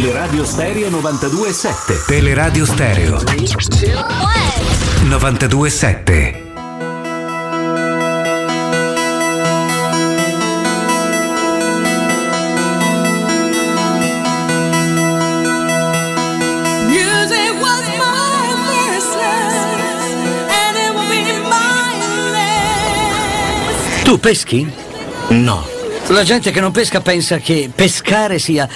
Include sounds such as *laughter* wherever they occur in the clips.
Teleradio Stereo 92.7 Teleradio Stereo 92.7 Music was my first love, and it will be my last. Tu peschi? No. La gente che non pesca pensa che pescare sia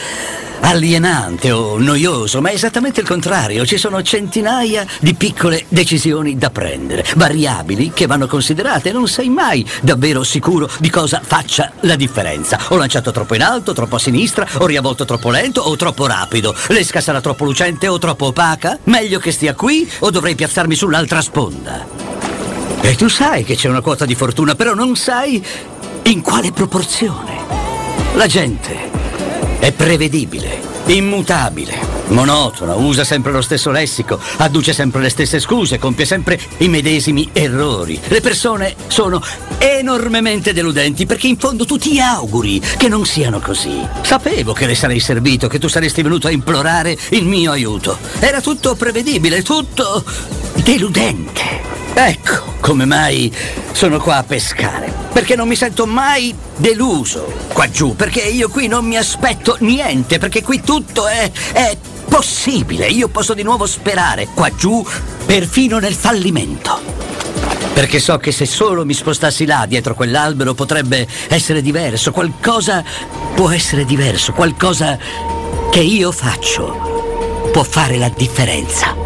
alienante o noioso, ma è esattamente il contrario. Ci sono centinaia di piccole decisioni da prendere, variabili che vanno considerate. Non sei mai davvero sicuro di cosa faccia la differenza. Ho lanciato troppo in alto, troppo a sinistra, ho riavvolto troppo lento o troppo rapido. L'esca sarà troppo lucente o troppo opaca? Meglio che stia qui o dovrei piazzarmi sull'altra sponda? E tu sai che c'è una quota di fortuna, però non sai in quale proporzione. La gente è prevedibile, immutabile, monotona, usa sempre lo stesso lessico, adduce sempre le stesse scuse, compie sempre i medesimi errori. Le persone sono enormemente deludenti perché in fondo tu ti auguri che non siano così. Sapevo che le sarei servito, che tu saresti venuto a implorare il mio aiuto. Era tutto prevedibile, tutto deludente. Ecco come mai sono qua a pescare. Perché non mi sento mai deluso qua giù. Perché io qui non mi aspetto niente. Perché qui tutto è, è possibile. Io posso di nuovo sperare qua giù, perfino nel fallimento. Perché so che se solo mi spostassi là dietro quell'albero potrebbe essere diverso. Qualcosa può essere diverso. Qualcosa che io faccio può fare la differenza.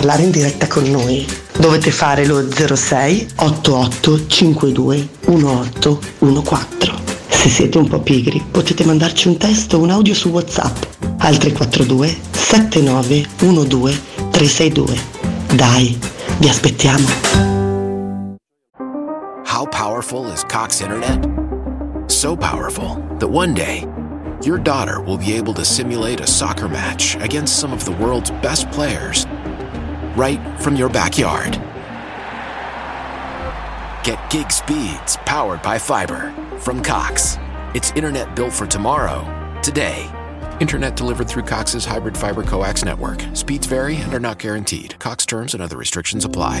Parlare in diretta con noi dovete fare lo 06 88 52 1814. Se siete un po' pigri potete mandarci un testo o un audio su WhatsApp al 342 79 12 362. Dai, vi aspettiamo. How powerful is Cox Internet? So powerful that one day, your daughter will be able to simulate a soccer match against some of the world's best players right from your backyard. Get gig speeds powered by fiber from Cox. It's internet built for tomorrow, today. Internet delivered through Cox's hybrid fiber coax network. Speeds vary and are not guaranteed. Cox terms and other restrictions apply.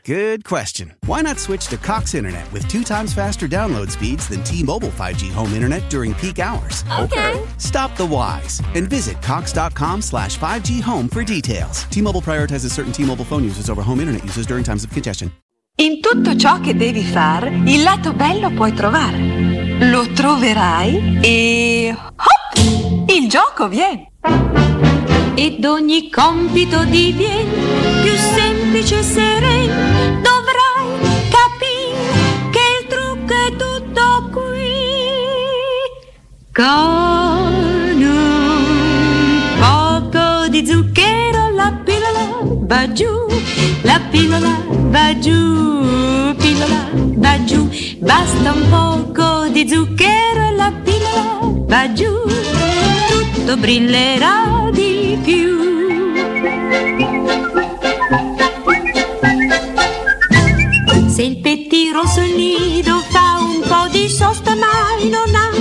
Good question. Why not switch to Cox Internet with two times faster download speeds than T-Mobile 5G home internet during peak hours? Okay. Stop the whys and visit cox.com slash 5G home for details. T-Mobile prioritizes certain T-Mobile phone users over home internet users during times of congestion. In tutto ciò che devi fare, il lato bello puoi trovare. Lo troverai e... hop! Il gioco viene. Ed ogni compito diviene più semplice e sereno. Dovrai capire che il trucco è tutto qui. Con un poco di zucchero la pillola va giù, la pillola va giù, pillola va giù, basta un poco di zucchero e la pillola va giù, tutto brillerà di più. Se il pettiro sul nido fa un po' di sosta mai non ha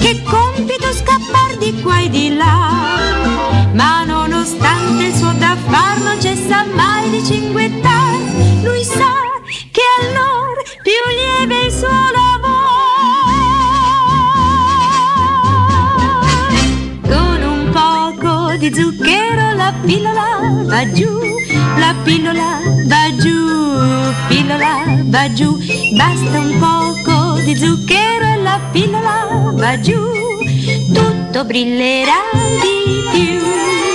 che compito scappar di qua e di là. Ma nonostante il suo da far non cessa mai di cinguettar, lui sa che allora più lieve il suo lavoro. Con un poco di zucchero la pillola va giù, la pillola va giù, pillola va giù, basta un poco di zucchero e la pillola va giù, tutto brillerà di più.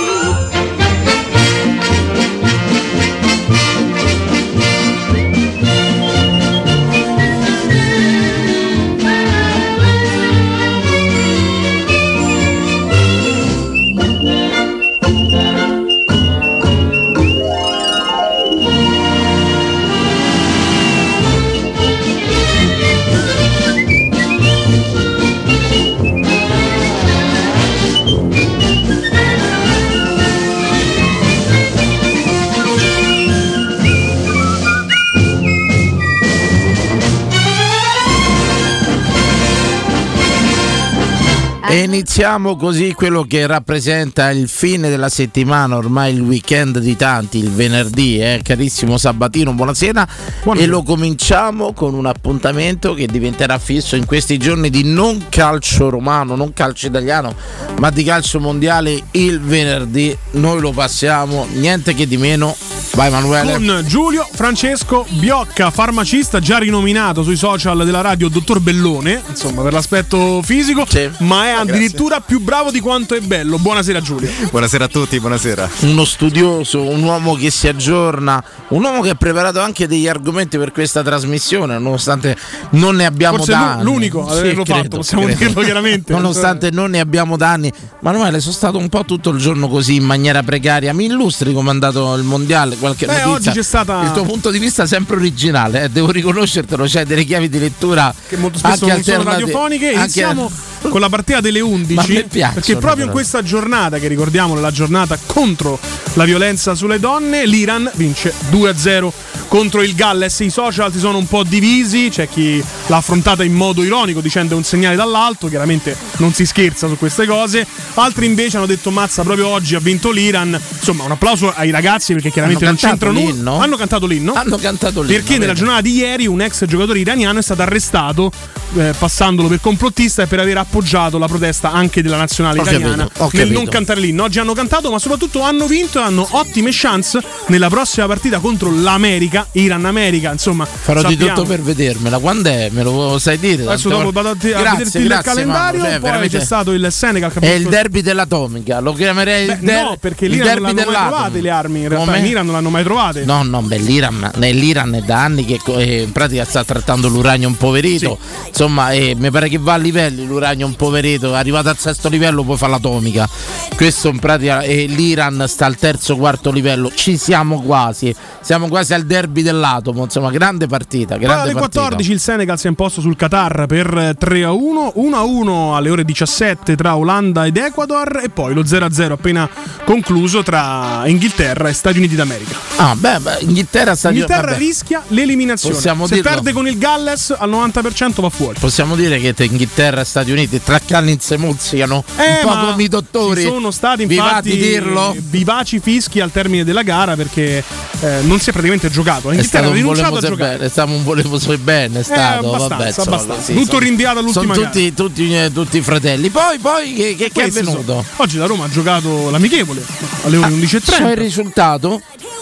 Iniziamo così quello che rappresenta il fine della settimana, ormai il weekend di tanti, il venerdì, eh? carissimo Sabatino, buonasera. E lo cominciamo con un appuntamento che diventerà fisso in questi giorni di non calcio romano, non calcio italiano, ma di calcio mondiale il venerdì. Noi lo passiamo, niente che di meno. Vai Emanuele. Con Giulio Francesco Biocca, farmacista già rinominato sui social della radio Dottor Bellone, insomma per l'aspetto fisico, ma è addirittura più bravo di quanto è bello. Buonasera Giulio. Buonasera a tutti, buonasera. Uno studioso, un uomo che si aggiorna, un uomo che ha preparato anche degli argomenti per questa trasmissione, nonostante non ne abbiamo Forse da anni. l'unico ad averlo fatto, possiamo dirlo chiaramente. *laughs* Nonostante non ne abbiamo da anni. Manuele, sono stato un po' tutto il giorno così in maniera precaria. Mi illustri come è andato il mondiale? Qualche Beh, notizia? oggi c'è stata- Il tuo punto di vista è sempre originale, eh, devo riconoscertelo. C'è delle chiavi di lettura che molto spesso anche non sono radiofoniche. anche- Iniziamo con la partita delle 11. Ma a me piacciono, perché proprio in questa giornata, che ricordiamo è la giornata contro la violenza sulle donne, l'Iran vince 2-0 contro il Galles. I social si sono un po' divisi, c'è chi l'ha affrontata in modo ironico dicendo un segnale dall'alto, chiaramente non si scherza su queste cose. Altri invece hanno detto mazza proprio oggi ha vinto l'Iran. Insomma, un applauso ai ragazzi perché chiaramente Non cantato nulla. l'inno? Hanno cantato l'inno. Hanno cantato l'inno, Perché nella giornata di ieri un ex giocatore iraniano è stato arrestato eh, passandolo per complottista e per aver appoggiato la protesta anche della nazionale Ho italiana capito, nel capito. non cantare l'inno. Oggi hanno cantato, ma soprattutto hanno vinto e hanno ottime chance nella prossima partita contro l'America, Iran-America. Insomma, Farò di sappiamo- tutto per vedermela. Quando è? Me lo sai dire? Adesso dopo vado a, a Grazie, vederti il grazie, calendario. mamma, cioè, veramente- c'è stato il Senegal. È il derby dell'atomica, lo chiamerei Beh, il, der- no, perché il l'Iran non derby l'hanno mai dell'atomo. trovate le armi. In realtà Come? in Iran non l'hanno mai trovate. No, no, beh, l'Iran, nell'Iran è da anni che eh, in pratica sta trattando l'uranio impoverito. Insomma, eh, mi pare che va a livelli l'uranio impoverito. Arrivato al sesto livello poi fa l'atomica. Questo in pratica eh, l'Iran sta al terzo, quarto livello. Ci siamo quasi. Siamo quasi al derby dell'atomo. Insomma, grande partita. Grande alle partita. 14 il Senegal si è imposto sul Qatar per 3 a 1, 1 a 1 alle ore 17 tra Olanda ed Ecuador e poi lo 0 a 0 appena concluso tra Inghilterra e Stati Uniti d'America. Ah, beh, beh, Inghilterra sta Inghilterra rischia l'eliminazione. Possiamo Se dirlo. perde con il Galles al 90% va fuori. Possiamo dire che te Inghilterra e Stati Uniti tra Callins e mozzicano Eh, un po' come i dottori. Ci sono stati infatti di dirlo? vivaci fischi al termine della gara perché eh, non si è praticamente giocato. È Inghilterra stato ha un rinunciato a giocare. bene, è stato un volevo so bene, è stato, abbastanza, vabbè, insomma, abbastanza. così, Tutto sono- rinviato all'ultima Sono tutti, tutti, eh, tutti i fratelli. Poi, poi che, che- che è Questi venuto? sono- Oggi la Roma ha giocato l'amichevole alle ore il 11.30. risultato,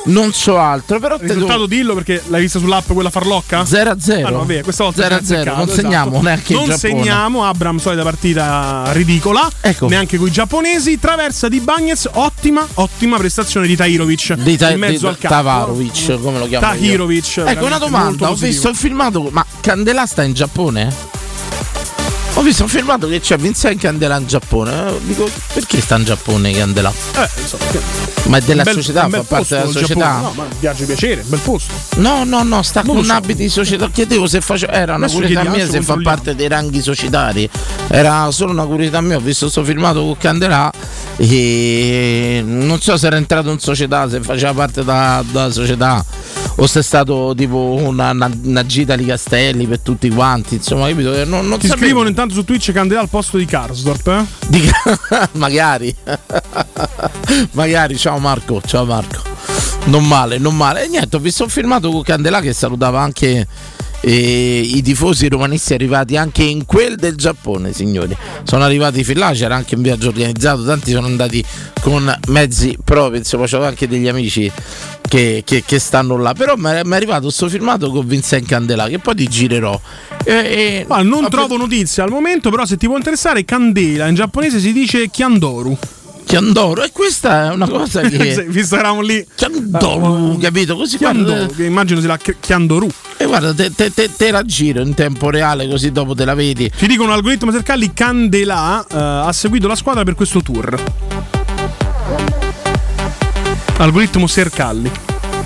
non so altro, però Il risultato dillo perché l'hai vista sull'app quella farlocca? 0 a 0. Ah, no, vabbè, questa volta 0 a ci ha 0, azzeccato, non segniamo esatto. neanche in Non segniamo, Abram solita partita ridicola, Ecco. neanche con i giapponesi, traversa di Bagnez, ottima, ottima prestazione di Tahirovic Di, ta- in mezzo di- al campo. Tavarovic, come lo chiamo io. Tahirovic, Ecco una domanda, ho visto il filmato, ma Candela sta in Giappone? Ho visto un filmato che c'è Vincent Candela in Giappone. eh, Dico, perché sta in Giappone Candela? Eh, insomma, Ma è della bel- società, bel fa parte della società. Giappone. No, ma viaggio piacere, bel posto. No, no, no, sta Non con so. abiti di società. Chiedevo se faceva. Era una curiosità mia se fa parte dei ranghi societari. Era solo una curiosità mia. Ho visto sto filmato con Candelà. E non so se era entrato in società, se faceva parte da- della società. O se è stato tipo una, una- una gita di castelli per tutti quanti. Insomma, capito? Non, non Ti sapevo. scrivono intanto su Twitch Candela al posto di Karsdorp. Eh? Di- *laughs* magari *laughs* magari ciao Marco ciao Marco non male non male e niente ho visto un filmato con Candelà che salutava anche eh, i tifosi romanisti arrivati anche in quel del Giappone signori sono arrivati fin là c'era anche un viaggio organizzato tanti sono andati con mezzi propri insomma c'ho anche degli amici che, che- che stanno là però mi è arrivato questo filmato con Vincent Candelà che poi ti girerò E- e- Ma non ho trovo notizie al momento, però se ti può interessare, Candela in giapponese si dice Chiandoru. Chiandoro e questa è una cosa che *laughs* Visto eravamo lì. Chiandoru capito così Chiandoru, guarda, immagino sia Chiandoru. e guarda te, te- te- te la giro in tempo reale così dopo te la vedi Ci dicono algoritmo Sercalli, Candela eh, ha seguito la squadra per questo tour. Algoritmo Sercalli.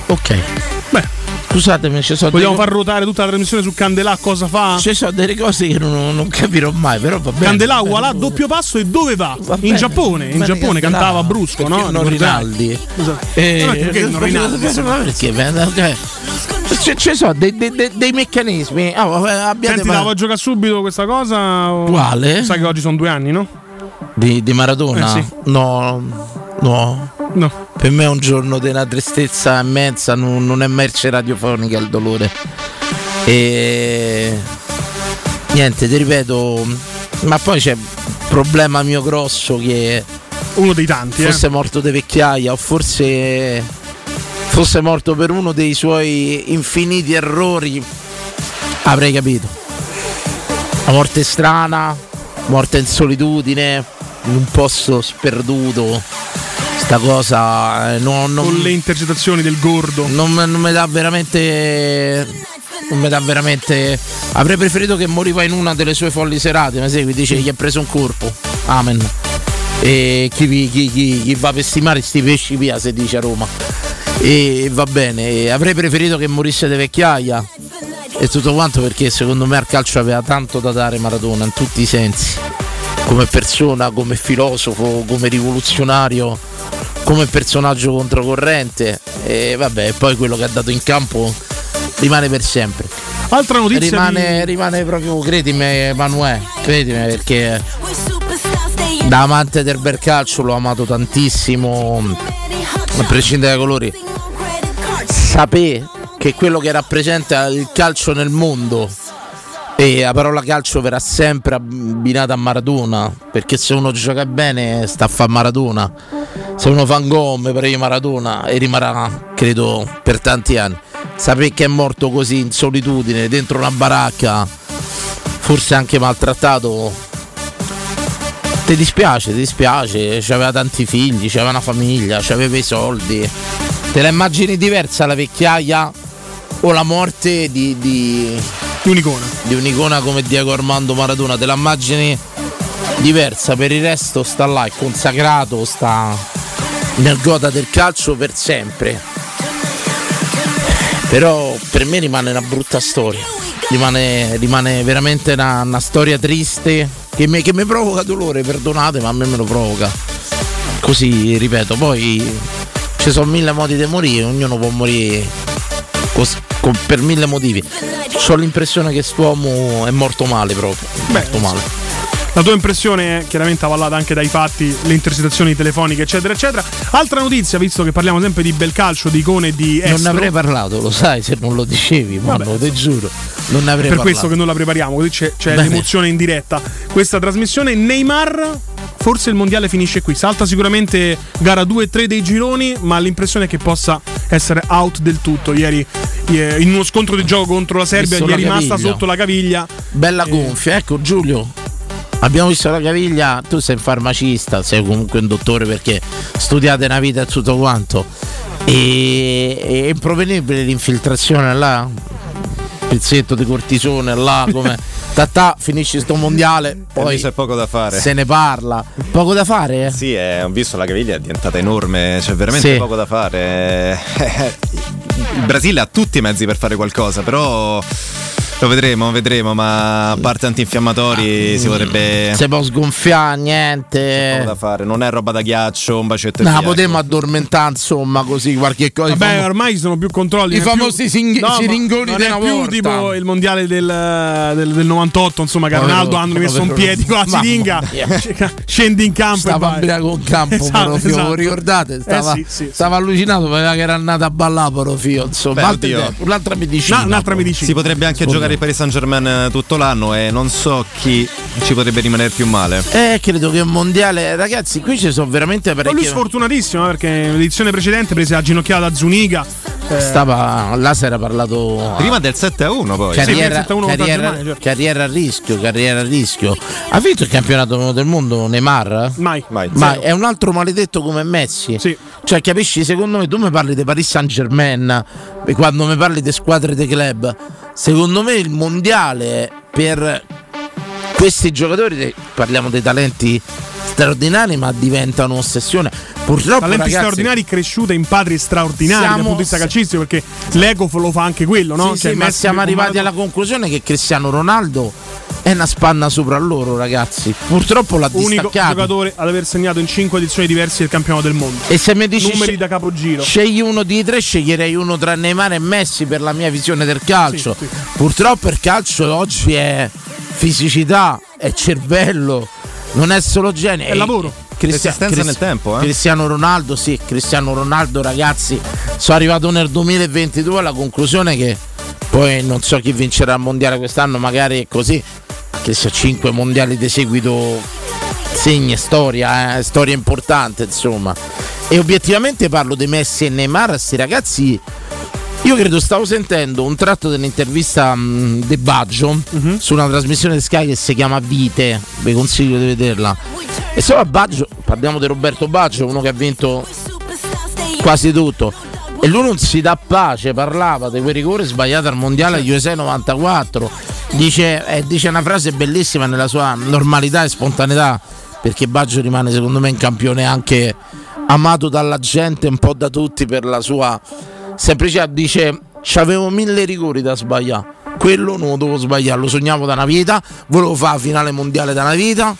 ok Beh, scusatemi ci sono vogliamo delle, far ruotare tutta la trasmissione su Candela cosa fa? ci sono delle cose che non, non capirò mai però va bene Candela va bene. voilà doppio passo e dove va? Va in Giappone, in Giappone Candelà. cantava brusco, Perché no? non. Rinaldi Esatto. Eh, Ma perché non Rinaldi? *laughs* ma perché ok. ci, ci sono dei, dei- dei- dei meccanismi oh, Senti, ma- la vuoi giocare subito questa cosa? Quale? Sai che oggi sono due anni, no? di, di Maradona Eh, sì. no no No. Per me è un giorno di una tristezza immensa, non, non è merce radiofonica il dolore. E niente, ti ripeto, ma poi c'è un problema mio grosso che Uno dei tanti, fosse eh. morto di vecchiaia o forse fosse morto per uno dei suoi infiniti errori, avrei capito. La morte strana, morte in solitudine, in un posto sperduto. Sta cosa eh, non, non- Con le intercettazioni del gordo. non, non mi dà veramente. Non mi dà veramente. Avrei preferito che moriva in una delle sue folli serate. Ma segui, dice gli ha preso un corpo. Amen. E chi, chi- chi- chi va per stimare sti pesci via, si dice a Roma. E va bene. avrei preferito che morisse di vecchiaia. E tutto quanto perché secondo me al calcio aveva tanto da dare Maradona in tutti i sensi. Come persona, come filosofo, come rivoluzionario, come personaggio controcorrente. E vabbè, poi quello che ha dato in campo rimane per sempre. Altra notizia Rimane, di- rimane proprio, credimi Emanuele, credimi perché da amante del bel calcio l'ho amato tantissimo, a prescindere dai colori. Sapè che quello che rappresenta il calcio nel mondo E la parola calcio verrà sempre abbinata a Maradona, perché se uno gioca bene sta a fare Maradona, se uno fa un gol per Maradona e rimarrà, credo, per tanti anni. Sapere che è morto così in solitudine, dentro una baracca, forse anche maltrattato, ti dispiace, ti dispiace, aveva tanti figli, aveva una famiglia, aveva i soldi. Te la immagini diversa la vecchiaia o la morte di, di, di un'icona. Di un'icona come Diego Armando Maradona, te la diversa, per il resto sta là, è consacrato, sta nel gota del calcio per sempre. Però per me rimane una brutta storia, rimane, rimane veramente una, una storia triste che mi, che mi provoca dolore, perdonate, ma a me me lo provoca. Così, ripeto, poi ci sono mille modi di morire, ognuno può morire con- per mille motivi. Ho l'impressione che quest'uomo è morto male proprio. Beh, morto male. La tua impressione è chiaramente avallata anche dai fatti, le intercettazioni telefoniche, eccetera, eccetera. Altra notizia, visto che parliamo sempre di bel calcio, di icone e di estro. Non ne avrei parlato, lo sai, se non lo dicevi, ma lo te giuro. Non ne avrei per parlato. questo che non la prepariamo, così c'è, c'è l'emozione in diretta. Questa trasmissione Neymar forse il mondiale finisce qui. Salta sicuramente gara 2 e 3 dei gironi, ma l'impressione è che possa essere out del tutto. Ieri in uno scontro di gioco contro la Serbia gli è rimasta caviglia. sotto la caviglia. Bella gonfia, ecco Giulio. Abbiamo visto la caviglia, tu sei un farmacista, sei comunque un dottore perché studiate una vita e tutto quanto. E è improponibile l'infiltrazione là, pezzetto di cortisone là, come *laughs* tatà, finisci sto mondiale, poi c'è poco da fare. Se ne parla. Poco da fare? Eh? Sì, eh, ho visto la caviglia è diventata enorme, c'è veramente Sì. poco da fare. *laughs* Il Brasile ha tutti i mezzi per fare qualcosa, però lo vedremo, vedremo, ma a parte antinfiammatori si potrebbe Se può sgonfiare, niente. da fare, non è roba da ghiaccio, un bacetto No, via, potremmo addormentare insomma così qualche cosa. Vabbè, famo- ormai ci sono più controlli. i è più- famosi sing- ma siringoni della più volta. tipo il mondiale del, del- del 98, insomma, che Ronaldo hanno messo un piedi con la siringa, scendi in campo Stava a vai. Briaco in campo, Esatto, esatto. lo ricordate? Stava, Eh sì, sì, sì. stava allucinato, vedeva che era andato a ballare Porofio, insomma, Beh, un'altra medicina. No, un'altra medicina. Si potrebbe anche Scusa. giocare il Paris Saint Germain tutto l'anno e non so chi ci potrebbe rimanere più male. Eh, credo che un mondiale, ragazzi, qui ci sono veramente Ma lui sfortunatissimo eh, perché nell'edizione precedente prese la ginocchiata da Zuniga. eh, Stava, là si era parlato. Prima del 7 a 1 poi. Carriera, Sì, 7-1 contro la carriera, Germania, certo. carriera a rischio, carriera a rischio. Ha vinto il campionato del mondo Neymar? Mai. Mai. Ma è un altro maledetto come Messi. Sì. Cioè, capisci? Secondo me tu mi parli di Paris Saint Germain e quando mi parli di squadre di club. Secondo me il mondiale per questi giocatori, parliamo dei talenti straordinari, ma diventa un'ossessione. Purtroppo, Talenti ragazzi, straordinari cresciute in padri straordinari Siamo- dal punto di vista calcistico perché l'ego lo fa anche quello, no? Sì, Cioè, sì, ma siamo arrivati alla conclusione che Cristiano Ronaldo è una spanna sopra loro, ragazzi. Purtroppo l'ha unico distaccato. giocatore ad aver segnato in 5 edizioni diverse del campionato del mondo. E se mi dici Numeri sce- da capogiro. Scegli uno di tre, sceglierei uno tra Neymar e Messi per la mia visione del calcio. Sì, sì. Purtroppo il calcio oggi è fisicità, è cervello, non è solo genere. È lavoro. Resistenza nel tempo, eh. Cristiano Ronaldo, sì, Cristiano Ronaldo, ragazzi, sono arrivato nel 2022 alla conclusione che poi non so chi vincerà il mondiale quest'anno, magari è così, che se 5 mondiali di seguito segni, storia, eh, storia importante, insomma. E obiettivamente parlo di Messi e Neymar, sti ragazzi. Io credo stavo sentendo un tratto dell'intervista mh, di Baggio su una trasmissione di Sky che si chiama Vite, vi consiglio di vederla. E solo a Baggio, parliamo di Roberto Baggio, uno che ha vinto quasi tutto. E lui non si dà pace, parlava di quel rigore sbagliato al mondiale agli USA 94. Dice, eh, dice una frase bellissima nella sua normalità e spontaneità, perché Baggio rimane secondo me un campione anche amato dalla gente, un po' da tutti per la sua semplicità. Dice, c'avevo mille rigori da sbagliare. Quello non lo dovevo sbagliare, lo sognavo da una vita, volevo fare la finale mondiale da una vita,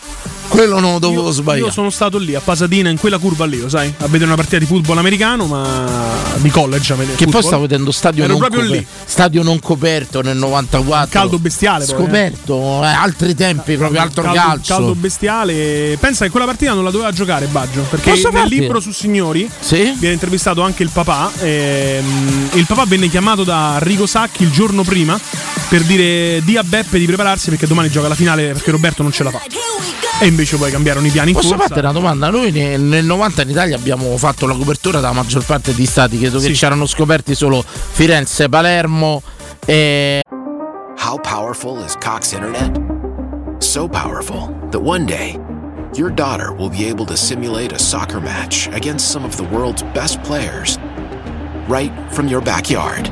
quello non lo dovevo Io, sbagliare. io sono stato lì a Pasadena in quella curva lì, lo sai, a vedere una partita di football americano, ma di college. Che poi football. stavo vedendo stadio Ero non, proprio coper- lì. stadio non coperto nel 94. Caldo bestiale poi, eh. Scoperto, eh, altri tempi, proprio altro caldo, calcio. caldo bestiale. Pensa che quella partita non la doveva giocare Baggio. Perché Posso nel farti? libro su signori Sì? viene intervistato anche il papà. ehm, il papà venne chiamato da Rigo Sacchi il giorno prima per dire di a Beppe di prepararsi perché domani gioca la finale perché Roberto non ce la fa. E invece poi cambiarono i piani in Posso corsa. farti una domanda? Noi ne- nel 90 in Italia abbiamo fatto la copertura dalla maggior parte di stati, credo che Sì. c'erano scoperti solo Firenze, Palermo e How powerful is Cox Internet? So powerful that one day, your daughter will be able to simulate a soccer match against some of the world's best players right from your backyard.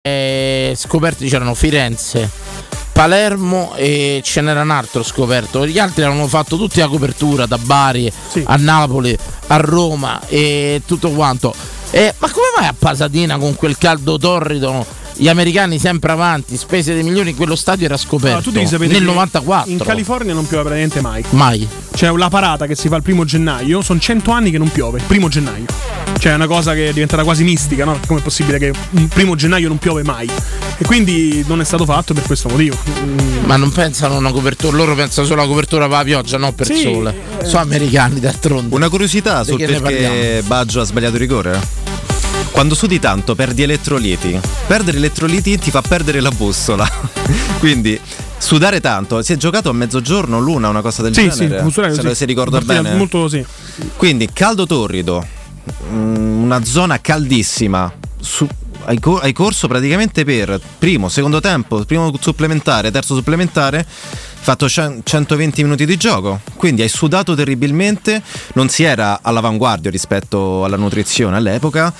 E scoperti c'erano Firenze, Palermo e ce n'era un altro scoperto. Gli altri avevano fatto tutti la copertura da Bari a Napoli, a Roma e tutto quanto. E, ma come vai a Pasadena con quel caldo torrido? Gli americani sempre avanti, spese dei milioni, quello stadio era scoperto Allora, tu devi sapere nel che 94. In California non piove praticamente mai. Mai. C'è la parata che si fa il primo gennaio, sono 100 anni che non piove, il primo gennaio. Cioè è una cosa che è diventata quasi mistica, no? Come è possibile che un primo gennaio non piove mai? E quindi non è stato fatto per questo motivo. Mm. Ma non pensano a una copertura, loro pensano solo alla copertura per la pioggia, non per Sì, il sole. eh. Sono americani d'altronde. Una curiosità sul perché? Baggio ha sbagliato il rigore? Quando sudi tanto perdi elettroliti. Perdere elettroliti ti fa perdere la bussola. *laughs* Quindi sudare tanto. Si è giocato a mezzogiorno l'una, una cosa del Sì, sì, genere. orario, se, sì. se ricordo Partita bene. Molto sì. Quindi caldo torrido, mm, una zona caldissima. Su, hai, co- hai corso praticamente per primo, secondo tempo, primo supplementare, terzo supplementare, fatto cen- 120 minuti di gioco. Quindi hai sudato terribilmente, non si era all'avanguardia rispetto alla nutrizione all'epoca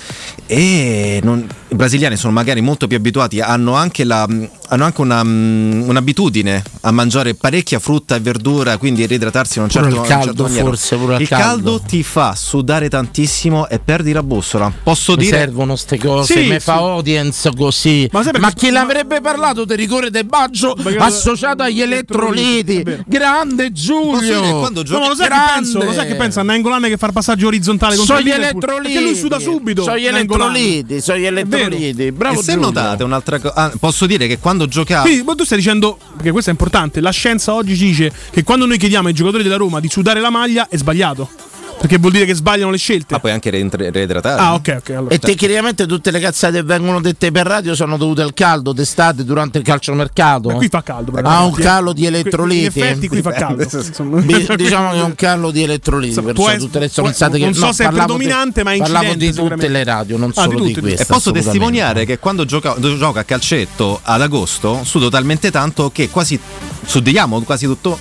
e non- i brasiliani sono magari molto più abituati, hanno anche, la- hanno anche una, mm, un'abitudine a mangiare parecchia frutta e verdura, quindi reidratarsi in un Pure certo il in un certo caldo, maniera. forse, pure il il caldo. caldo ti fa sudare tantissimo e perdi la bussola. Posso Mi dire servono ste cose, Sì, mi fa sì. audience così. Ma Ma, chi l'avrebbe parlato del rigore del Baggio Perché- associato agli elettroliti? Vero. Grande Posso dire, Giulio! quando No, giochi ma lo sai che Grande. penso? Lo sai che pensa? Nainggolan che fa il passaggio orizzontale contro Sono gli elettroliti. Perché lui suda subito. Sono gli elettroliti, sono gli elettroliti. Bravo e se Giulio. notate un'altra cosa, posso dire che quando giocavo Quindi, ma tu stai dicendo, perché questo è importante, la scienza oggi ci dice che quando noi chiediamo ai giocatori della Roma di sudare la maglia è sbagliato. Perché vuol dire che sbagliano le scelte. ma puoi anche reidratare. Ah, ok, ok. Allora. E tecnicamente tutte le cazzate che vengono dette per radio sono dovute al caldo d'estate durante il calciomercato. Ma qui fa caldo. però, Ha un calo di elettroliti. In effetti qui fa caldo. *laughs* diciamo che è un callo di elettroliti Insomma, perciò tutte le stronzate che non so no, se è parlavo di- predominante, ma è parlavo incidente di tutte le radio non Ah, solo di, tutte, di questa E posso testimoniare che quando gioca, gioco a calcetto ad agosto sudo talmente tanto che quasi sudiamo quasi tutto.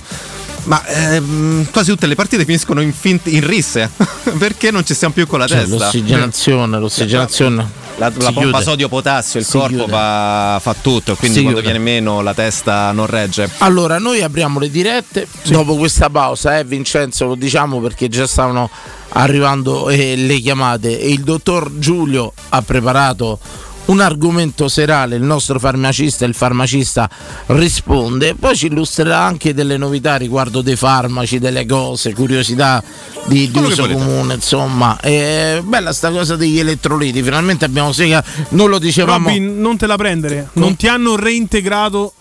Ma ehm, quasi tutte le partite finiscono in, fint- in risse *laughs* perché non ci stiamo più con la Cioè, testa. l'ossigenazione, l'ossigenazione La, la pompa chiude. sodio-potassio, il Si corpo fa, fa tutto, quindi Si quando chiude. viene meno la testa non regge. Allora, noi apriamo le dirette dopo questa pausa, eh, Vincenzo, lo diciamo perché già stavano arrivando eh, le chiamate e il dottor Giulio ha preparato un argomento serale, il nostro farmacista, il farmacista risponde, poi ci illustrerà anche delle novità riguardo dei farmaci, delle cose, curiosità di, di uso comune, insomma. È bella sta cosa degli elettroliti, finalmente abbiamo sega, non lo dicevamo Robin, non te la prendere. Non ti hanno reintegrato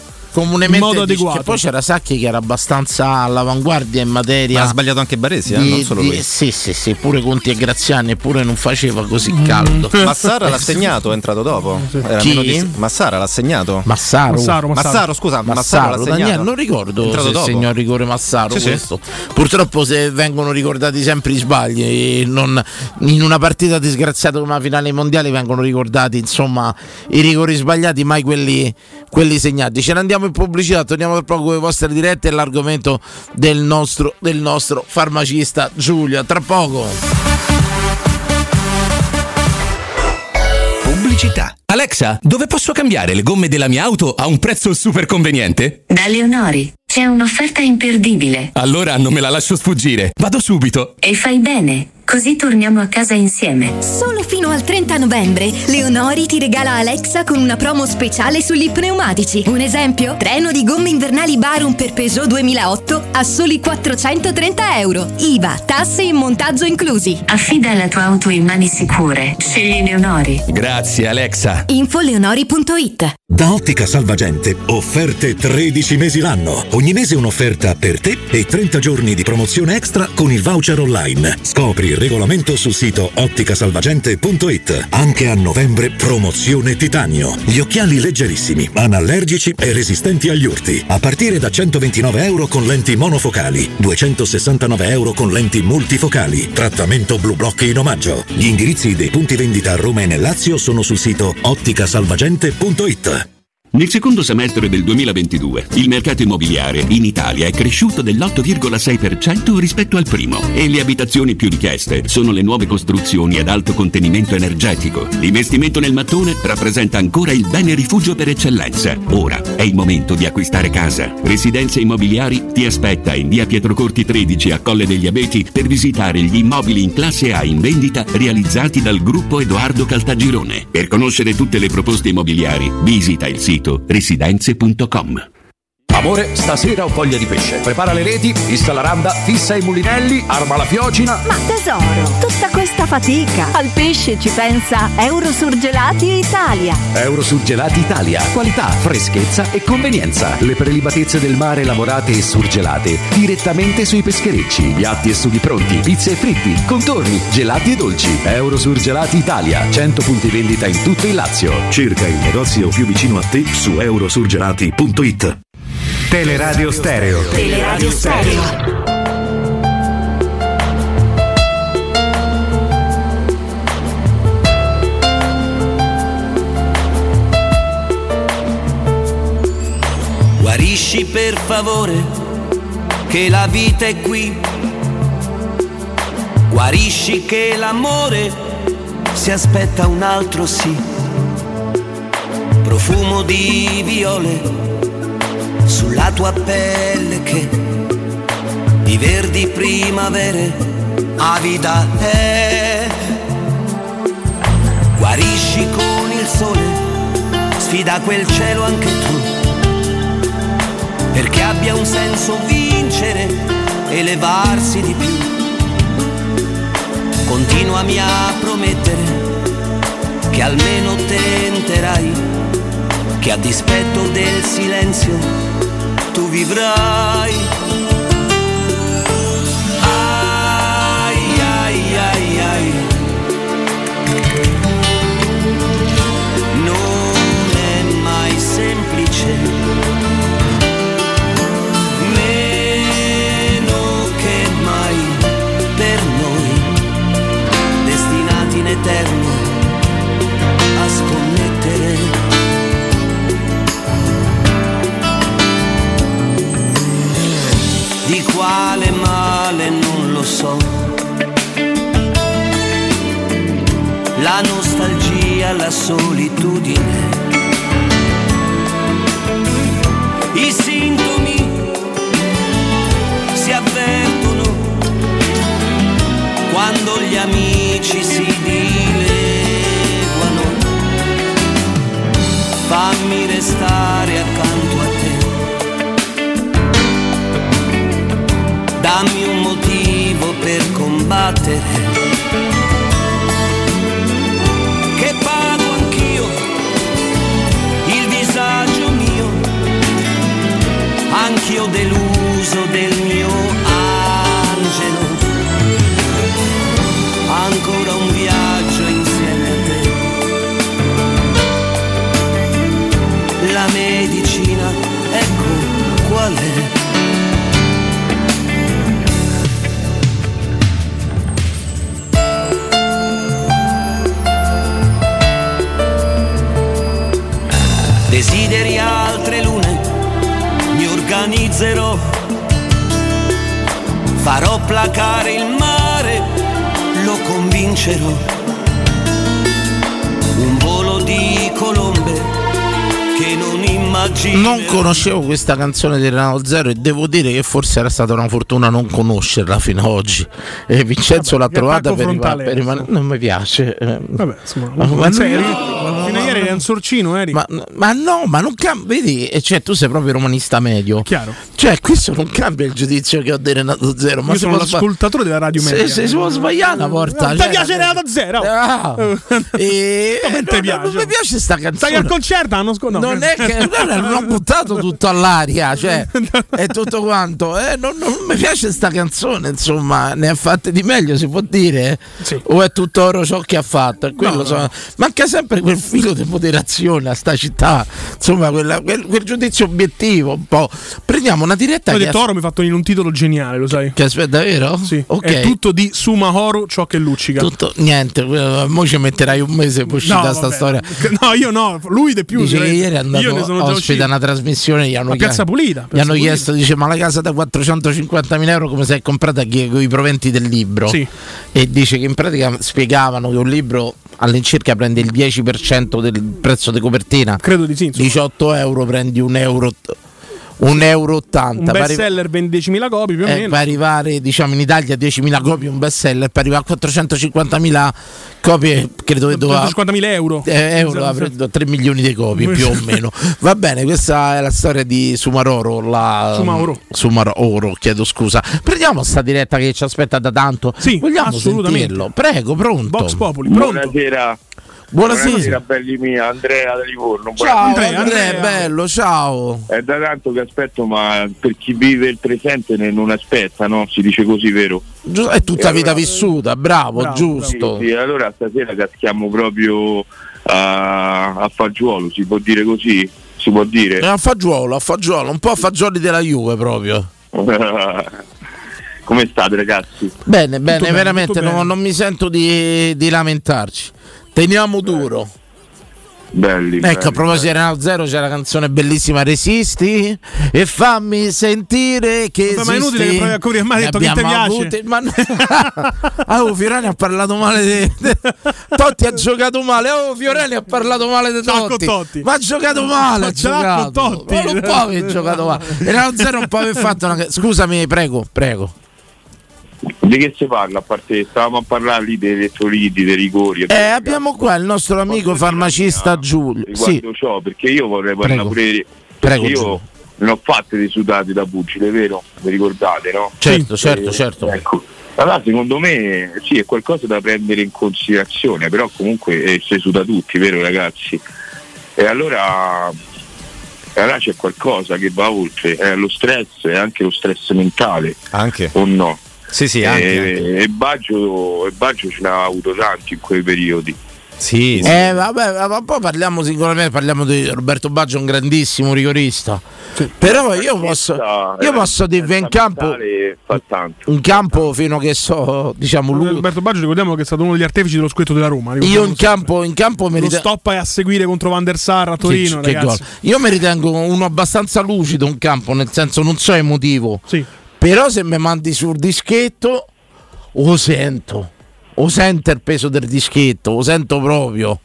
comunemente in modo dice- adeguato. che poi c'era Sacchi che era abbastanza all'avanguardia in materia Ma ha sbagliato anche Baresi, eh? non solo di- lui. sì sì sì pure Conti e Graziani eppure non faceva così caldo Massara l'ha segnato, è entrato dopo. Era Chi? di- Massara l'ha segnato. Massaro Massaro, Massaro. Massaro, scusa, Massaro, Massaro, l'ha segnato. Daniele, non ricordo se dopo. segnò il rigore Massaro Sì, sì. questo. Purtroppo se vengono ricordati sempre i sbagli e non- in una partita disgraziata come la finale ai mondiali vengono ricordati insomma i rigori sbagliati mai quelli, quelli segnati ce ne andiamo in pubblicità torniamo tra poco con le vostre dirette e l'argomento del nostro, del nostro farmacista Giulio tra poco Pubblici pubblicità. Alexa, dove posso cambiare le gomme della mia auto a un prezzo super conveniente? Da Leonori c'è un'offerta imperdibile. Allora non me la lascio sfuggire. Vado subito. E fai bene, così torniamo a casa insieme. Solo fino al 30 novembre, Leonori ti regala Alexa con una promo speciale sugli pneumatici. Un esempio? Treno di gomme invernali Barum per Peugeot 2008 a soli 430 euro. IVA, tasse e montaggio inclusi. Affida la tua auto in mani sicure. Scegli Leonori. Grazie Alexa. Info leonori.it Da Ottica Salvagente, offerte 13 mesi l'anno. Ogni mese un'offerta per te e 30 giorni di promozione extra con il voucher online. Scopri il regolamento sul sito otticasalvagente.it. Anche a novembre promozione titanio. Gli occhiali leggerissimi, anallergici e resistenti agli urti. A partire da 129 euro con lenti monofocali, 269 euro con lenti multifocali. Trattamento blu block in omaggio. Gli indirizzi dei punti vendita a Roma e nel Lazio sono sul sito otticasalvagente.it. Nel secondo semestre del 2022 il mercato immobiliare in Italia è cresciuto dell'8,6% rispetto al primo e le abitazioni più richieste sono le nuove costruzioni ad alto contenimento energetico. L'investimento nel mattone rappresenta ancora il bene rifugio per eccellenza. Ora è il momento di acquistare casa. Residenze Immobiliari ti aspetta in via Pietrocorti 13 a Colle degli Abeti per visitare gli immobili in classe A in vendita realizzati dal gruppo Edoardo Caltagirone. Per conoscere tutte le proposte immobiliari visita il sito residenze.com. Amore, stasera ho voglia di pesce. Prepara le reti, fissa la randa, fissa i mulinelli, arma la fiocina. Ma tesoro, tutta questa fatica. Al pesce ci pensa Eurosurgelati Italia. Eurosurgelati Italia. Qualità, freschezza e convenienza. Le prelibatezze del mare lavorate e surgelate direttamente sui pescherecci. Piatti e sughi pronti, pizze e fritti, contorni, gelati e dolci. Eurosurgelati Italia. 100 punti vendita in tutto il Lazio. Cerca il negozio più vicino a te su eurosurgelati.it. Teleradio Stereo. Teleradio Stereo. Guarisci per favore, che la vita è qui. Guarisci che l'amore si aspetta un altro sì. Profumo di viole sulla tua pelle che di verdi primavere avida è. Guarisci con il sole, sfida quel cielo anche tu perché abbia un senso vincere, elevarsi di più. Continuami a promettere che almeno tenterai, che a dispetto del silenzio tu vivrai. Nostalgia, la solitudine. I sintomi si avvertono quando gli amici si dileguano. Fammi restare accanto a te. Dammi un motivo per combattere. Deluso del balzerò, farò placare il mare, lo convincerò. Un volo di colombe che non immagino. Non conoscevo questa canzone di Renato Zero e devo dire che forse era stata una fortuna non conoscerla fino ad oggi. E Vincenzo Vabbè, l'ha trovata per rimanere. Non mi piace. Vabbè, insomma, ma non, sei, no, eri un sorcino, eri. Ma, ma no, ma non cambia. Vedi, e cioè, tu sei proprio romanista medio. Chiaro. Cioè, questo non cambia il giudizio che ho di Renato Zero. Ma Io se sono l'ascoltatore della radio se, media. se si può sbagliare volta. Non cioè, ti piace Renato Zero? Ah. *laughs* E- Come non ti non- piace? non mi piace sta canzone. Stai al concerto l'anno scorso? non è che non, ho *laughs* buttato tutto all'aria, cioè è tutto quanto. Eh, non, non mi piace sta canzone, insomma, ne ha fatte di meglio, si può dire? O è tutto oro ciò che ha fatto? È No, no. Manca sempre quel filo di moderazione a sta città, insomma, quella- quel, quel giudizio obiettivo un po'. Prendiamo una diretta Ho che detto oro mi ha fatto in un titolo geniale, lo sai? Che aspetta, vero? Sì. Ok. È tutto di Sumahoro ciò che luccica. Tutto, niente, eh, mo ci metterai un mese per uscire No, da sta storia. *laughs* No, io no, lui di più. Dice che direi. ieri è andato ospite a una trasmissione gli hanno, Piazza Pulita, gli Piazza hanno Pulita. chiesto dice ma la casa da 450.000 euro come sei comprata chi- con i proventi del libro Sì. e dice che in pratica spiegavano che un libro all'incirca prende il 10% del prezzo di copertina. Credo di sì 18 euro prendi un euro un euro 80 Un per arri- bestseller vende 10.000 copie più o eh, meno. per arrivare diciamo in Italia a 10.000 copie un best seller per arrivare a 450.000 copie credo che doveva 450.000 euro. eh, euro detto 3 milioni di copie più o *laughs* meno va bene questa è la storia di Sumaroro la, Sumaoro. Sumaroro chiedo scusa prendiamo sta diretta che ci aspetta da tanto Sì, vogliamo assolutamente. sentirlo prego pronto Vox Populi, pronto? Buonasera. Buonasera. belli mia, Andrea da Livorno. ciao Buonasera. Andrea, bello ciao È da tanto che aspetto, ma per chi vive il presente non aspetta, no? Si dice così, vero? È tutta E vita allora- vissuta bravo, giusto Sì, sì, allora stasera caschiamo proprio a, a fagiolo, si può dire così? Si può dire? È a fagiolo a fagiolo un po' a fagioli della Juve proprio *laughs* Come state ragazzi? Bene, bene, bene, veramente tutto non, bene. non mi sento di, di lamentarci. Teniamo duro. Belli. Ecco, a proposito di Renato Zero c'è la canzone bellissima Resisti e fammi sentire che Vabbè, ma è esisti. inutile che provi a coprire, ma ha detto che ti piace. avute- ma *laughs* ah, oh, Fiorani ha parlato male di Totti ha giocato male. Oh, Fiorani ha parlato male di Totti. Totti. Ma ha giocato male, ha giocato. Totti. Ma non può aver giocato male. Renato Zero non può aver fatto una Scusami, prego, prego. Di che si parla? A parte stavamo a parlare lì dei elettroliti, dei rigori. Eh, abbiamo qua il nostro amico farmacista Giulio. Sì. ciò, perché io vorrei parlare Prego. pure Prego, perché Giulio. io ne ho fatte dei sudati da pugile, vero? Vi ricordate, no? Certo, Sì. certo, Eh, certo. Ecco. Allora, secondo me sì, è qualcosa da prendere in considerazione, però comunque eh, si suda tutti, vero ragazzi? E allora, allora c'è qualcosa che va oltre, è lo stress e anche lo stress mentale. Anche. O no? Sì, sì, e, anche, E Baggio, e Baggio ce n'ha avuto tanti in quei periodi. Sì, Eh, vabbè, ma poi parliamo sicuramente parliamo di Roberto Baggio, un grandissimo rigorista. Però io posso, io posso dirvi in campo, in campo fino che so, diciamo, lui, Roberto Baggio ricordiamo che è stato uno degli artefici dello scudetto della Roma. io in campo, in campo mi Lo ritengo. stop a seguire contro Van der Sar a Torino, che ragazzi. gol. Io mi ritengo uno abbastanza lucido in campo, nel senso non so emotivo. Però se mi mandi sul dischetto, lo sento. Lo sento il peso del dischetto, lo sento proprio.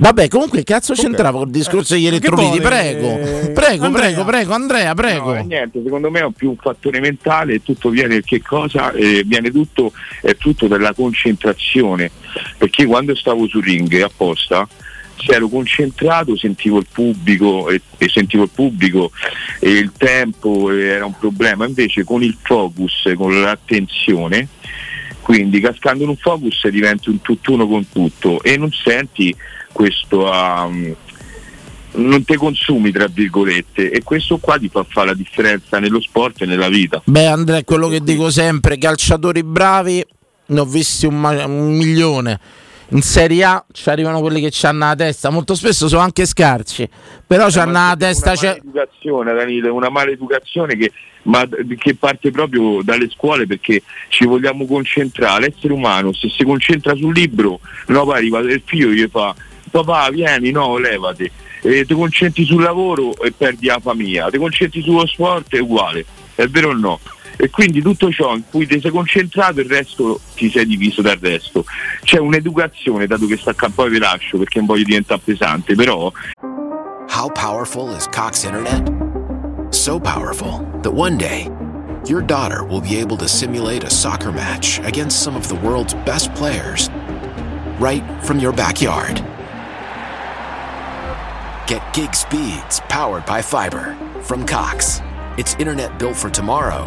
Vabbè, comunque cazzo c'entrava col discorso degli elettroliti? vuole? Prego, Eh, prego, Andrea. prego, prego, Andrea, prego. No, eh, niente, secondo me è più un fattore mentale tutto viene che cosa? Eh, viene tutto, è tutto dalla concentrazione. Perché quando stavo sul ring apposta, se ero concentrato sentivo il pubblico e, e sentivo il pubblico e il tempo eh, era un problema. Invece con il focus, con l'attenzione, quindi cascando in un focus diventi un tutt'uno con tutto e non senti questo um, non te consumi tra virgolette e questo qua ti fa fare la differenza nello sport e nella vita Beh, Andrea, quello che dico sempre: calciatori bravi ne ho visti un, un milione. In Serie A ci arrivano quelli che ci hanno la testa, molto spesso sono anche scarsi, però ci hanno la testa. una maleducazione Danilo una maleducazione che, ma, che parte proprio dalle scuole perché ci vogliamo concentrare. L'essere umano se si concentra sul libro no poi arriva il figlio gli fa papà vieni no levati. E ti concentri sul lavoro e perdi la famiglia. Ti concentri sullo sport è uguale. È vero o no? E quindi tutto ciò in cui ti sei concentrato il resto ti sei diviso dal resto c'è un'educazione dato che sta a poi vi lascio perché non voglio diventare pesante però How powerful is Cox Internet? So powerful that one day, your daughter will be able to simulate a soccer match against some of the world's best players right from your backyard. Get gig speeds powered by fiber from Cox. It's internet built for tomorrow,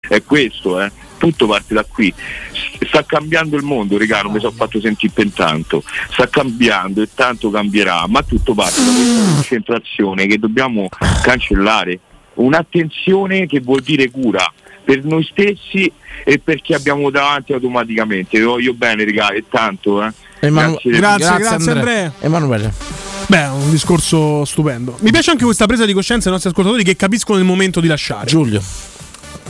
È questo, eh. Tutto parte da qui. Sta cambiando il mondo, regà, non mi sono fatto sentire per tanto. Sta cambiando e tanto cambierà, ma tutto parte da questa concentrazione che dobbiamo cancellare. Un'attenzione che vuol dire cura per noi stessi e per chi abbiamo davanti automaticamente. Vi voglio bene, regà, e tanto, eh. Emanu- Grazie, grazie, Andrea. Emanuele. Beh, un discorso stupendo. Mi piace anche questa presa di coscienza dei nostri ascoltatori che capiscono il momento di lasciare. Giulio.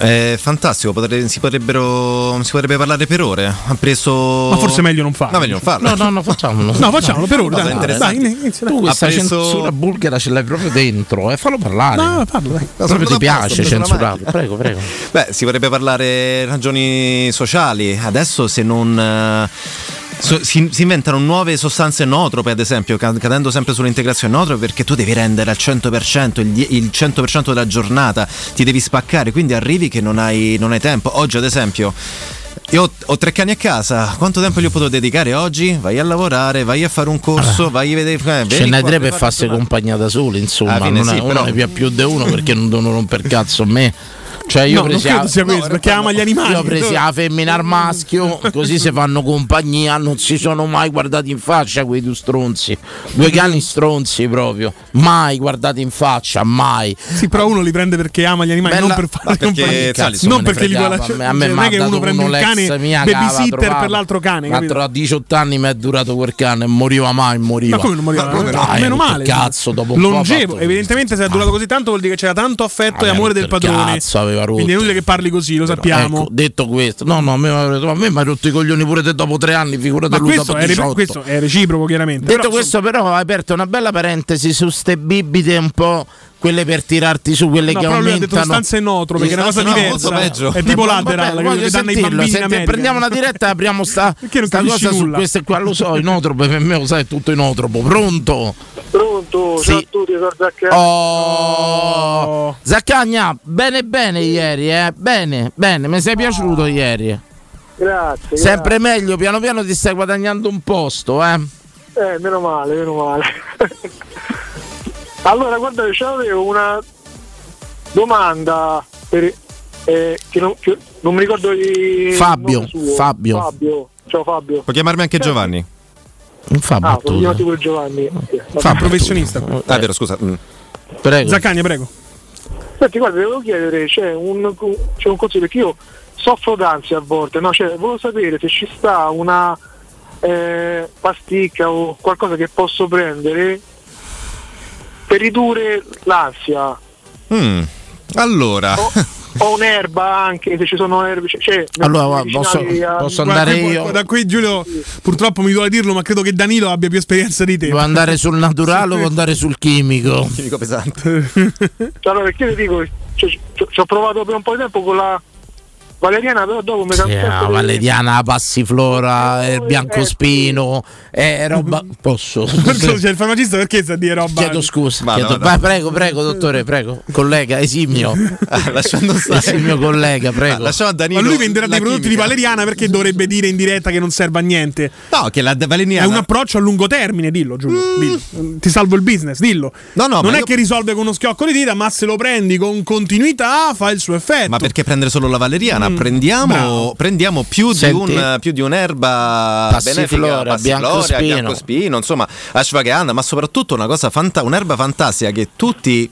È fantastico, potre- si, potrebbero, si potrebbe parlare per ore. Ha preso. Ma forse è meglio non farlo. No, meglio non farlo. No, no, no, facciamolo. No, facciamolo per ora. No, dai, dai, dai, inizia, dai. Tu questa preso- censura bulgara ce l'hai proprio dentro, e fallo parlare. No, parlo, dai. Proprio ti piace macchina. Prego, prego. Beh, si potrebbe parlare ragioni sociali. Adesso se non. eh, so- si, si inventano nuove sostanze nootrope, ad esempio, ca- cadendo sempre sull'integrazione nootrope, perché tu devi rendere al 100%, il, il 100% della giornata, ti devi spaccare, quindi arrivi che non hai, non hai tempo. Oggi, ad esempio. Io ho, ho tre cani a casa, quanto tempo gli ho potuto dedicare oggi? Vai a lavorare, vai a fare un corso, vai a vedere. eh, Ce n'è tre per farsi compagnia da soli, insomma. Alla fine non sì, è, uno però- ne più di uno perché non devono romper cazzo a me. Cioè io No, non presi credo a- sia questo, perché ama gli animali. Io ho presi la femmina al maschio, *laughs* così si fanno compagnia, non si sono mai guardati in faccia quei due stronzi. Due cani stronzi proprio. Mai guardati in faccia, mai. Sì, però uno li prende perché ama gli animali, Bella- non per fare perché, compagnia. non perché li vuole lasciare. a me cioè, non è che uno prende il cane babysitter per l'altro cane. Tra 18 anni mi è durato quel cane, moriva mai, moriva. Ma come non moriva? Ma no? Meno male. Cazzo, dopo un Longevo, evidentemente se è durato così tanto vuol dire che c'era tanto affetto e amore del padrone. Cazzo, aveva rotto. Quindi è inutile che parli così, lo sappiamo. Ecco, detto questo, no, no, a me, mi ha rotto i coglioni pure te dopo tre anni, figurati Ma lui questo dopo è, re- 18. questo è reciproco, chiaramente. Detto Però, questo, però, hai aperto una bella parentesi su ste bibite un po'. Quelle per tirarti su, quelle No, che però lui ha detto aumentano. sostanze nootrope, che è una cosa no, diversa. peggio. È tipo Ma- lateral, vabbè, che danno i bambini in senti, prendiamo una diretta e apriamo sta, *laughs* sta cosa su nulla? queste qua, lo so, inotrope per me lo sai, è tutto inotropo. Pronto? Pronto, Sì. ciao a tutti, sono Zaccaria. Oh, Zaccagna, bene bene ieri, eh? Bene, bene, mi sei piaciuto ieri. Grazie. Sempre meglio, piano piano ti stai guadagnando un posto, eh? grazie. Eh, meno male, meno male. *laughs* allora, guardate, c'avevo una domanda per, eh, che, non, che non mi ricordo il Fabio. Fabio. Fabio. Ciao Fabio. Puoi chiamarmi anche Giovanni? Fa Ah, battute. chiamato pure Giovanni. Fa un professionista. Ah, è vero, scusa. mm. Prego. Zaccagna, prego. Senti, guarda, devo chiedere, c'è un, c'è un consiglio perché io soffro d'ansia a volte, no? Cioè, volevo sapere se ci sta una eh, pasticca o qualcosa che posso prendere per ridurre l'ansia. Mm. Allora, *laughs* O un'erba anche, se ci sono erbe. Cioè, cioè, Allora, posso- a- posso Guarda, andare qui- io? Da qui Giulio, purtroppo mi duole dirlo, ma credo che Danilo abbia più esperienza di te. Devo andare sul naturale o devo andare sul chimico? chimico pesante. *laughs* Allora, perché ti dico, cioè, ci ci ho provato per un po' di tempo con la valeriana, però dopo mi Sì, la valeriana, la passiflora, il biancospino, eh, roba. Posso? *laughs* Perché c'è il farmacista perché sta a dire roba? Chiedo scusa. Vada, chiedo- vada. vai, prego, prego, dottore, prego. Collega, esimio. *laughs* Ah, lasciando stare. Esimio collega, Ah, prego. lasciamo a Danilo Ma lui venderà dei prodotti di chimica. valeriana perché dovrebbe dire in diretta che non serve a niente. No, che la valeriana È un approccio a lungo termine, dillo Giulio. dillo. Ti salvo il business, dillo. No, no, non ma è io- che risolve con uno schiocco di dita, ma se lo prendi con continuità fa il suo effetto. Ma perché prendere solo la valeriana? Mm, Prendiamo, prendiamo più, di un, più di un'erba Passiflora, benefica, passiflora, biancospino. biancospino, insomma, ashwagandha, ma soprattutto una cosa fanta- un'erba fantastica che tutti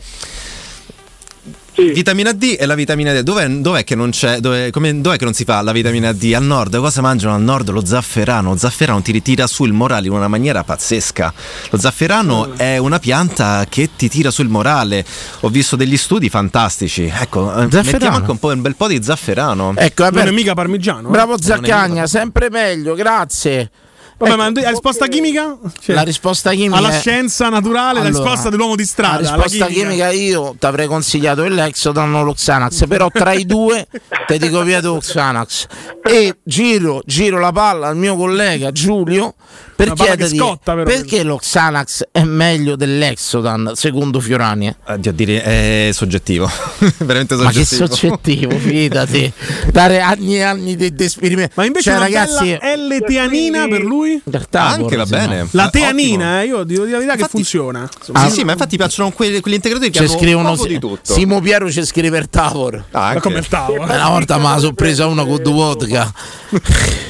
Vitamina D e la vitamina D. Dov'è, dov'è che non c'è? Dov'è, come- dov'è che non si fa la vitamina D? Al nord, cosa mangiano al nord? Lo zafferano. Lo zafferano ti tira su il morale in una maniera pazzesca. Lo zafferano è una pianta che ti tira sul morale. Ho visto degli studi fantastici. Ecco, eh, Zafferano. mettiamo anche un, po', un bel po' di zafferano. Ecco, vabbè. Non è mica parmigiano. eh? Bravo Zaccagna, sempre meglio, grazie. Vabbè, ma la risposta chimica? Cioè, la risposta chimica alla è- scienza naturale, la Allora, risposta dell'uomo di strada. La risposta chimica. io ti avrei consigliato il Lexodan o lo Xanax, però tra i due ti dico via tu Xanax. E giro, giro la palla al mio collega Giulio per chiedergli scotta, però. perché lo Xanax è meglio dell'Exodan secondo Fiorani. Oddio, a dire è soggettivo. *laughs* Veramente Ma che soggettivo. soggettivo, fidati. Dare anni e anni di, di esperimenti. Ma invece cioè, ragazzi, L-teanina per lui? Anche va bene. La Ah, teanina, eh, io dico di verità che funziona. Sì, sì, ma infatti piacciono quelli, quegli integratori che hanno scrivono poco di tutto. Simo Piero ci scrive il Tavor. Ah, anche. come il Tavor? Una volta me la sono presa una con due vodka. Ma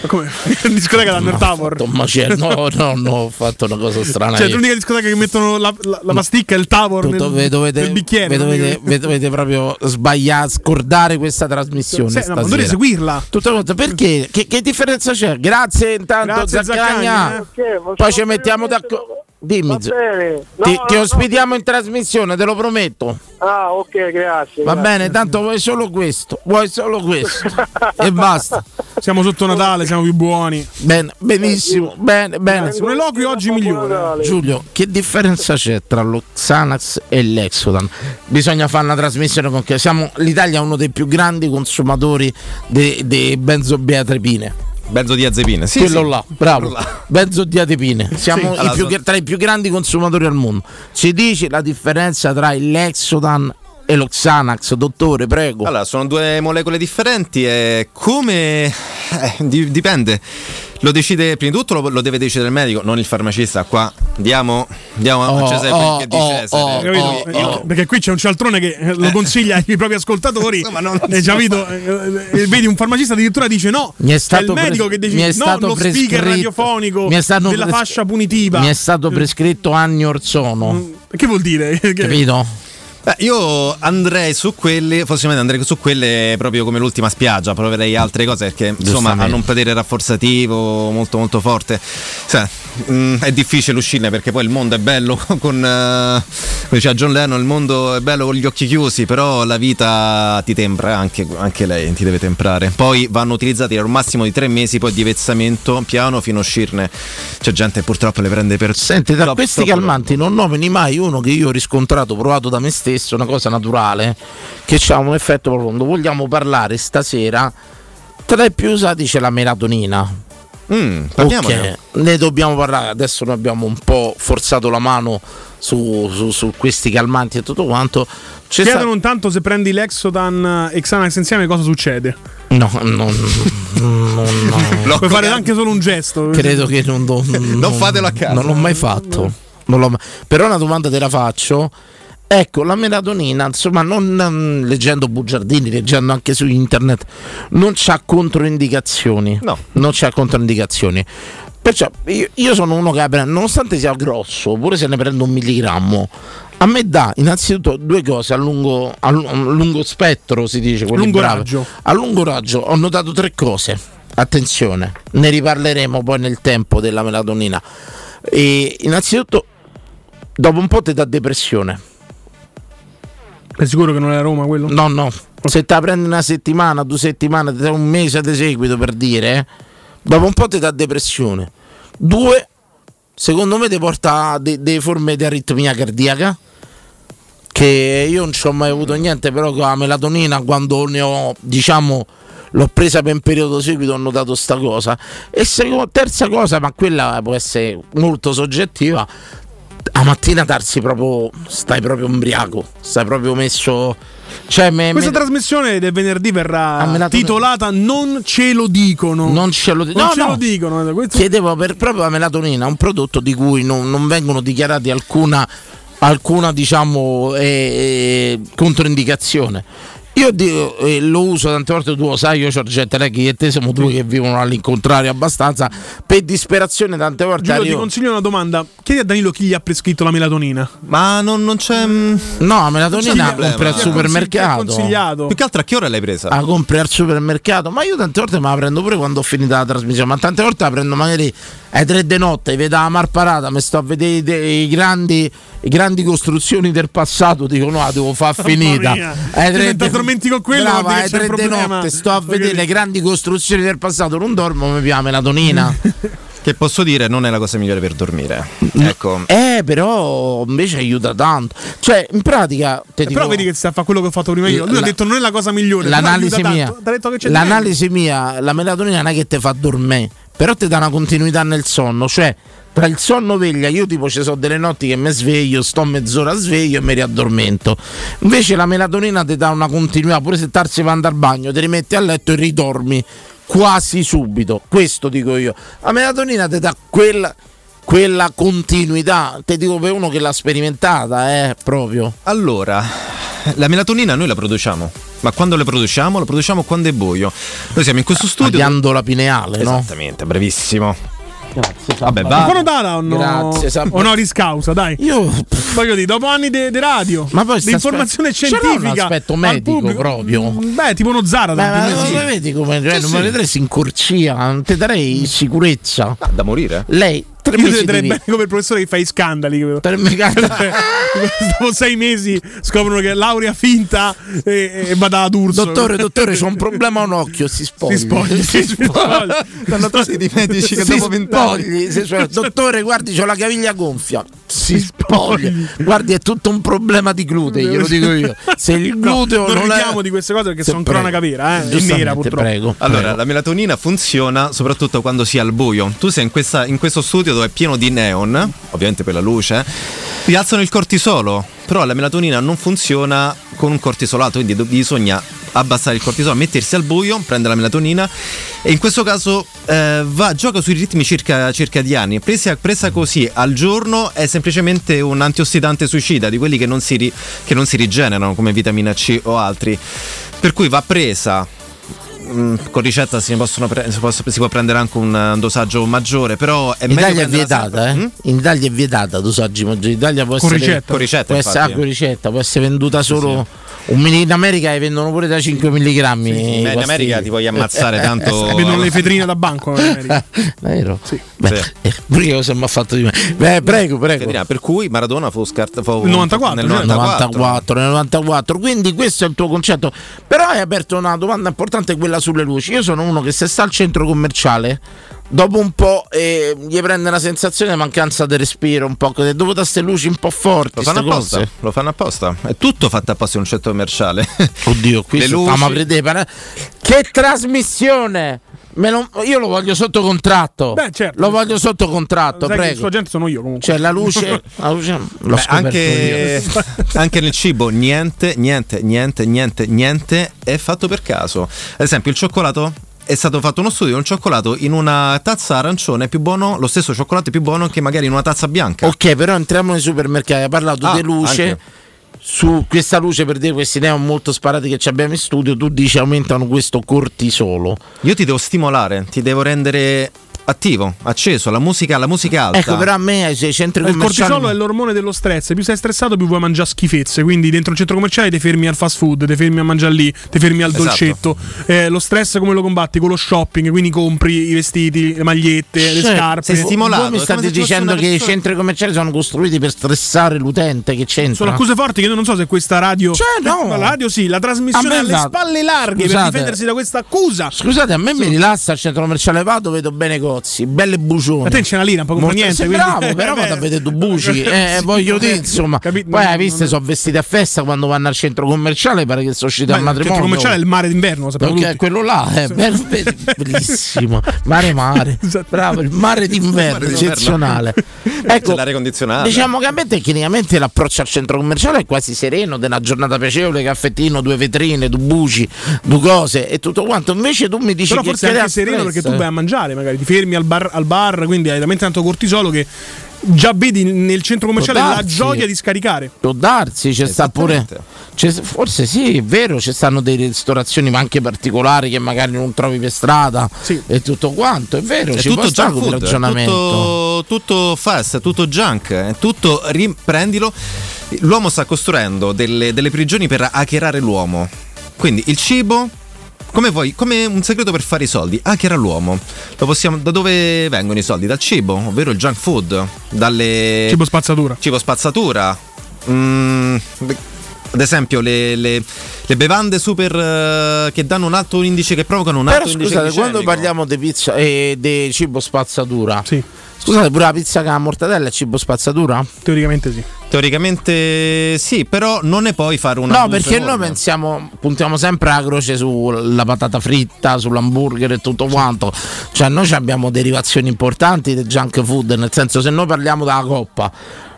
come? In *laughs* discoteca danno il Tavor. Ma c'è- no, no, no, ho fatto una cosa strana. Cioè, io. l'unica discoteca che mettono la, la, la pasticca e il Tavor nel, Tutto- ve dovete, nel bicchiere. dovete, dovete proprio sbagliare, scordare questa trasmissione. Sì, no, ma seguirla. Tutto quanto. perché? Che, che differenza c'è? Grazie intanto Grazie, Zaccagna. Zaccagna, eh. Poi ci mettiamo d'accordo. Dimmi. No, ti, ti no. ospitiamo in trasmissione, te lo prometto. Ah, ok, grazie. Va grazie. bene, tanto vuoi solo questo, vuoi solo questo *laughs* e basta. Siamo sotto Natale, siamo più buoni. Bene, benissimo, bene, bene. Un eloquio oggi migliore. Giulio, che differenza c'è tra lo Xanax e l'Exodan? Bisogna fare una trasmissione con che siamo l'Italia è uno dei più grandi consumatori di benzodiazepine. Benzodiazepine, sì, Quello sì. là, bravo. Benzodiazepine. Siamo Sì. i più- tra i più grandi consumatori al mondo. Ci dici la differenza tra il Lexodan e lo Xanax, dottore, prego. Allora, sono due molecole differenti e come... eh, di- dipende. Lo decide, prima di tutto lo, lo deve decidere il medico, non il farmacista. Qua diamo, diamo Oh, a Cesare oh, quel che oh, Cesare. oh, oh, Eh, oh. Perché qui c'è un cialtrone che eh, lo consiglia ai propri ascoltatori. *laughs* capito? Eh, eh, vedi, un farmacista addirittura dice no. Mi è stato è il medico pres- che mi decide, no, lo speaker prescritto- radiofonico mi è stato della pres- fascia punitiva. Mi è stato prescritto anni or sono. Che vuol dire? *laughs* Capito? Beh, io andrei su quelle, possibilmente andrei su quelle proprio come l'ultima spiaggia, proverei altre cose perché insomma hanno un potere rafforzativo molto molto forte. Sai, mm, è difficile uscirne perché poi il mondo è bello *laughs* con, eh, come diceva John Lennon, il mondo è bello con gli occhi chiusi, però la vita ti tempra, anche, anche lei ti deve temprare. Poi vanno utilizzati per un massimo di tre mesi, poi di vezzamento piano fino a uscirne. C'è gente che purtroppo le prende per... Senti, troppo- questi calmanti non nomini mai uno che io ho riscontrato, provato da me stesso, una cosa naturale, che ha un effetto profondo. Vogliamo parlare stasera, tra i più usati c'è la melatonina. Mm, parliamone. Ok, ne dobbiamo parlare. Adesso noi abbiamo un po' forzato la mano su, su- su questi calmanti e tutto quanto. C'è sta- Chiedono intanto se prendi l'Exodan e Xanax insieme cosa succede. No, no, no, *laughs* no. Puoi fare anche solo un gesto. Credo che non, do- non, fatelo a casa. Non l'ho mai fatto. Non l'ho mai- Però una domanda te la faccio. Ecco, la melatonina, insomma, non leggendo bugiardini, leggendo anche su internet, non c'ha controindicazioni. No. Non c'ha controindicazioni. Perciò io, io sono uno che prende, nonostante sia grosso, pure se ne prendo un milligrammo, a me dà innanzitutto due cose a lungo, a lu- a lungo spettro, si dice, Lungo bravi. raggio. A lungo raggio ho notato tre cose. Attenzione, ne riparleremo poi nel tempo della melatonina. E innanzitutto, dopo un po' ti dà depressione. È sicuro che non è Roma quello? No, no. Se te la prendi una settimana, due settimane, un mese di seguito per dire, eh, dopo un po' ti dà depressione. Due, secondo me ti porta a de- delle forme di aritmia cardiaca. Che io non ci ho mai avuto niente, però con la melatonina quando ne ho, diciamo, l'ho presa per un periodo seguito ho notato sta cosa. E seco- terza cosa, ma quella può essere molto soggettiva, a mattina darsi proprio, stai proprio ubriaco, stai proprio messo... Cioè, me- Questa me- trasmissione del venerdì verrà Ah, titolata Non ce lo dicono. Non ce lo, di- Non no, ce no. lo dicono. Questo- Chiedevo per proprio la melatonina, un prodotto di cui non, non vengono dichiarati alcuna, alcuna diciamo, eh, eh, controindicazione. Io dico, eh, lo uso tante volte, tu lo sai, io Giorgetta Lecchi e te siamo due che vivono all'incontrario abbastanza. Per disperazione tante volte Giulio, ti arrivo- consiglio una domanda. Chiedi a Danilo chi gli ha prescritto la melatonina. Ma non, non c'è. mm, No, la melatonina la compri al supermercato. consigliato. Più che altro a che ora l'hai presa? La compri al supermercato, ma io tante volte me la prendo pure quando ho finito la trasmissione, ma tante volte la prendo magari alle tre di notte, vedo la mar parata, mi sto a vedere i, de- i grandi, i grandi costruzioni del passato, dico no, la devo far finita. Se tre ti de- addormenti con quello, Brava, c'è tre di notte sto a vedere le grandi costruzioni del passato, non dormo, mi piace la melatonina. *laughs* Che posso dire non è la cosa migliore per dormire. Ecco. eh, però invece aiuta tanto. Cioè, in pratica, te Eh, dico, Però vedi che sta a fare quello che ho fatto prima io. Lui La- ha detto non è la cosa migliore. l'analisi mia, l'analisi mia, la melatonina non è che ti fa dormire, però ti dà una continuità nel sonno, cioè tra il sonno veglia, io tipo ci sono delle notti che mi sveglio, sto mezz'ora sveglio e mi riaddormento. Invece la melatonina ti dà una continuità, pure se tarsi va andare al bagno, ti rimetti a letto e ridormi quasi subito. Questo dico io. La melatonina ti dà quella quella continuità, te dico per uno che l'ha sperimentata, eh, proprio. Allora, la melatonina noi la produciamo. Ma quando la produciamo? La produciamo quando è buio. Noi siamo in questo La studio. ghiandola pineale, no? Esattamente, brevissimo. Grazie, Vabbè, Ma va. ancora data o no? Grazie, Sam- Honoris causa, dai. Io voglio dire, dopo anni di radio, Ma poi di informazione aspe- ce l'ha un scientifica, aspetto medico proprio. mm, Beh, tipo uno Zara. Beh, ma mesi. lo vedi come cioè, Sì, non sì. mi vedresti in corcia, non ti darei sicurezza. Ah, da morire? Lei Io mesi vedrei bene come il professore che fa i scandali. credo. Per me- *laughs* Dopo sei mesi scoprono che laurea finta e, e vada ad Urso. Dottore, dottore, c'ho un *laughs* problema a un occhio, si spogli. Si spogli, *laughs* si spogli. Danno tutti di medici che si dopo vent'anni. spogli. Dottore, guardi, c'ho la caviglia gonfia. Si spogli. Guardi, è tutto un problema di glutei, glielo dico io. Se il gluteo non, non, ridiamo è di queste cose perché Se sono prego. cronaca vera, eh? è nera purtroppo. prego. Allora, prego. la melatonina funziona soprattutto quando si è al buio. Tu sei in, questa- in questo studio dove è pieno di neon, ovviamente per la luce, ti alzano il cortisolo, però la melatonina non funziona con un cortisolato, quindi do- bisogna abbassare il cortisolo, mettersi al buio, prendere la melatonina e in questo caso eh, va, gioca sui ritmi circa, circadiani. Presa, presa così al giorno è semplicemente un antiossidante suicida di quelli che non si, ri- che non si rigenerano come vitamina C o altri. Per cui va presa con ricetta si, possono pre- si, posso- si può prendere anche un, eh, dosaggio maggiore, però è In meglio Italia è vietata, sempre- eh? In Italia è vietata dosaggi maggiori. In Italia può Con essere, ricetta. Con ricetta, può essere, infatti. ah, con ricetta, può essere venduta solo un mini- in America e vendono pure da 5 mg. in America ti voglio ammazzare tanto. *laughs* Vedono le vetrine da banco. in America. *laughs* Vero? Sì. Beh, eh, io se mi ha fatto di me. Beh, prego, prego. Federica, Per cui Maradona fu scartato Nel 94, nel certo. 94. 94, nel 94, quindi questo è il tuo concetto. Però hai aperto una domanda importante, quella sulle luci. Io sono uno che se sta al centro commerciale, dopo un po' eh, gli prende la sensazione di mancanza di respiro, un po' dovuto a queste luci un po' forti. Lo fanno apposta, cose. lo fanno apposta. È tutto fatto apposta in un centro commerciale. Oddio, qui Le luci. a vedere, para- Che trasmissione! Me lo- io lo voglio sotto contratto. Beh, certo. Lo voglio sotto contratto, Sai che il prego. suo agente sono io comunque. Cioè *laughs* la luce, la luce l'ho Beh, anche, io. anche nel cibo niente, niente, niente, niente, niente è fatto per caso. Ad esempio il cioccolato è stato fatto uno studio, un cioccolato in una tazza arancione è più buono, lo stesso cioccolato è più buono che magari in una tazza bianca. Ok, però entriamo nei supermercati. Hai parlato Ah, di luce. anche. Su questa luce per dire questi neon molto sparati che abbiamo in studio, tu dici aumentano questo cortisolo. Io ti devo stimolare, ti devo rendere attivo, acceso, la musica, la musica alta. Ecco, però a me ai sei centri Il commerciali. cortisolo è l'ormone dello stress. Più sei stressato, più vuoi mangiare schifezze. Quindi dentro il centro commerciale ti fermi al fast food, ti fermi a mangiare lì, ti fermi al Esatto. dolcetto. Eh, lo stress come lo combatti? Con lo shopping, quindi compri i vestiti, le magliette, le Cioè, scarpe. sei stimolato. Voi mi state dicendo che i centri commerciali sono costruiti per stressare l'utente? Che c'entra? Sono accuse forti che io non so se questa radio. Cioè, no. La radio sì, la trasmissione alle va- spalle larghe per Scusate. difendersi da questa accusa. Scusate, a me mi rilassa al centro commerciale, vado, vedo bene negozi, belle bucione. Ma te c'è una lira, un po' Molto- niente. Quindi- bravo, però *laughs* Eh, vado a vedere tu buci. *laughs* Eh, voglio dire, insomma. Capito? Poi hai visto, sono vestiti a festa quando vanno al centro commerciale, pare che sono usciti al il centro matrimonio. commerciale è il mare d'inverno, sappiamo Ok, tutti. quello là è be- bellissimo. *laughs* Mare mare. Bravo, il Mare d'inverno. eccezionale. C'è Ecco, l'aria condizionata. Diciamo che a me tecnicamente l'approccio al centro commerciale è quasi sereno, della giornata piacevole, caffettino, due vetrine, due buci, due cose e tutto quanto. Invece tu mi dici Però che forse è anche sereno stress. perché tu vai a mangiare, magari ti fermi al bar, al bar quindi hai talmente tanto cortisolo che già vedi nel centro commerciale la gioia di scaricare. Può darsi, c'è sta pure. c'è- forse sì, è vero, ci stanno delle ristorazioni ma anche particolari che magari non trovi per strada e tutto quanto. È vero, È ci tutto junk food, ragionamento. tutto, tutto fast, tutto junk, è tutto riprendilo. L'uomo sta costruendo delle, delle prigioni per hackerare l'uomo. Quindi il cibo, come vuoi, come un segreto per fare i soldi, hackera l'uomo. Lo possiamo, da dove vengono i soldi? Dal cibo, ovvero il junk food, dalle... Cibo spazzatura. Cibo spazzatura. Mm, ad esempio le, le- le bevande super eh, che danno un alto indice, che provocano un Però alto indice scusate, glicemico. quando parliamo di pizza e di cibo spazzatura, scusate, pure la pizza con la mortadella è cibo spazzatura? Teoricamente sì. Teoricamente sì, però non ne puoi fare una No, perché noi enorme. pensiamo, puntiamo sempre la croce sulla patata fritta, sull'hamburger e tutto quanto. Cioè, noi ci abbiamo derivazioni importanti del junk food, nel senso, se noi parliamo della coppa,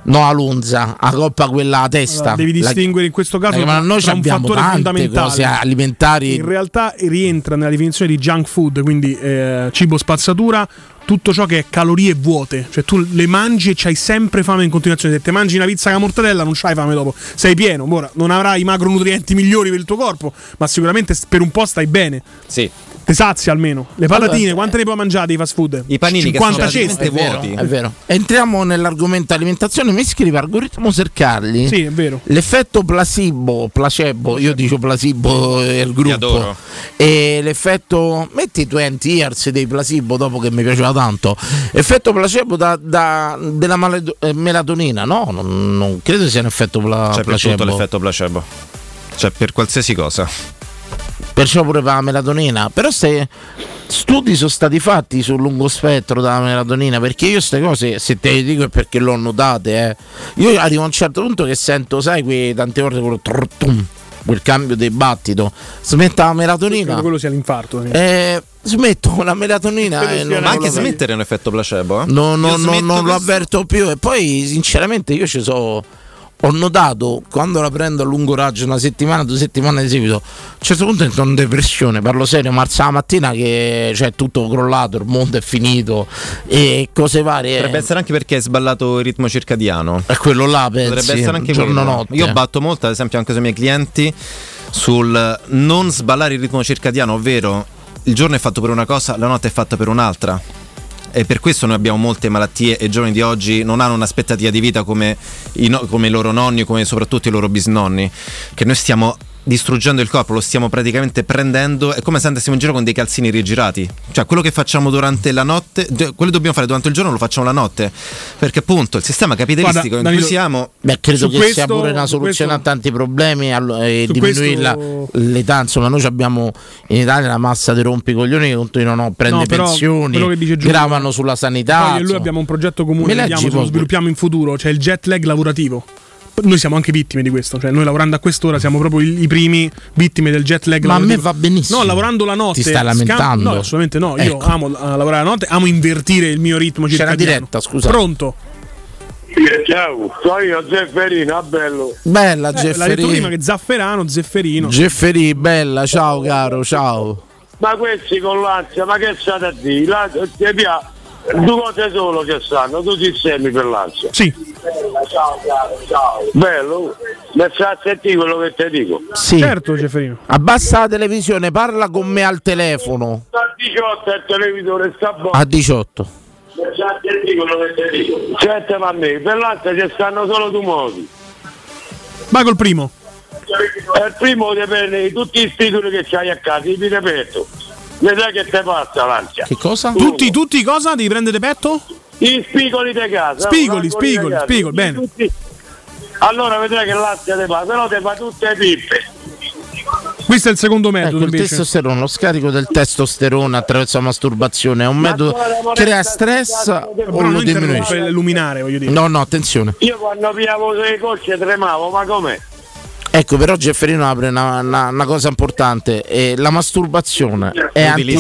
no a lunza, la coppa quella a testa. Allora, devi la- distinguere in questo caso Eh, ma noi tra un fattore fondamentale. cose alimentari. In realtà rientra nella definizione di junk food, quindi eh, cibo spazzatura, tutto ciò che è calorie vuote, cioè tu le mangi e c'hai sempre fame in continuazione. Se te mangi una pizza con la mortadella non c'hai fame dopo, sei pieno. Ora non avrai i macronutrienti migliori per il tuo corpo, ma sicuramente per un po' stai bene. Sì. Ti sazia almeno. Le patatine, Allora, quante ne puoi mangiare di fast food? I panini 50 che sono ceste. È vero, è vero. Entriamo nell'argomento alimentazione. Mi scrive algoritmo Sercarli. Sì, è vero. L'effetto placebo, placebo, io dico placebo è il gruppo. adoro. E l'effetto metti 20 years dei placebo dopo che mi piaceva tanto. Effetto placebo da, da- della male- eh, melatonina, no? Non, non credo sia un effetto pla- C'è per placebo. tutto l'effetto placebo. Cioè per qualsiasi cosa. Perciò pure per la melatonina. Però se studi sono stati fatti sul lungo spettro della melatonina, perché io queste cose, se te le dico è perché l'ho notate, eh. Io arrivo a un certo punto che sento, sai, quei tante volte quello trrtum, quel cambio di battito. Smetta la melatonina. Credo quello sia l'infarto. sì. Eh, smetto con la melatonina e non, Ma anche lo- smettere è un effetto placebo. Eh? No, no, no, non lo avverto più. E poi, sinceramente, io ci so. Ho notato quando la prendo a lungo raggio una settimana, due settimane di seguito, a un certo punto entro in depressione. Parlo serio, ma alza la mattina che c'è tutto crollato, il mondo è finito e cose varie. Potrebbe essere anche perché hai sballato il ritmo circadiano. È quello là, pensi? Potrebbe essere anche giorno quello. notte. Io batto molto, ad esempio, anche sui miei clienti sul non sballare il ritmo circadiano, ovvero il giorno è fatto per una cosa, la notte è fatta per un'altra. E per questo noi abbiamo molte malattie e i giovani di oggi non hanno un'aspettativa di vita come i, no- come i loro nonni, come soprattutto i loro bisnonni, che noi stiamo distruggendo il corpo, lo stiamo praticamente prendendo, è come se andassimo in giro con dei calzini rigirati. Cioè quello che facciamo durante la notte, quello che dobbiamo fare durante il giorno lo facciamo la notte, perché appunto il sistema capitalistico Guarda, in Danilo, cui siamo... Beh, credo che questo- sia pure una soluzione questo- a tanti problemi e Su diminuire questo- la- l'età. Insomma, noi abbiamo in Italia la massa di rompicoglioni che continuano a prendere No, però pensioni, che Giulio- gravano sulla sanità. Poi io e lui abbiamo un progetto comune, vediamo se lo sviluppiamo in futuro, cioè il jet lag lavorativo. Noi siamo anche vittime di questo, cioè noi lavorando a quest'ora siamo proprio i, i primi vittime del jet lag Ma a me va benissimo. No, lavorando la notte. Ti stai lamentando? no, assolutamente no. Io Ecco. amo eh, lavorare la notte, amo invertire il mio ritmo C'era circadiano. diretta, scusa. Pronto? Ciao, sono io Zefferino, a bello. Bella Eh, l'ha detto Gefferini. prima che Zafferano, Zefferino. Gefferini, bella, ciao caro, ciao. Ma questi con l'ansia, ma che state a dire? La, ti pia- due cose solo che sanno, tu ti semi per l'ansia. Sì. Ciao, ciao, ciao. Bello, mi sa sentire quello che ti dico. Sì. Certo, Ceferino. Abbassa la televisione, parla con me al telefono. Sta 18 il televisore sta buono. A 18. Mi sa sentire quello che ti dico. Senti ma a me, per l'ansia ci stanno solo due modi. Vai col primo. Eh, Il primo dipende di tutti i titoli che c'hai a casa, ti ripeto. Ne sai che te passa l'ansia? Che cosa? Tutti, tutti cosa? Devi prendere petto? I spigoli di casa. Spigoli, no? Spigoli, casa. spigoli, bene. Tutti- Allora vedrai che l'ansia te fa, se no te fa tutte le pippe. Questo è il secondo metodo Ecco, il invece. testosterone, lo scarico del testosterone attraverso la masturbazione è un metodo che crea stress o Però lo diminuisce? il luminare, voglio dire. No, no, attenzione. Io quando piavo le cocce tremavo, ma com'è? Ecco, però Gefferino apre una, una- una cosa importante. eh, la masturbazione è, anti,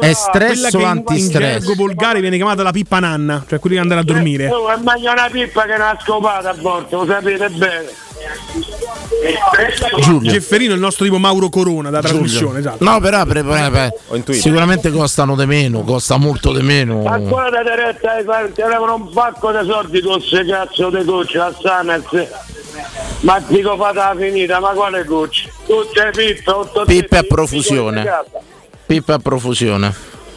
è stress o in, in antistress? gergo volgare viene chiamata la pippa nanna, cioè quelli che andare a dormire. Oh, è meglio una pippa che una scopata a volte, lo sapete bene. Giulio. Gefferino è il nostro tipo Mauro Corona da trasmissione, esatto. No, però pre- pre- pre- sicuramente costano di meno, costa molto di meno. Ancora da diretta fare telefono un pacco di soldi con queste cazzo di gocce a Sanez. Ma dico fata finita, ma quale gocce? Tutte pippe, otto Pippe a profusione. Pippe a profusione.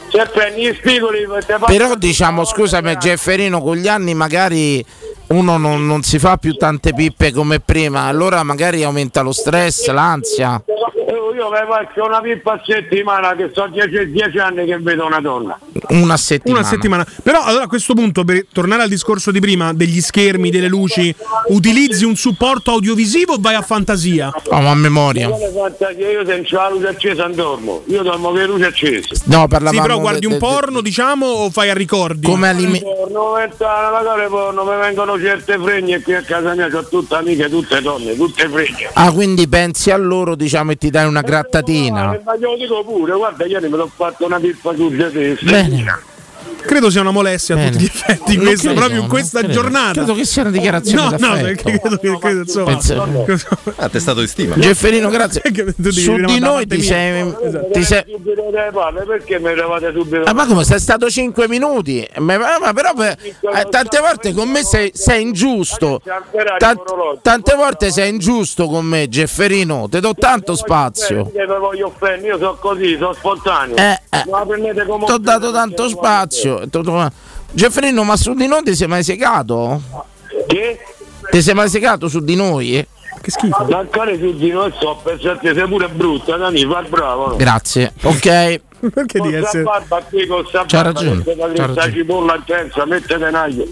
Se prendi gli spigoli Però diciamo, scusami Gefferino, con gli anni magari uno non, non si fa più tante pippe come prima, allora magari aumenta lo stress, l'ansia. Io mi faccio una pippa a settimana che so 10 anni che vedo una donna. Una settimana. Una settimana. Però allora a questo punto, per tornare al discorso di prima, degli schermi, delle luci, utilizzi un supporto audiovisivo o vai a fantasia? Oh, ma a memoria. Io le fantasie, io se non c'ho la luce accesa non dormo. Io dormo con le luci accese. No, parlavamo Sì, però guardi de- un de- porno, diciamo, o fai a ricordi? Come alime- Porno, magari porno, mi vengono certe fregne qui a casa mia, ho tutte amiche, tutte donne, tutte fregne. Ah, quindi pensi a loro, diciamo, e ti dai una grattatina. Ma glielo dico pure, guarda, ieri me l'ho fatto una pippa sul tedesco. Bene. Credo sia una molestia a Bene. tutti gli effetti Non questa, credo, proprio in questa credo. giornata. Credo che sia una dichiarazione No, no, d'affetto. perché credo che credo, insomma. Pensa- Ah, testato di stima. Gefferino, grazie. Su di noi ti sei, Esatto. ti sei- perché mi levate subito? Ah, ma come sei stato 5 minuti? Ma, ma- ma però per- eh, tante volte con me sei, sei ingiusto. Ta- tante volte sei ingiusto con me, Gefferino. Ti do tanto spazio. Io sono così, sono spontaneo. Eh, eh. Ti ho dato tanto spazio. T'ho- Gefferino, ma su di noi ti sei mai segato? Che? Ti sei mai segato su di noi? Che schifo. Mancare su di noi so, per certi sei pure brutta, Dani, fa il bravo. no? Grazie. Ok. *laughs* Perché Con di essere. barba qui, con sta C'ha barba, ragione, c'ha questa ragione. cipolla intensa, mettete naglio. *laughs*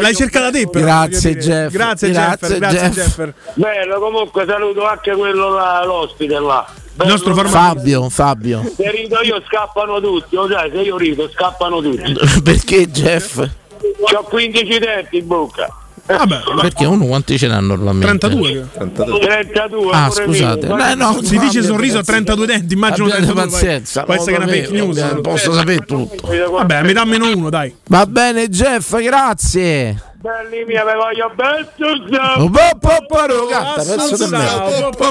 L'hai cercata te, però. Grazie. Jeff. Grazie, Grazie, Jeffer. Grazie, Jeff. Bello, comunque saluto anche quello là, l'ospite là. Il nostro Bello. Fabio, Fabio. Se rido io scappano tutti, lo sai, se io rido scappano tutti. *laughs* Perché Jeff? C'ho 15 denti in bocca. Vabbè, *laughs* Perché uno quanti ce n'ha normalmente? 32. 32. Ah, pure scusate. mio. Eh, no, Si dice sorriso a 32 denti, immagino Abbiate 32. poi- pazienza. Può essere che è una fake news. sapevo, Posso sapere tutto. Vabbè, a metà meno uno, dai. Va bene, Jeff, grazie. Belli mia, vi voglio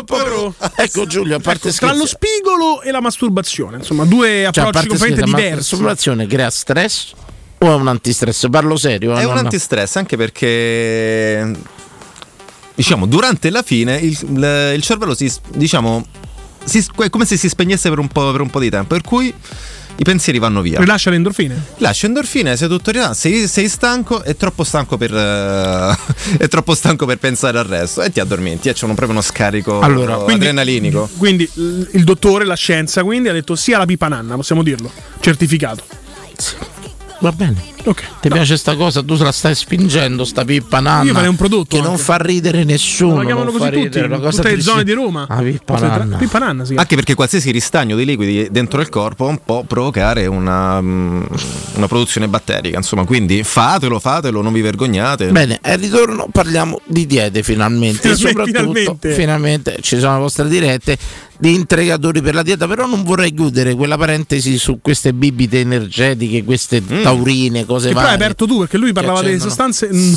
po- Ecco Giulio, a parte Tra lo scherzi. spigolo e la masturbazione, insomma, due Cioè, approcci parte completamente scherzi, ma la diversi. simulazione crea stress o è un antistress? Parlo serio. eh, È non- un antistress anche perché diciamo durante la fine il, il- il cervello si diciamo si- è come se si spegnesse per un, po', per un po' di tempo, per cui i pensieri vanno via. Rilascia le endorfine. Lascia endorfine, sei tutto rilassato, sei, sei stanco, è troppo stanco per eh, *laughs* è troppo stanco per pensare al resto e ti addormenti, e c'è uno- proprio uno scarico Allora, quindi- adrenalinico. Quindi il dottore, la scienza, quindi ha detto sia la pipa nanna, possiamo dirlo. Certificato. Va bene. Ok. Ti piace sta cosa? Tu la stai spingendo, sta pippa nanna. Io farei un prodotto Che non fa ridere nessuno. Ma la chiamano così tutti, ridere, una in cosa tutte le zone di Roma. Ah, pippa nanna. Pippa nanna, sì. Anche perché qualsiasi ristagno di liquidi dentro il corpo un po' provocare una, mm, una produzione batterica, insomma, quindi fatelo, fatelo, non vi vergognate. Bene, al ritorno parliamo di diete finalmente. e Finalmente, soprattutto, finalmente. finalmente ci sono le vostre dirette di integratori per la dieta. Però non vorrei chiudere quella parentesi su queste bibite energetiche, queste taurine, cose Che però hai aperto tu perché lui parlava delle sostanze non.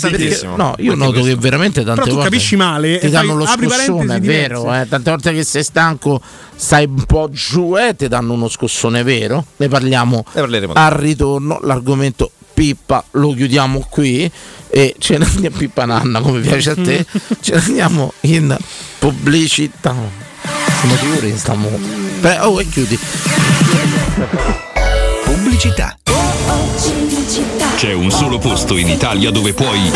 Perché- no, io noto che veramente tante Però tu volte capisci male ti danno lo scossone, è vero, eh, tante volte che sei stanco, stai un po' giù e ti danno uno scossone vero. Ne parliamo al ritorno, l'argomento Pippa lo chiudiamo qui e ce ne andiamo Pippa Nanna come piace a te, *laughs* ce ne andiamo in pubblicità. Siamo sicuri che stiamo... Oh e chiudi. Pubblicità. C'è un solo posto in Italia dove puoi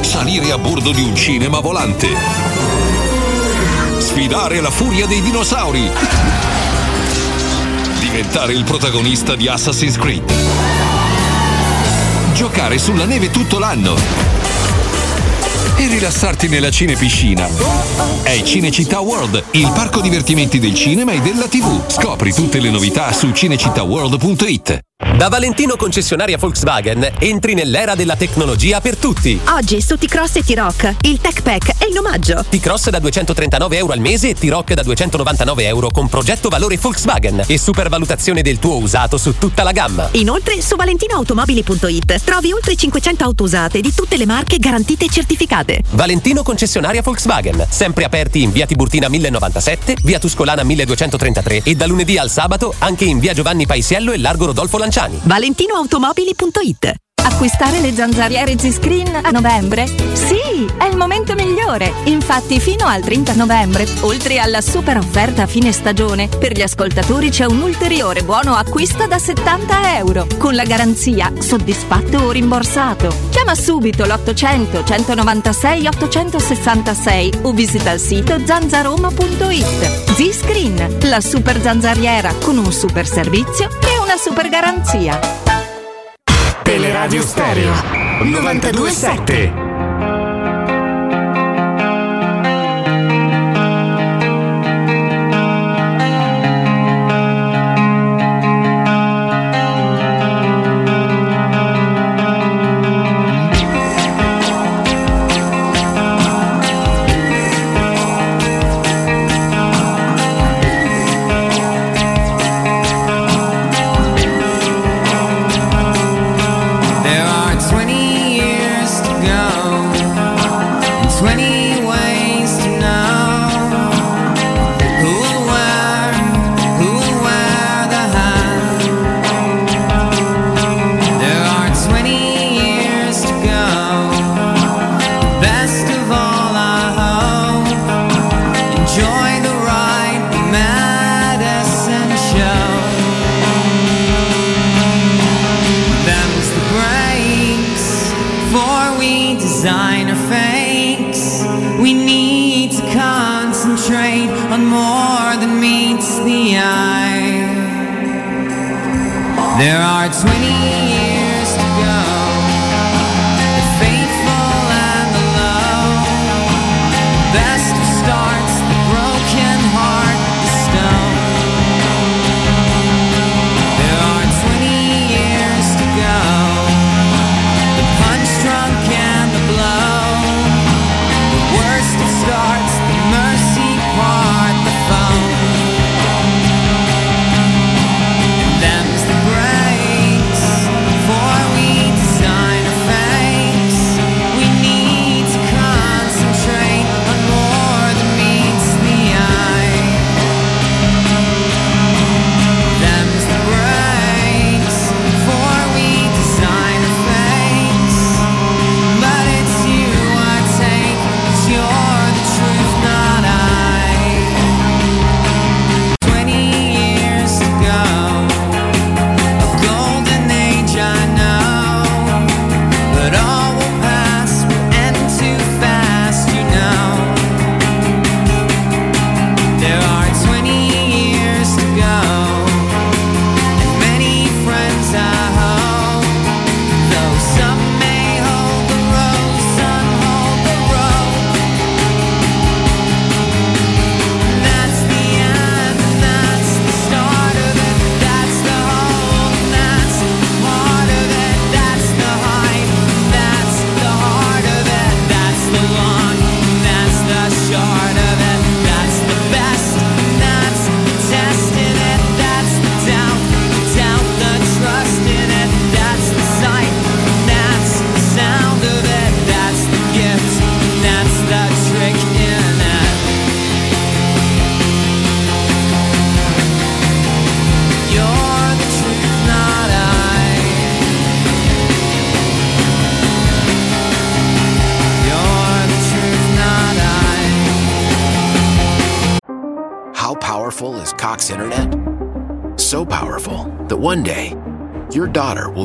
salire a bordo di un cinema volante, sfidare la furia dei dinosauri, diventare il protagonista di Assassin's Creed, giocare sulla neve tutto l'anno e rilassarti nella cinepiscina. È Cinecittà World, il parco divertimenti del cinema e della TV. Scopri tutte le novità su cinecittàworld.it. Da Valentino concessionaria Volkswagen entri nell'era della tecnologia per tutti. Oggi su T-Cross e T-Rock il Tech Pack è in omaggio. T-Cross da 239 euro al mese e T-Rock da 299 euro con progetto valore Volkswagen e supervalutazione del tuo usato su tutta la gamma. Inoltre su valentinoautomobili.it trovi oltre 500 auto usate di tutte le marche garantite e certificate. Valentino concessionaria Volkswagen, sempre aperti in via Tiburtina 1097, via Tuscolana 1233 e da lunedì al sabato anche in via Giovanni Paisiello e largo Rodolfo Lanciani. valentinoautomobili.it Acquistare le zanzariere Z-Screen a novembre? Sì, è il momento migliore. Infatti, fino al 30 novembre, oltre alla super offerta a fine stagione, per gli ascoltatori c'è un ulteriore buono acquisto da 70 euro, con la garanzia soddisfatto o rimborsato. Chiama subito l'800 196 866 o visita il sito zanzaroma.it. Z-Screen, la super zanzariera con un super servizio e una super garanzia. Teleradio Stereo 927.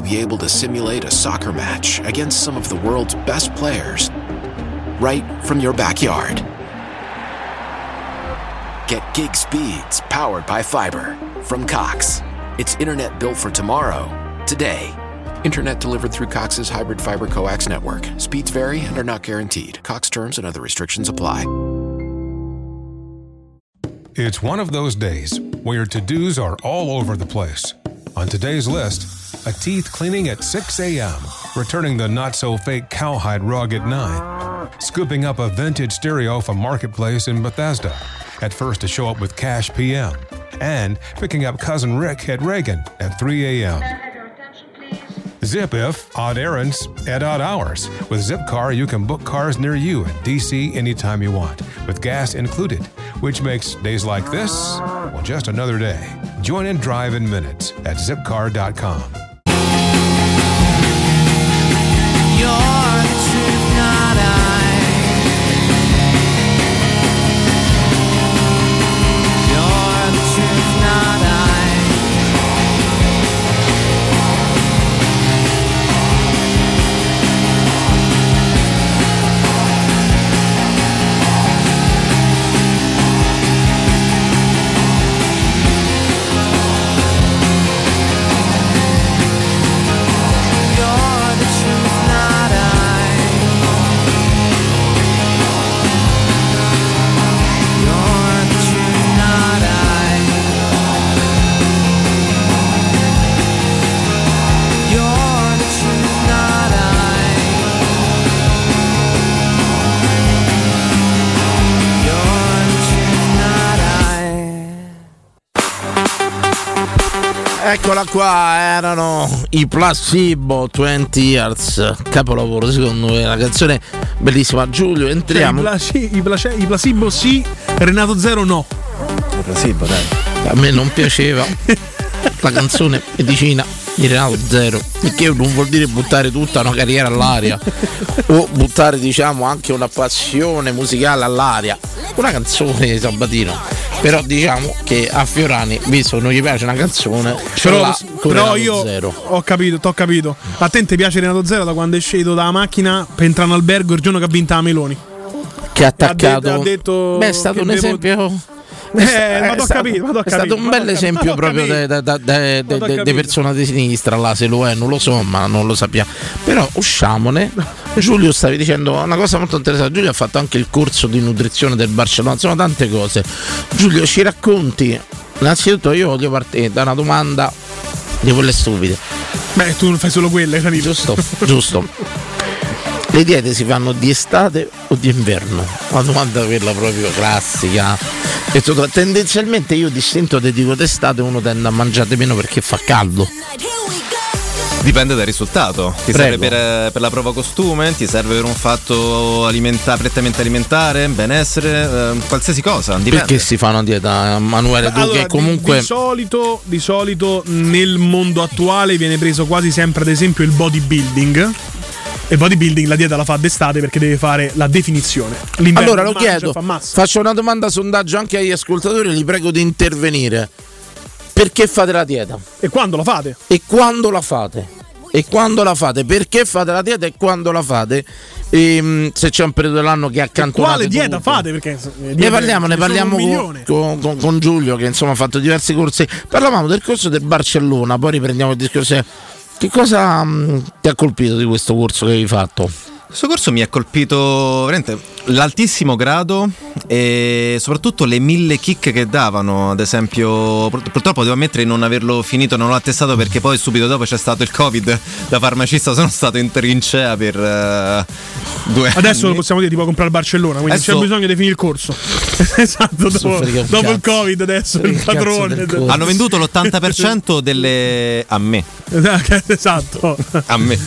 Be able to simulate a soccer match against some of the world's best players right from your backyard. Get gig speeds powered by fiber from Cox. It's internet built for tomorrow, today. Internet delivered through Cox's hybrid fiber coax network. Speeds vary and are not guaranteed. Cox terms and other restrictions apply. It's one of those days where your to dos are all over the place. On today's list, a teeth cleaning at 6 a.m., returning the not so fake cowhide rug at 9, scooping up a vintage stereo from Marketplace in Bethesda, at first to show up with Cash PM, and picking up Cousin Rick at Reagan at 3 a.m. Zip if odd errands at odd hours. With Zipcar, you can book cars near you in DC anytime you want, with gas included, which makes days like this, well, just another day. Join and drive in minutes at zipcar.com. qua, erano i Placebo 20 Years, capolavoro secondo me, una canzone bellissima. Giulio, entriamo. Cioè, i, i place- i placebo sì, Renato Zero no. Placebo, dai. A me non piaceva *laughs* la canzone medicina di Renato Zero, perché non vuol dire buttare tutta una carriera all'aria o buttare diciamo anche una passione musicale all'aria. Una canzone di Sabatino. Però diciamo che a Fiorani, visto che non gli piace una canzone, Però, però io Zero. ho capito, t'ho capito. A te ti piace Renato Zero da quando è uscito dalla macchina per entrare in albergo il giorno che ha vinto la Meloni. che ha attaccato. Ha detto Beh, è stato un devo- esempio. Eh, è ma t'ho stato- capito, ma t'ho è stato un bel esempio proprio di persona di sinistra, là se lo è, non lo so, ma non lo sappiamo. Però usciamone. Giulio stavi dicendo una cosa molto interessante. Giulio ha fatto anche il corso di nutrizione del Barcellona, sono tante cose. Giulio, ci racconti. Innanzitutto io voglio partire da una domanda di quelle stupide. Beh, tu non fai solo quelle, capito? Giusto, giusto. *laughs* Le diete si fanno di estate o di inverno? Una domanda quella proprio classica. E tutto- tendenzialmente io distinto te dico d'estate uno tende a mangiare meno perché fa caldo. Dipende dal risultato. Ti Prego. serve per, per la prova costume, ti serve per un fatto alimenta- prettamente alimentare, benessere, eh, qualsiasi cosa. Dipende. Perché si fa una dieta, Manuele? Tu Allora, che comunque. di, di solito, di solito nel mondo attuale viene preso quasi sempre ad esempio il bodybuilding. E il bodybuilding la dieta la fa d'estate perché deve fare la definizione. L'inverno Allora lo mangia, chiedo, fa faccio una domanda a sondaggio anche agli ascoltatori, li prego di intervenire. Perché fate la dieta? E quando la fate? E quando la fate? E quando la fate? Perché fate la dieta e quando la fate? Ehm, se c'è un periodo dell'anno che accantonate Quale dieta tutto. fate? Perché eh, Ne parliamo, ne parliamo con, con- con- con Giulio che insomma ha fatto diversi corsi. Parlavamo del corso del Barcellona, poi riprendiamo il discorso. Che cosa mh, ti ha colpito di questo corso che hai fatto? Questo corso mi ha colpito veramente l'altissimo grado e soprattutto le mille kick che davano. Ad esempio, pur- purtroppo devo ammettere di non averlo finito, non l'ho attestato perché poi subito dopo c'è stato il Covid. Da farmacista sono stato in trincea per eh, due Adesso lo anni. possiamo dire, ti può comprare al Barcellona, quindi Adesso- c'è bisogno di finire il corso. *laughs* esatto, dopo, dopo il. Covid adesso il padrone. Hanno venduto l'80% delle a me. *laughs* esatto. A me.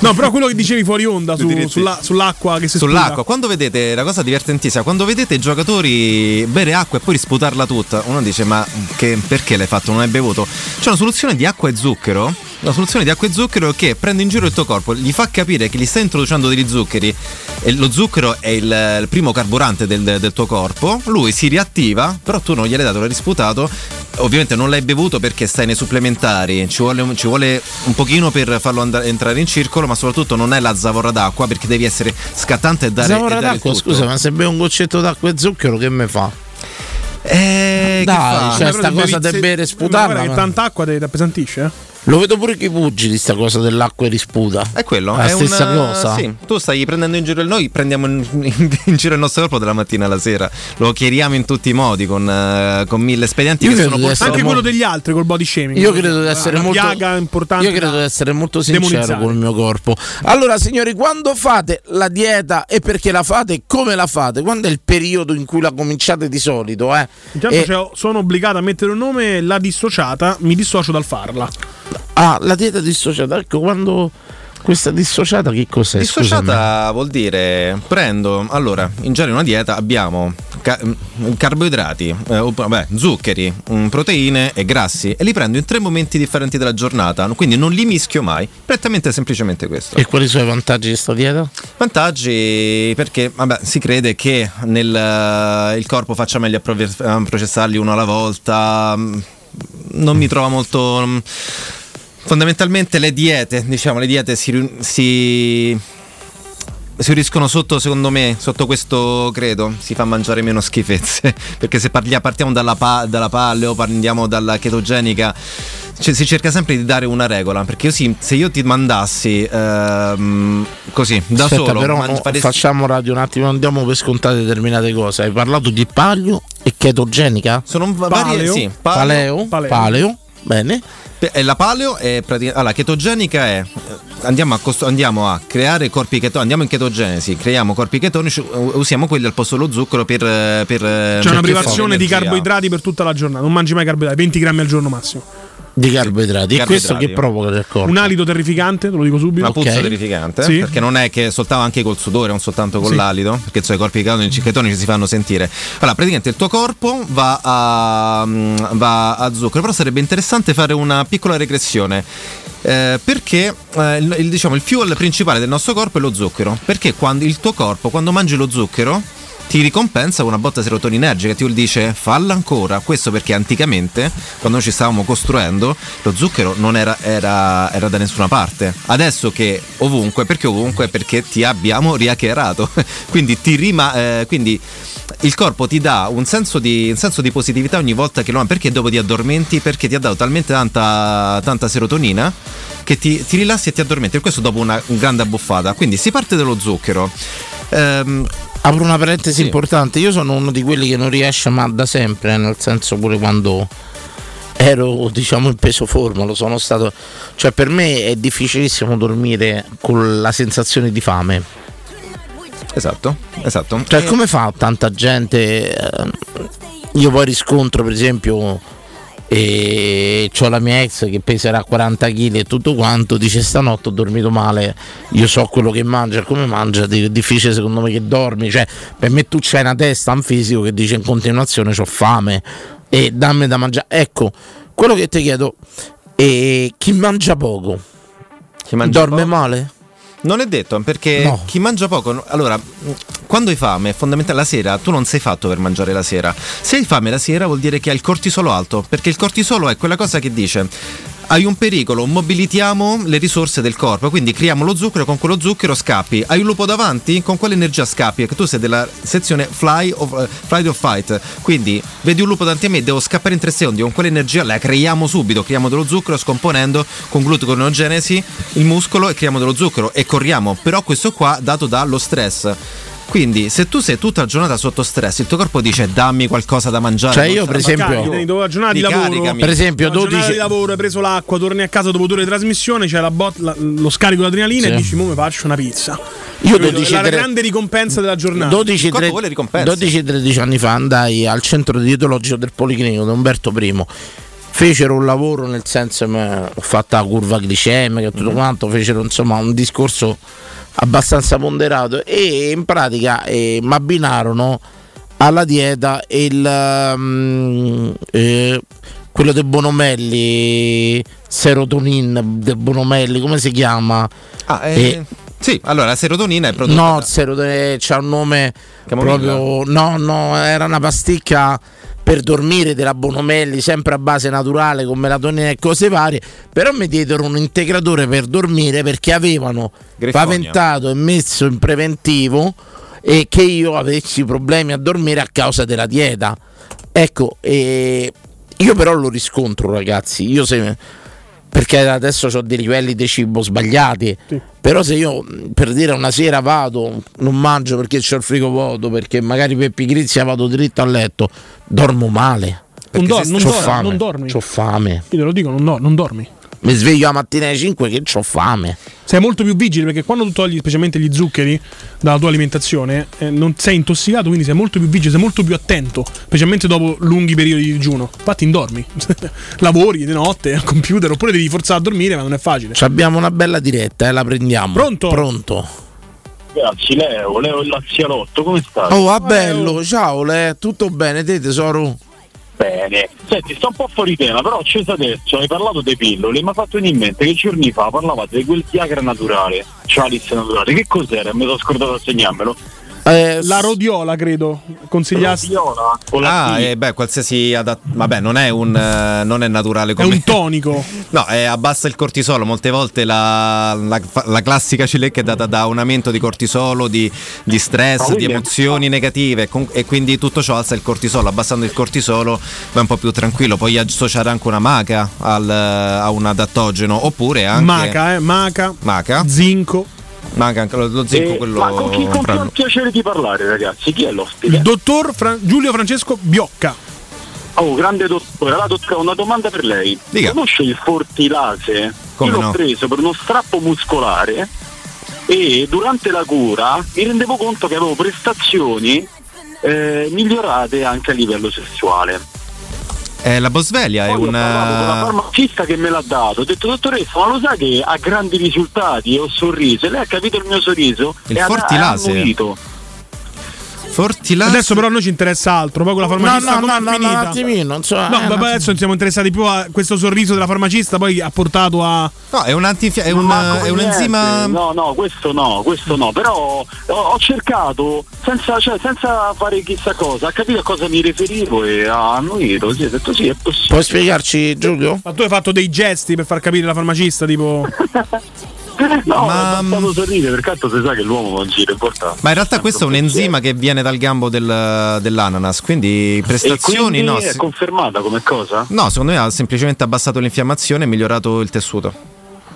No, però quello che dicevi fuori onda su- sulla- sull'acqua che si Sull'acqua, sputa. quando vedete la cosa divertentissima, quando vedete i giocatori bere acqua e poi risputarla tutta, uno dice: Ma che- perché l'hai fatto? Non hai bevuto? C'è una soluzione di acqua e zucchero. Una soluzione di acqua e zucchero che prende in giro il tuo corpo, gli fa capire che gli stai introducendo degli zuccheri e lo zucchero è il, il primo carburante del, del tuo corpo. Lui si riattiva, però tu non gliel'hai dato, l'hai risputato. Ovviamente non l'hai bevuto perché stai nei supplementari, ci vuole, un- ci vuole un pochino per farlo andare- entrare in circolo, ma soprattutto non è la zavorra d'acqua perché devi essere scattante e dare, Zavorra e dare d'acqua, tutto. scusa, ma se bevo un goccetto d'acqua e zucchero che me fa? Eh, Dai, Però sta cosa se- bere e ma sputarla. guarda che ma- tanta acqua ti ti appesantisce, eh? Lo vedo pure che i pugili, sta cosa dell'acqua e risputa. È quello, La è stessa un, cosa. Sì, tu stai prendendo in giro il noi, prendiamo in, in- in giro il nostro corpo dalla mattina alla sera. Lo chiariamo in tutti i modi con, eh, con mille espedienti Io che sono portati- Anche quello degli altri col body shaming. Io credo di essere Una molto piaga importante. Io credo di essere molto sincero demonizzare. con il mio corpo. Allora, signori, quando fate la dieta e perché la fate e come la fate? Quando è il periodo in cui la cominciate di solito, eh? Intanto E- cioè, sono obbligato a mettere un nome, la dissociata, mi dissocio dal farla. Ah, la dieta dissociata. Ecco, quando questa dissociata che cos'è? Scusami. Dissociata vuol dire prendo, allora, in genere una dieta abbiamo ca- mm, carboidrati, eh, o- vabbè, zuccheri, mm, proteine e grassi e li prendo in tre momenti differenti della giornata, quindi non li mischio mai, prettamente e semplicemente questo. E quali sono i vantaggi di questa dieta? Vantaggi perché vabbè, si crede che nel, il corpo faccia meglio a prove- a processarli uno alla volta. mm, Non mi trova molto. Fondamentalmente le diete, diciamo, le diete si, si, si uniscono sotto, secondo me, sotto questo credo, si fa mangiare meno schifezze. *laughs* Perché se parlia- partiamo dalla, pa- dalla paleo, andiamo dalla chetogenica, cioè, si cerca sempre di dare una regola. Perché io sì, se io ti mandassi ehm, così, da Aspetta, solo, però mangi- no, faresti- facciamo radio un attimo, andiamo per scontate determinate cose. Hai parlato di palio e chetogenica? Sono varie, sì, paleo, paleo, paleo, bene. Pe- e la paleo è praticamente. Allora, chetogenica è. eh, Andiamo a, costo- andiamo a creare corpi chetonici. Andiamo in chetogenesi, creiamo corpi chetonici, usiamo quelli al posto dello zucchero per. eh, per C'è una privazione di carboidrati per tutta la giornata. Non mangi mai carboidrati, 20 grammi al giorno massimo. Di carboidrati. E questo che provoca nel corpo? Un alito terrificante, te lo dico subito. Una puzza terrificante, Sì. perché non è che soltanto anche col sudore, non soltanto con Sì. l'alito, perché insomma, i corpi chetonici, chetonici si fanno sentire. Allora, praticamente il tuo corpo va a, mm, va a zucchero, però sarebbe interessante fare una piccola regressione. eh, perché eh, il, il- diciamo, il fuel principale del nostro corpo è lo zucchero. Perché quando il tuo corpo, quando mangi lo zucchero, ti ricompensa con una botta serotoninergica, ti dice falla ancora. Questo perché anticamente, quando noi ci stavamo costruendo, lo zucchero non era, era- era da nessuna parte. Adesso che ovunque, perché ovunque? Perché ti abbiamo rihackerato. *laughs* quindi, ti rima- eh, quindi il corpo ti dà un senso, di, un senso di positività ogni volta che lo perché dopo ti addormenti? Perché ti ha dato talmente tanta, tanta serotonina che ti, ti rilassi e ti addormenti. E questo dopo una grande abbuffata. Quindi si parte dallo zucchero. Ehm, Apro una parentesi importante, io sono uno di quelli che non riesce ma da sempre, nel senso pure quando ero diciamo in peso forma, lo sono stato, cioè per me è difficilissimo dormire con la sensazione di fame. Esatto, esatto. Cioè come fa tanta gente, io poi riscontro per esempio e ho la mia ex che peserà 40 kg e tutto quanto dice stanotte ho dormito male io so quello che mangia come mangia è difficile secondo me che dormi. Cioè per me tu c'hai una testa un fisico che dice in continuazione ho fame e dammi da mangiare. Ecco quello che ti chiedo è chi mangia poco? Dorme male Non è detto, perché No. chi mangia poco. Allora, quando hai fame, fondamentalmente la sera, tu non sei fatto per mangiare la sera. Se hai fame la sera vuol dire che hai il cortisolo alto, perché il cortisolo è quella cosa che dice. Hai un pericolo, mobilitiamo le risorse del corpo, quindi creiamo lo zucchero, con quello zucchero scappi. Hai un lupo davanti, con quale energia scappi? Perché tu sei della sezione fly of, eh, flight or fight, quindi vedi un lupo davanti a me, devo scappare in tre secondi, con quale energia la creiamo subito, creiamo dello zucchero scomponendo con gluconeogenesi il muscolo e creiamo dello zucchero e corriamo, però questo qua dato dallo stress. Quindi, se tu sei tutta la giornata sotto stress, il tuo corpo dice dammi qualcosa da mangiare. Cioè, io, per esempio- dopo la giornata di lavoro. Per esempio, dopo la giornata 12 di lavoro, hai preso l'acqua, torni a casa dopo due ore di trasmissione, c'è la bot- la- lo scarico di adrenalina Sì. e dici, mo mi faccio una pizza. Io Capito? 12 la tre- grande ricompensa della giornata. 12 tre- 12-13 anni fa andai al centro dietologico del Policlinico di Umberto I. Fecero un lavoro nel senso che ho fatto la curva glicemica e tutto quanto, fecero insomma un discorso abbastanza ponderato e in pratica eh, mi abbinarono alla dieta il mm, eh, quello del Bonomelli serotonin del Bonomelli come si chiama Ah, eh, sì, allora la serotonina è prodotta. No, il serotonina c'ha un nome Camomilla? proprio. No, no, era una pasticca per dormire della Bonomelli, sempre a base naturale con melatonina e cose varie. Però mi diedero un integratore per dormire perché avevano Griffonia. paventato e messo in preventivo e che io avessi problemi a dormire a causa della dieta. Ecco, e io però lo riscontro, ragazzi. Io se perché adesso ho dei livelli di cibo sbagliati. Però se io per dire una sera vado, non mangio perché c'ho il frigo vuoto, perché magari per pigrizia vado dritto a letto, dormo male. Non, dor- non, dormi. C'ho fame. Io te lo dico, non, do- non dormi. Mi sveglio la mattina alle 5 che ho fame. Sei molto più vigile perché quando tu togli specialmente gli zuccheri dalla tua alimentazione eh, non sei intossicato, quindi sei molto più vigile, sei molto più attento, specialmente dopo lunghi periodi di digiuno. Infatti indormi, *laughs* lavori di notte al computer oppure devi forzare a dormire, ma non è facile. Ci abbiamo una bella diretta, eh, la prendiamo. Pronto? Pronto. Grazie, Leo, Leo il Lazialotto, come stai? Oh, va bello, ciao Le, tutto bene, te tesoro? Bene. Senti, sto un po' fuori tema, però acceso adesso, hai parlato dei pillole, mi ha fatto venire in mente che giorni fa parlavate di quel Viagra naturale, Chalice naturale, che cos'era? Mi sono scordato a segnarmelo. La rodiola, credo, consigliassi. Ah, eh, beh, qualsiasi adat- Vabbè, non è un eh, non è naturale come. un tonico. *laughs* no, è abbassa il cortisolo. Molte volte la, la- la classica cilecca è data da un aumento di cortisolo, di, di stress, di emozioni negative. con- e quindi tutto ciò alza il cortisolo. Abbassando il cortisolo vai un po' più tranquillo. Puoi associare anche una maca al- a un adattogeno. Oppure anche. Maca, eh, maca. Maca. Zinco. Maca anche lo, lo zinco, Eh, quello. ma con chi con chi ho il piacere di parlare, ragazzi? Chi è l'ospite? Il dottor Fra- Giulio Francesco Biocca. Oh, grande dottore, la dottore, ho una domanda per lei. Dica. Conosce il Fortilase? Come Io l'ho no? preso per uno strappo muscolare e durante la cura mi rendevo conto che avevo prestazioni eh, migliorate anche a livello sessuale. Eh, la Bosveglia è Poi ho un. la farmacista che me l'ha dato, ho detto dottoressa ma lo sa che ha grandi risultati e ho sorriso e lei ha capito il mio sorriso Il e ha- Fortilase. ha annuito. Fortilase. Adesso però a noi ci interessa altro, poi con la farmacista no, no, no, finita? no, un attimino, non so, No, eh, attimo. adesso siamo interessati più a questo sorriso della farmacista, poi ha portato a No, è un antinfia- è Non un, è un enzima. No, no, questo no, questo no. Però ho, ho cercato senza, cioè, senza fare chissà cosa, ha capito a cosa mi riferivo e ha annuito. Sì, ha detto sì, è possibile. Puoi spiegarci Giulio? Ma tu hai fatto dei gesti per far capire la farmacista, tipo *laughs* *laughs* No, Ma- ma stato sorridere, perché tanto si sa che l'uomo non gira, è importante. Ma in realtà questo è un enzima che viene dal gambo del- dell'ananas, quindi E prestazioni quindi no. è confermata come cosa? No, secondo me ha semplicemente abbassato l'infiammazione e migliorato il tessuto.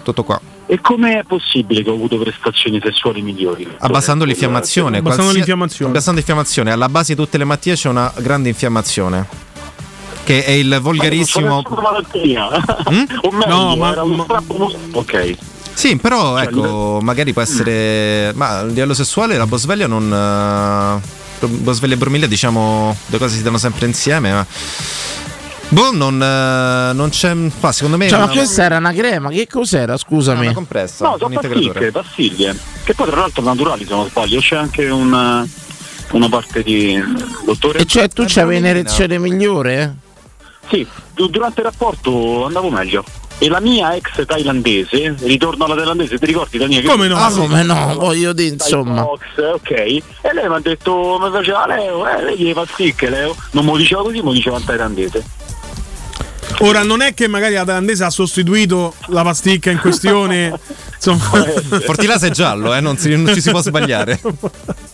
Tutto qua. E come è possibile che ho avuto prestazioni sessuali migliori? Abbassando l'infiammazione. Abbassando qualsia- l'infiammazione. Abbassando l'infiammazione. Alla base di tutte le malattie c'è una grande infiammazione. Che è il volgarissimo. Ma malattia. *laughs* o meglio, No, ma- era uno strappo Ok. Sì, però Cioè, ecco, magari può essere. Ma a livello sessuale la Bosveglia non. eh, Bosveglia e Bromiglia, diciamo, due cose si danno sempre insieme, ma. Boh, non, eh, non c'è. Ma secondo me. Cioè, ma una- questa era una crema, che cos'era? Scusami. una compressa. No, sono pasticche, pastiglie. Che poi tra l'altro naturali se non sbaglio, c'è anche un, una parte di dottore. E cioè tu c'avevi un'erezione migliore? Sì, du- durante il rapporto andavo meglio. E la mia ex thailandese, ritorno alla thailandese, ti ricordi Daniele? che- Come no? Ah, come no, voglio dire, insomma. Box, ok. E lei mi ha detto, mi faceva Leo, eh, lei gli pasticche, Leo. Non lo diceva così, lo diceva in thailandese. Ora non è che magari la thailandese ha sostituito la pasticca in questione. *laughs* Insomma, Fortilase è giallo, eh, non, si- non ci si può sbagliare.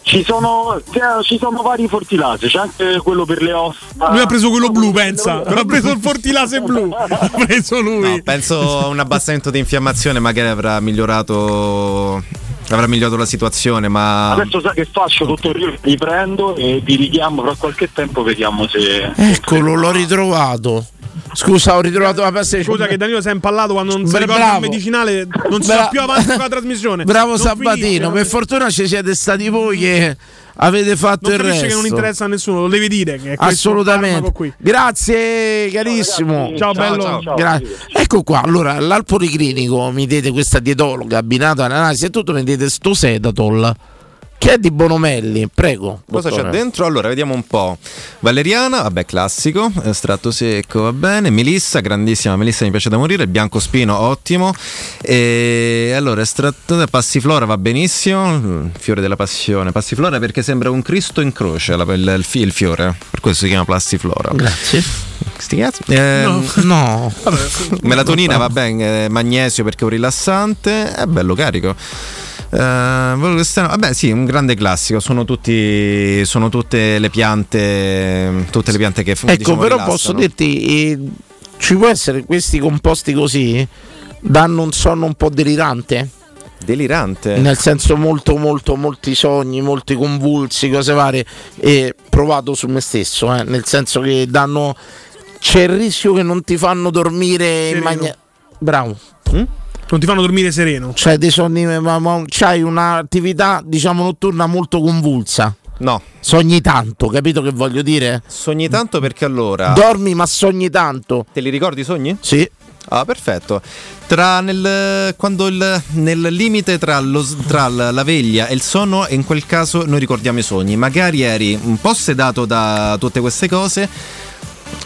Ci sono, ci sono vari fortilase, c'è anche quello per le ossa. lui ha preso quello blu, pensa. Ha preso il fortilase blu. Ha preso lui. No, penso a un abbassamento di infiammazione magari avrà migliorato. Avrà migliorato la situazione, ma. Adesso sai che faccio, dottor? Io li prendo e vi richiamo fra qualche tempo, vediamo se. Eccolo, l'ho ritrovato. Scusa, ho ritrovato la pasta di Scusa che Danilo si è impallato quando non si ricorda il bravo. medicinale, non si Bra- va più avanti con la *laughs* trasmissione. Bravo Non Sabatino, finisce, per fortuna ci siete stati voi che avete fatto Non il resto. che non interessa a nessuno, lo devi dire. Che è Assolutamente. Grazie carissimo. Ciao, bello. Gra- ecco qua, allora al policlinico mi dite questa dietologa abbinata all'analisi e tutto mi dite sto sedatol che è di Bonomelli, prego. Cosa c'è dottore. dentro? Allora, vediamo un po'. Valeriana, vabbè, classico. Estratto secco, va bene. Melissa, grandissima. Melissa mi piace da morire. Biancospino, ottimo. E allora, estratto passiflora va benissimo. Mm, Fiore della passione. Passiflora perché sembra un Cristo in croce la- il, il fi- il fiore. Per questo si chiama passiflora. Grazie. Sti cazzi. Ehm, No. *laughs* Melatonina va bene, eh, magnesio perché è un rilassante, è bello carico. Eh, vabbè, sì, un grande classico. Sono, tutti, sono tutte le piante, tutte le piante che Ecco, diciamo, però rilassano. posso dirti eh, ci può essere questi composti così danno un sonno un po' delirante? Delirante? Nel senso molto molto molti sogni, molti convulsi, cose varie e provato su me stesso, eh, nel senso che danno c'è il rischio che non ti fanno dormire in Sereno. maniera Bravo. Non ti fanno dormire sereno. Cioè dei sonni ma, ma c'hai un'attività diciamo notturna molto convulsa. No. Sogni tanto, capito che voglio dire? Sogni tanto perché allora. Dormi ma sogni tanto. Te li ricordi i sogni? Sì. Ah, perfetto. Tra nel, quando il, nel limite tra, lo, tra la la veglia e il sonno, in quel caso noi ricordiamo i sogni. Magari eri un po' sedato da tutte queste cose.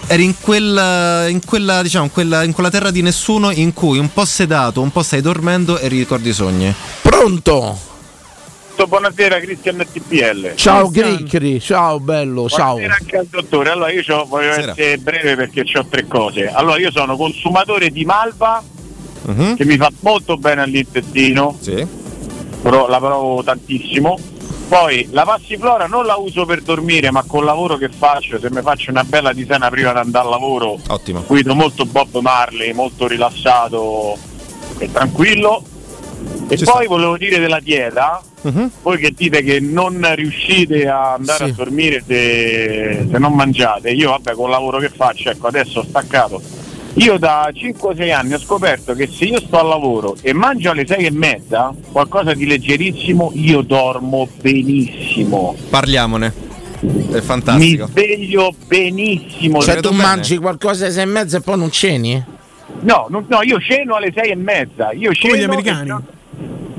Eri in quella, in quella, diciamo, in quella, in quella terra di nessuno in cui un po' sedato, un po' stai dormendo e ricordi i sogni. Pronto? Buonasera Cristian TPL. Ciao Gricri, ciao bello, ciao. Buonasera anche al dottore. Allora io voglio essere breve perché ho tre cose. Allora io sono consumatore di malva che mi fa molto bene all'intestino. Però la provo tantissimo. Poi la passiflora non la uso per dormire, ma col lavoro che faccio, se mi faccio una bella tisana prima di andare al lavoro, Ottimo. guido molto Bob Marley, molto rilassato e tranquillo. E Ci poi sta. volevo dire della dieta, Mhm. voi che dite che non riuscite a andare Sì. a dormire se, se non mangiate, io vabbè con il lavoro che faccio, ecco adesso ho staccato. Io da 5-6 anni ho scoperto che se io sto al lavoro e mangio alle 6 e mezza, qualcosa di leggerissimo, io dormo benissimo. Parliamone. È Mi fantastico. sveglio benissimo. Cioè tu bene. mangi qualcosa alle sei e mezza e poi non ceni? No, non- no, io ceno alle 6 e mezza. Io ceno gli americani.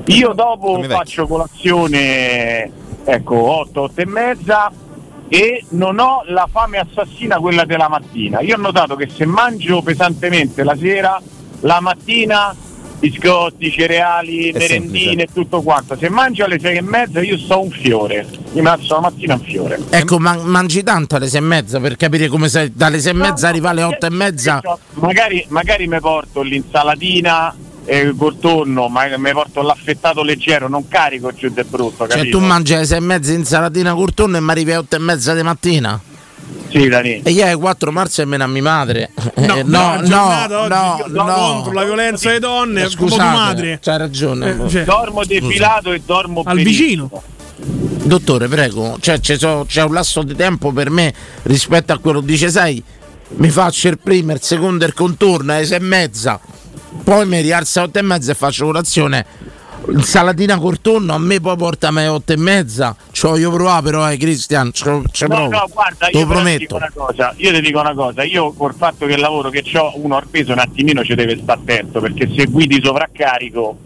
Io dopo Come faccio colazione, ecco, 8, 8 e mezza e non ho la fame assassina quella della mattina. Io ho notato che se mangio pesantemente la sera, la mattina biscotti, cereali, È merendine e tutto quanto. Se mangio alle 6 e mezza io sto un fiore. Mi alzo la mattina un fiore. Ecco, ma mangi tanto alle sei e mezza per capire come sei dalle sei e mezza arriva alle otto e mezza. Magari, magari mi porto l'insalatina il col tonno, ma mi porto l'affettato leggero, non carico giù del brutto, Cioè capito? tu mangi alle sei e mezza insalatina col tonno e mi arrivi alle otto e mezza di mattina. Sì, Dani. E ieri 4 marzo è meno a mia madre. No, Eh, no, no, giornata oggi no, no, no. contro la violenza alle donne, Scusate, madre. c'hai ragione. Eh, cioè, dormo defilato e dormo al vicino. Dottore, prego, cioè, c'è, so- c'è un lasso di tempo per me rispetto a quello dice, sai, mi faccio il primo, il secondo e il contorno alle sei e mezza, poi mi rialzo alle otto e mezza e faccio colazione. Insalatina col tonno a me poi portami alle otto e mezza. Ci voglio provare però, eh, Cristian, ci No, provo. no, guarda, Te io lo prometto. una cosa, io ti dico una cosa, io col fatto che lavoro che ho uno al peso un attimino ci deve stare attento, perché se guidi sovraccarico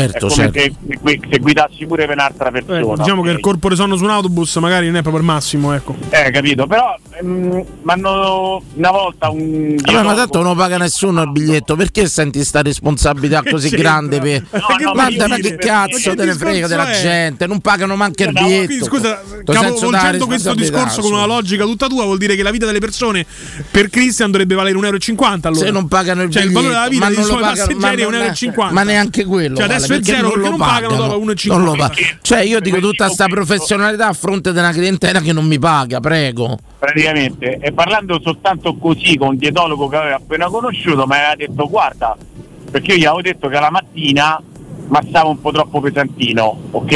Certo, è come certo. se, se- guidassi pure per un'altra Eh, persona. diciamo che il corpo di sonno su un autobus magari non è proprio il massimo, ecco. Eh, capito, però mi hanno una volta un... Vabbè, ma tanto non paga nessuno il biglietto, perché senti sta responsabilità così grande? Per... No, no, ma, ma che cazzo te ne frega della è? gente? Non pagano manco il No, biglietto. Quindi, scusa, capovolgendo questo discorso con una logica tutta tua, vuol dire che la vita delle persone per Christian dovrebbe valere 1,50 euro allora. Se non pagano il cioè, il biglietto, valore della vita ma dei suoi pagano, passeggeri è non 1,50 euro. Ma neanche quello. Cioè, adesso è zero non perché lo non pagano dopo 1,50. Non lo pagano. Cioè, io dico tutta sta professionalità a fronte di una clientela che non mi paga, prego. praticamente e parlando soltanto così con un dietologo che avevo appena conosciuto mi aveva detto guarda perché io gli avevo detto che la mattina ma stavo un po' troppo pesantino ok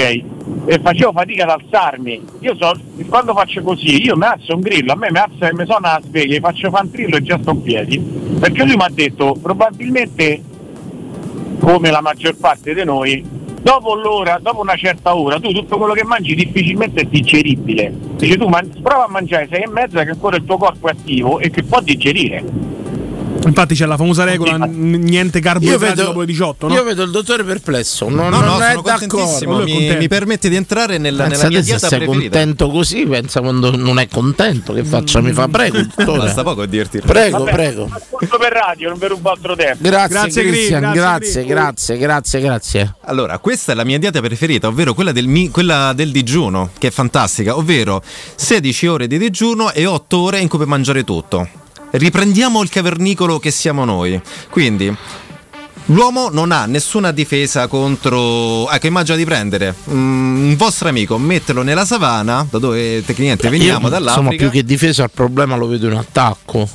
e facevo fatica ad alzarmi io so quando faccio così io mi alzo un grillo a me mi alza e mi suona la sveglia gli faccio fantrillo e già sto in piedi perché lui mi ha detto probabilmente come la maggior parte di noi, dopo l'ora, dopo una certa ora, tu tutto quello che mangi difficilmente è digeribile. Dice tu man- prova a mangiare sei e mezza che ancora il tuo corpo è attivo e che può digerire. Infatti c'è la famosa regola n- niente carboidrati vedo, dopo le 18, no? io vedo il dottore perplesso. Non, No, non no, è sono contentissimo. d'accordo. È Mi, mi permette di entrare nella, Pensa nella mia te se dieta sei preferita. contento così, pensa quando non è contento che faccia, mi fa prego, *laughs* dottore. Basta poco a dirti. Prego, Vabbè, prego. Ascolto per radio, non vi rubo altro tempo. Grazie, Grazie, Gri, Cristian, grazie, grazie, grazie, grazie, grazie. Allora, questa è la mia dieta preferita, ovvero quella del, mi- quella del digiuno, che è fantastica, ovvero 16 ore di digiuno e 8 ore in cui puoi mangiare tutto. Riprendiamo il cavernicolo che siamo noi. Quindi, l'uomo non ha nessuna difesa contro... Ecco, immagina di prendere mm, un vostro amico, metterlo nella savana, da dove tecnicamente veniamo, Io, dall'Africa. Insomma, più che difesa al problema lo vedo in attacco.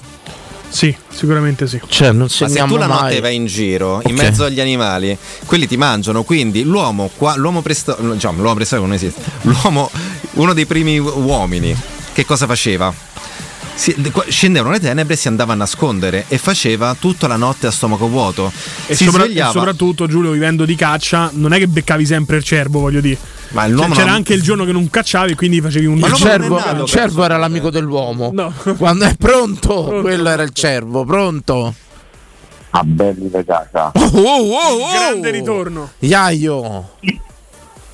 Sì, sicuramente sì. Cioè, non Ma se tu la mai. notte vai in giro in Ok. mezzo agli animali, quelli ti mangiano. Quindi l'uomo, qua, l'uomo preistorico, diciamo, l'uomo preistorico non esiste. L'uomo, uno dei primi uomini, che cosa faceva? Si- scendevano le tenebre e si andava a nascondere e faceva tutta la notte a stomaco vuoto. E, si sopra- e svegliava. soprattutto, Giulio, vivendo di caccia, non è che beccavi sempre il cervo, voglio dire. Ma Cioè, c'era non- anche il giorno che non cacciavi, quindi facevi un il cervo, il cervo era l'amico dell'uomo. *laughs* Quando è pronto, quello era il cervo. Pronto? A belli le casa. Oh, oh, oh, oh. Grande ritorno. Iaio,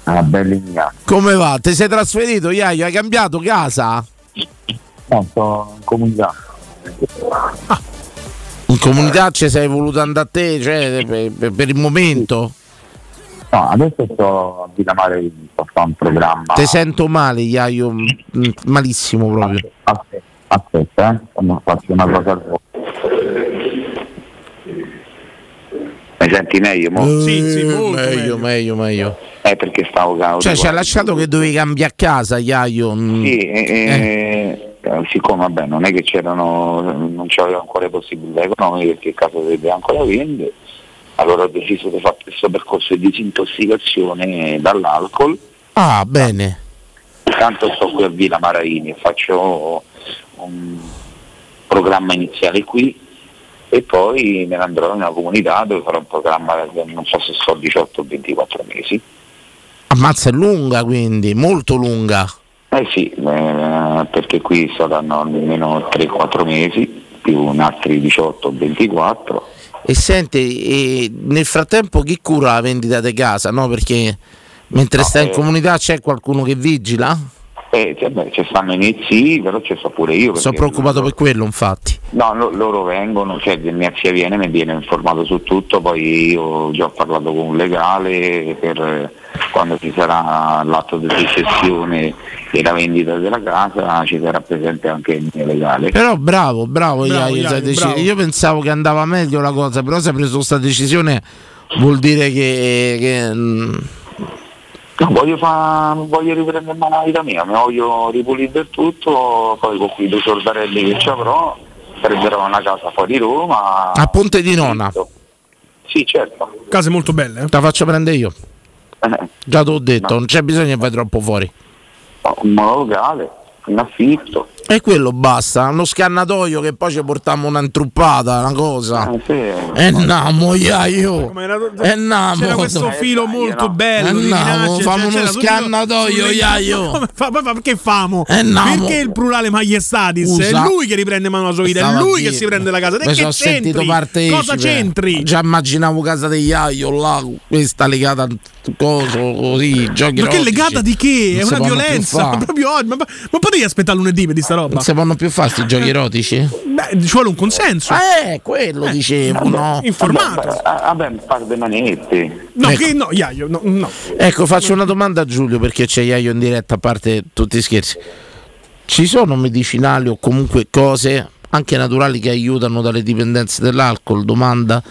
A belli mia. come va? Ti sei trasferito, Iaio? Hai cambiato casa? *laughs* No, sto in comunità. In comunità ci sei voluto andare a te, cioè, per, per- per il momento? No, adesso sto a Villa Mare, sto a un programma. Ti sento male, Iaio, malissimo proprio. Aspetta, aspetta, eh. Quando faccio una cosa. Mi senti meglio? Mo? Eh, meglio, meglio, meglio. Eh, perché stavo cauto. Cioè, ci ha lasciato che dovevi cambiare casa, Iaio. Sì, eh, eh, siccome vabbè, non è che c'erano, non c'avevo ancora possibilità economiche perché casa deve ancora vendere, allora ho deciso di fare questo percorso di disintossicazione dall'alcol. Ah, bene. Intanto sto qui a Villa Maraini e faccio un programma iniziale qui e poi me ne andrò in una comunità dove farò un programma non so se so 18 o 24 mesi. Ammazza, è lunga quindi, molto lunga. Eh sì, eh, perché qui saranno almeno 3-4 mesi, più un altri 18 o 24. E senti, e nel frattempo chi cura la vendita di casa? No, perché mentre No, stai in eh. comunità c'è qualcuno che vigila? Eh, cioè, beh, ci stanno i miei zii, però ci sto pure io. Sono preoccupato per quello, infatti. No, lo- loro vengono, cioè mia zia viene, mi viene informato su tutto, poi io ho già parlato con un legale per eh, quando ci sarà l'atto di successione e la vendita della casa ci sarà presente anche il mio legale. Però bravo, bravo, Bravo, Iaio, Iaio, bravo. Io pensavo che andava meglio la cosa, però se hai preso questa decisione vuol dire che... che, mm, No, voglio, fa- voglio riprendere in mano la vita mia, mi voglio ripulire del tutto, poi con quei due soldarelli che ci avrò prenderò una casa fuori Roma. a Ponte di Nona. Sì, certo. Case molto belle. eh. Te la faccio prendere io. Già te l'ho detto, non c'è bisogno che vai troppo fuori. Un monolocale, in affitto. E quello basta, uno scannatoio che poi ci portiamo una intruppata, una cosa. E namo, Iaio. E namo. C'era questo filo molto bello. di Andiamo, minacce, famo uno scannatoio, Iaio. Ma come fa- ma perché famo? Eh, namo. Perché il plurale maiestatis? Usa. È lui che riprende mano la sua vita, è lui che si prende la casa. Mi sono che sentito c'entri? partecipe. Cosa c'entri? Già immaginavo casa di Iaio là, questa legata coso così, giochi Ma che erotici. legata di che? È una violenza. Proprio oggi. Ma, ma ma potevi aspettare lunedì per di sta roba? Non si fanno più fare sti giochi erotici? Beh, ci vuole un consenso. Eh, quello dicevo, no? Informato. Vabbè, un par di manette. No, Ecco. che no, Iaio, no, no. Ecco, faccio una domanda a Giulio perché c'è Iaio in diretta, a parte tutti i scherzi. Ci sono medicinali o comunque cose anche naturali che aiutano dalle dipendenze dell'alcol? Domanda.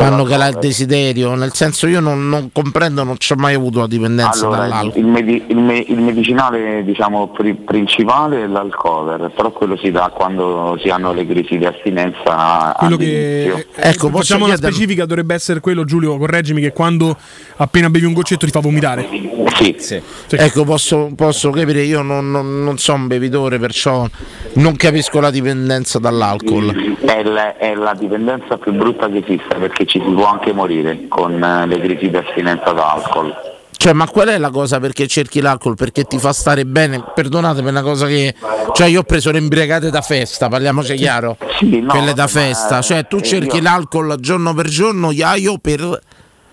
Fanno calare il desiderio, nel senso io non, non comprendo, non ci ho mai avuto la dipendenza Allora, dall'alcol. il, medi- il me- il medicinale diciamo, pri- principale è l'alcover, però quello si dà quando si hanno le crisi di astinenza Quello all'inizio. che ecco, facciamo una specifica dovrebbe essere quello Giulio, correggimi che quando appena bevi un goccetto ti fa vomitare. Sì. Ecco, posso, posso capire, io non, non- non sono un bevitore, perciò non capisco la dipendenza dall'alcol. È la, è la dipendenza più brutta che esista perché ci si può anche morire con eh, le crisi di astinenza da alcol. Cioè, ma qual è la cosa perché cerchi l'alcol? Perché ti fa stare bene? Perdonatemi, è una cosa che. Cioè, io ho preso le imbriagate da festa, parliamoci chiaro. no, Quelle da festa. Cioè, tu eh, cerchi io- l'alcol giorno per giorno, iaio per.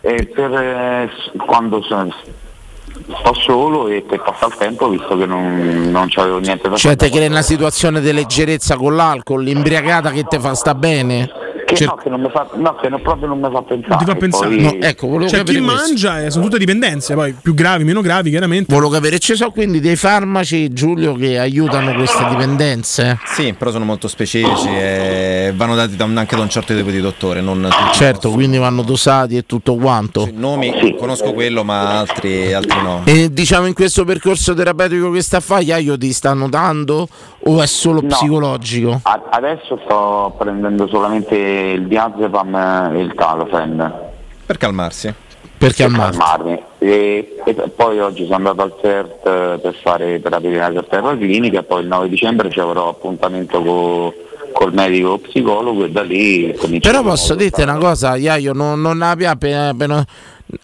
E per eh, quando sono- sto solo e per passare il tempo visto che non, non c'avevo niente da Cioè, fare. te crei una situazione di leggerezza con l'alcol, l'imbriagata che ti fa sta bene. Che, Cer- no, che non mi fa, no, che non- proprio non mi fa pensare. Ti fa pensare. Poi- No, ecco, volevo Cioè, chi capire questo. mangia eh, sono tutte dipendenze, poi più gravi, meno gravi, chiaramente. Volevo capire, ci sono quindi dei farmaci, Giulio, che aiutano queste dipendenze? Sì, però sono molto specifici e vanno dati da anche da un certo tipo di dottore. Non tutti. Certo, quindi vanno dosati e tutto quanto. Nomi, conosco quello, ma altri, altri no. E diciamo in questo percorso terapeutico che sta a fare, Iaio ti sta notando o è solo No. psicologico? A- adesso sto prendendo solamente il diazepam e il talofen. Per calmarsi. Per calmarmi. E, e poi oggi sono andato al CERT eh, per fare per aprire la cartella clinica e poi il 9 dicembre ci avrò appuntamento co- col medico psicologo e da lì. Però posso dirti una cosa, Iaio, non, non abbia appena, appena-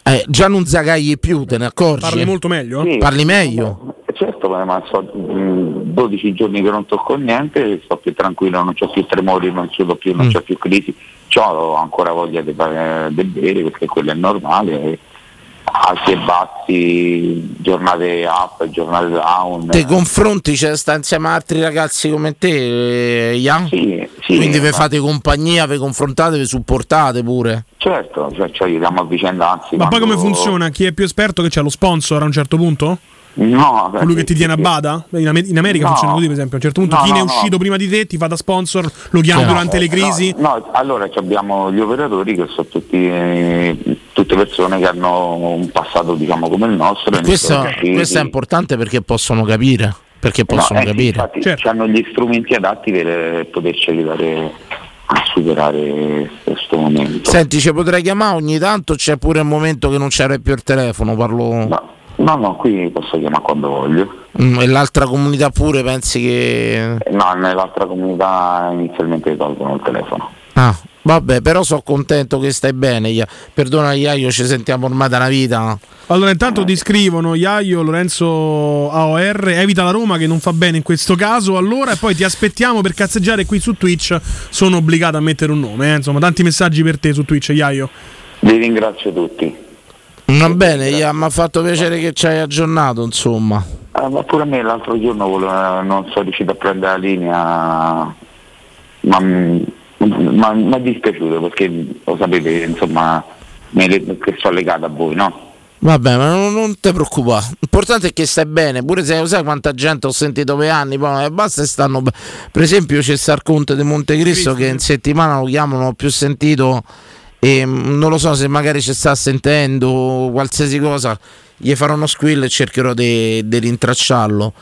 eh, già non zagagli più, te ne accorgi? Parli molto meglio? Sì. Parli meglio? Certo, ma so, mh, 12 giorni che non tocco niente, sto più tranquillo, non ho più tremori, non sudo più, non ho più crisi, ho ancora voglia di fare del bere perché quello è normale, e alti e bassi, giornate up, giornate down. Te confronti, cioè, sta insieme a altri ragazzi come te, eh, Ian? sì, Quindi vi fate compagnia, vi confrontate, vi supportate pure. Certo, cioè, ci aiutiamo a vicenda, anzi. Ma poi come funziona? Chi è più esperto che c'è lo sponsor a un certo punto? No, Colui che ti tiene a bada? In, Ame- in America No. funziona così, per esempio. A un certo punto No, chi ne è no, uscito prima di te ti fa da sponsor, lo chiama No, durante le eh, crisi. No, no, allora ci abbiamo gli operatori che sono tutti, eh, tutte persone che hanno un passato diciamo come il nostro. Questo, questo è importante perché possono capire. Perché possono No, eh, capire. Infatti hanno gli strumenti adatti per eh, poterci aiutare a superare questo momento. Senti, ci potrei chiamare ogni tanto, c'è pure il momento che non c'era più il telefono, parlo... No, no, qui posso chiamare quando voglio. Mm, e l'altra comunità pure pensi che... Eh, No, nell'altra comunità inizialmente tolgono il telefono. Ah, vabbè, però sono contento che stai bene. Ia- Perdona Iaio, ci sentiamo ormai da una vita. Allora, intanto ti scrivono Iaio, Lorenzo AOR, evita la Roma che non fa bene in questo caso. Allora, e poi ti aspettiamo per cazzeggiare qui su Twitch. Sono obbligato a mettere un nome. eh. Insomma, tanti messaggi per te su Twitch, Iaio. Vi ringrazio tutti. Va bene, mi ha fatto piacere che ci hai aggiornato, insomma. Ah, ma pure a me l'altro giorno volevo- non sono riuscito a prendere la linea, ma mi è dispiaciuto perché lo sapete, insomma, che sono legato a voi, no? Vabbè, ma non, non ti preoccupare. L'importante è che stai bene. Pure se sai quanta gente ho sentito per anni, poi eh, basta e stanno. Per esempio, c'è Star Conte di Montecristo che in settimana lo chiamano, non ho più sentito. E mm, non lo so se magari ci sta sentendo qualsiasi cosa. Gli farò uno squill e cercherò di di rintracciarlo.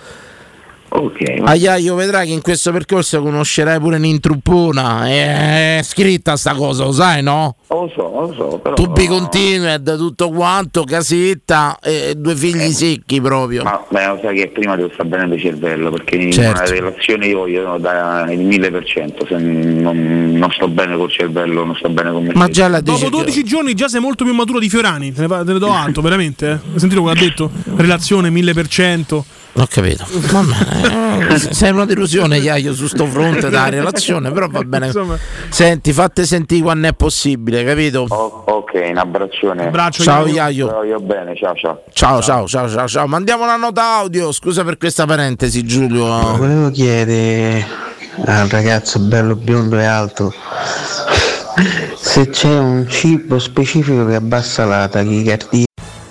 Ok. Aiaio, vedrai che in questo percorso conoscerai pure un'intruppona. È scritta sta cosa, lo sai, no? Lo so, lo so, però... Tubi continued, tutto quanto, casetta e due figli secchi proprio. Ma beh, lo sai che prima devo stare bene del cervello, perché in Certo. una relazione io voglio dare il 1000%, se non, non sto bene col cervello, non sto bene con me Ma già la Dopo 12 giorni già sei molto più maturo di Fiorani. Te ne, te ne do *laughs* atto, veramente. Eh? Hai sentito quello che ha detto? Relazione 1000%. Ho capito. Eh, *laughs* sei una delusione, Iaio, su sto fronte della relazione, però va bene. Insomma. Senti, fatte sentire quando è possibile, capito? Oh, ok, un abbraccione. Ciao Iaio. Ciao, io bene, ciao ciao. Ciao, ciao, ciao, ciao, ciao. Mandiamo una nota audio. Scusa per questa parentesi, Giulio. Volevo chiedere al ragazzo bello biondo e alto se c'è un cibo specifico che abbassa la tachicardia.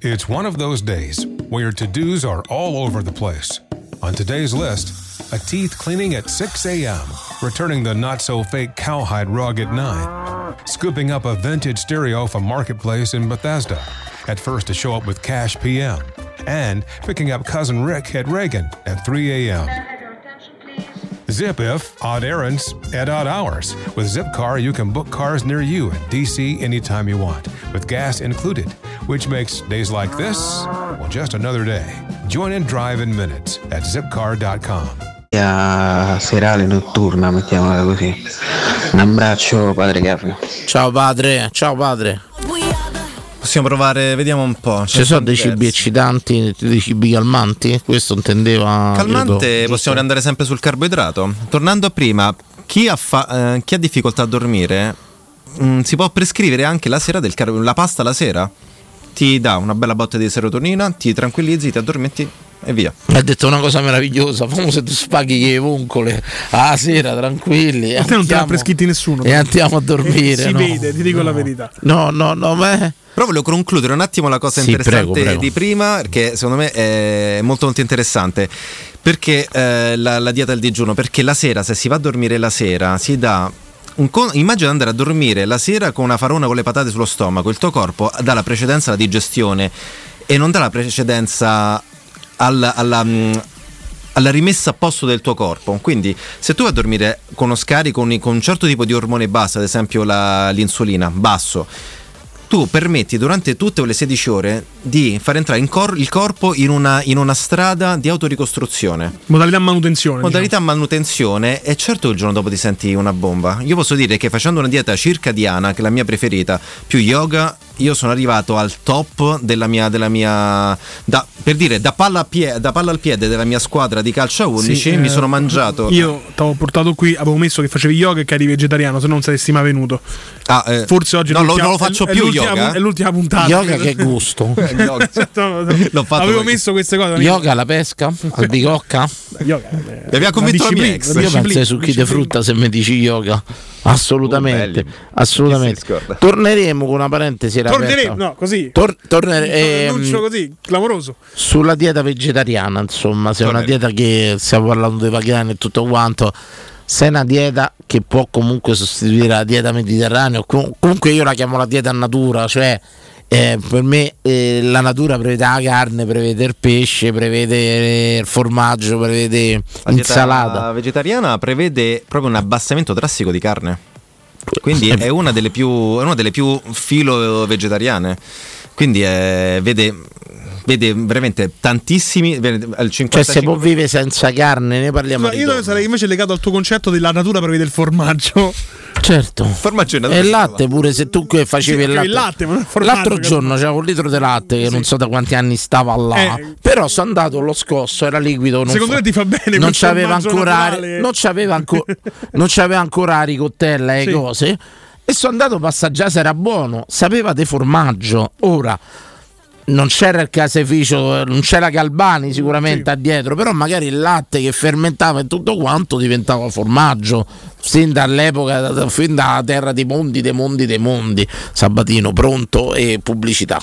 It's one of those days where to dos are all over the place. On today's list, a teeth cleaning at 6 a.m., returning the not so fake cowhide rug at 9, scooping up a vintage stereo from Marketplace in Bethesda, at first to show up with Cash PM, and picking up cousin Rick at Reagan at 3 a.m. Zip if odd errands at odd hours. With Zipcar, you can book cars near you in DC anytime you want, with gas included, which makes days like this, well, just another day. Join and drive in minutes at zipcar.com. serale notturna, mettiamola così. Un abbraccio padre Capri. Ciao padre, ciao padre. Possiamo provare, vediamo un po'. Ci sono dei cibi eccitanti, dei cibi calmanti? Questo intendeva. Calmante credo, possiamo riandare sempre sul carboidrato. Tornando a prima, chi ha, fa- eh, chi ha difficoltà a dormire mm, si può prescrivere anche la sera del carbo- la pasta la sera. Ti dà una bella botta di serotonina, ti tranquillizzi, ti addormenti e via. Ha detto una cosa meravigliosa, famo se tu spaghi che voncole alla sera tranquilli. A te non te l'ha andiamo- prescritti nessuno. E andiamo a dormire. Eh, si no. vede, ti dico la verità. No, no, no, beh. Però volevo concludere un attimo la cosa Sì, interessante prego, prego. di prima, che secondo me è molto molto interessante. Perché eh, la, la dieta del digiuno? Perché la sera, se si va a dormire la sera, si dà. Un con- immagina andare a dormire la sera con una farona con le patate sullo stomaco, il tuo corpo dà la precedenza alla digestione e non dà la precedenza alla, alla, mh, alla rimessa a posto del tuo corpo. Quindi, se tu vai a dormire con uno scarico con, un certo tipo di ormone basso, ad esempio la- l'insulina, basso, tu permetti durante tutte quelle 16 ore di far entrare cor- il corpo in una, in una strada di autoricostruzione. Modalità manutenzione. Modalità manutenzione e certo il giorno dopo ti senti una bomba. Io posso dire che facendo una dieta circadiana, che è la mia preferita, più yoga, io sono arrivato al top della mia, della mia da- per dire da palla, pie- da palla al piede della mia squadra di calcio a 11 Sì, mi eh, sono mangiato Io ti avevo portato qui, avevo messo che facevi yoga e che eri vegetariano, se no non saresti mai venuto. Ah, eh, Forse oggi è no, l'ultima- non lo faccio è più l'ultima yoga, pun- eh. È l'ultima puntata. Yoga che gusto. *laughs* *laughs* No, no, L'ho fatto Avevo perché- messo queste cose. Yoga alla pesca? Al bicocca? Yoga. Mi aveva convinto la mia ex. la Io penso ai succhi di frutta se mi dici yoga. Assolutamente. Assolutamente. Torneremo con una parentesi Torneremo, no, così. Tor- tornere- ehm, Annuncio così, clamoroso. sulla dieta vegetariana, insomma, se è una dieta che stiamo parlando dei vegani e tutto quanto, se è una dieta che può comunque sostituire la dieta mediterranea, o com- comunque io la chiamo la dieta natura, cioè eh, per me eh, la natura prevede la carne, prevede il pesce, prevede il formaggio, prevede La dieta l'insalata. vegetariana prevede proprio un abbassamento drastico di carne. Quindi è una delle più, è una delle più filo vegetariane. Quindi eh, vede, vede veramente tantissimi. al Cioè 55 se può vivere senza carne, ne parliamo Ma di io dopo. sarei invece legato al tuo concetto della natura prevede il formaggio. Certo. Formaggio è E il latte pure se tu che facevi Sì, il latte. il latte, L'altro giorno c'era un litro di latte che non so da quanti anni stava là. Eh. Però sono andato lo scosso, era liquido. Non Secondo fa- te ti fa bene Non c'aveva ancora, *laughs* non c'aveva ancora, non c'aveva ancora la ricottella e Sì. cose. E sono andato a passaggiare se era buono. Sapeva di formaggio. Ora. Non c'era il caseificio, non c'era Galbani sicuramente addietro, però magari il latte che fermentava e tutto quanto diventava formaggio, sin dall'epoca, da- fin dalla terra dei mondi, dei mondi, dei mondi. Sabatino pronto e pubblicità.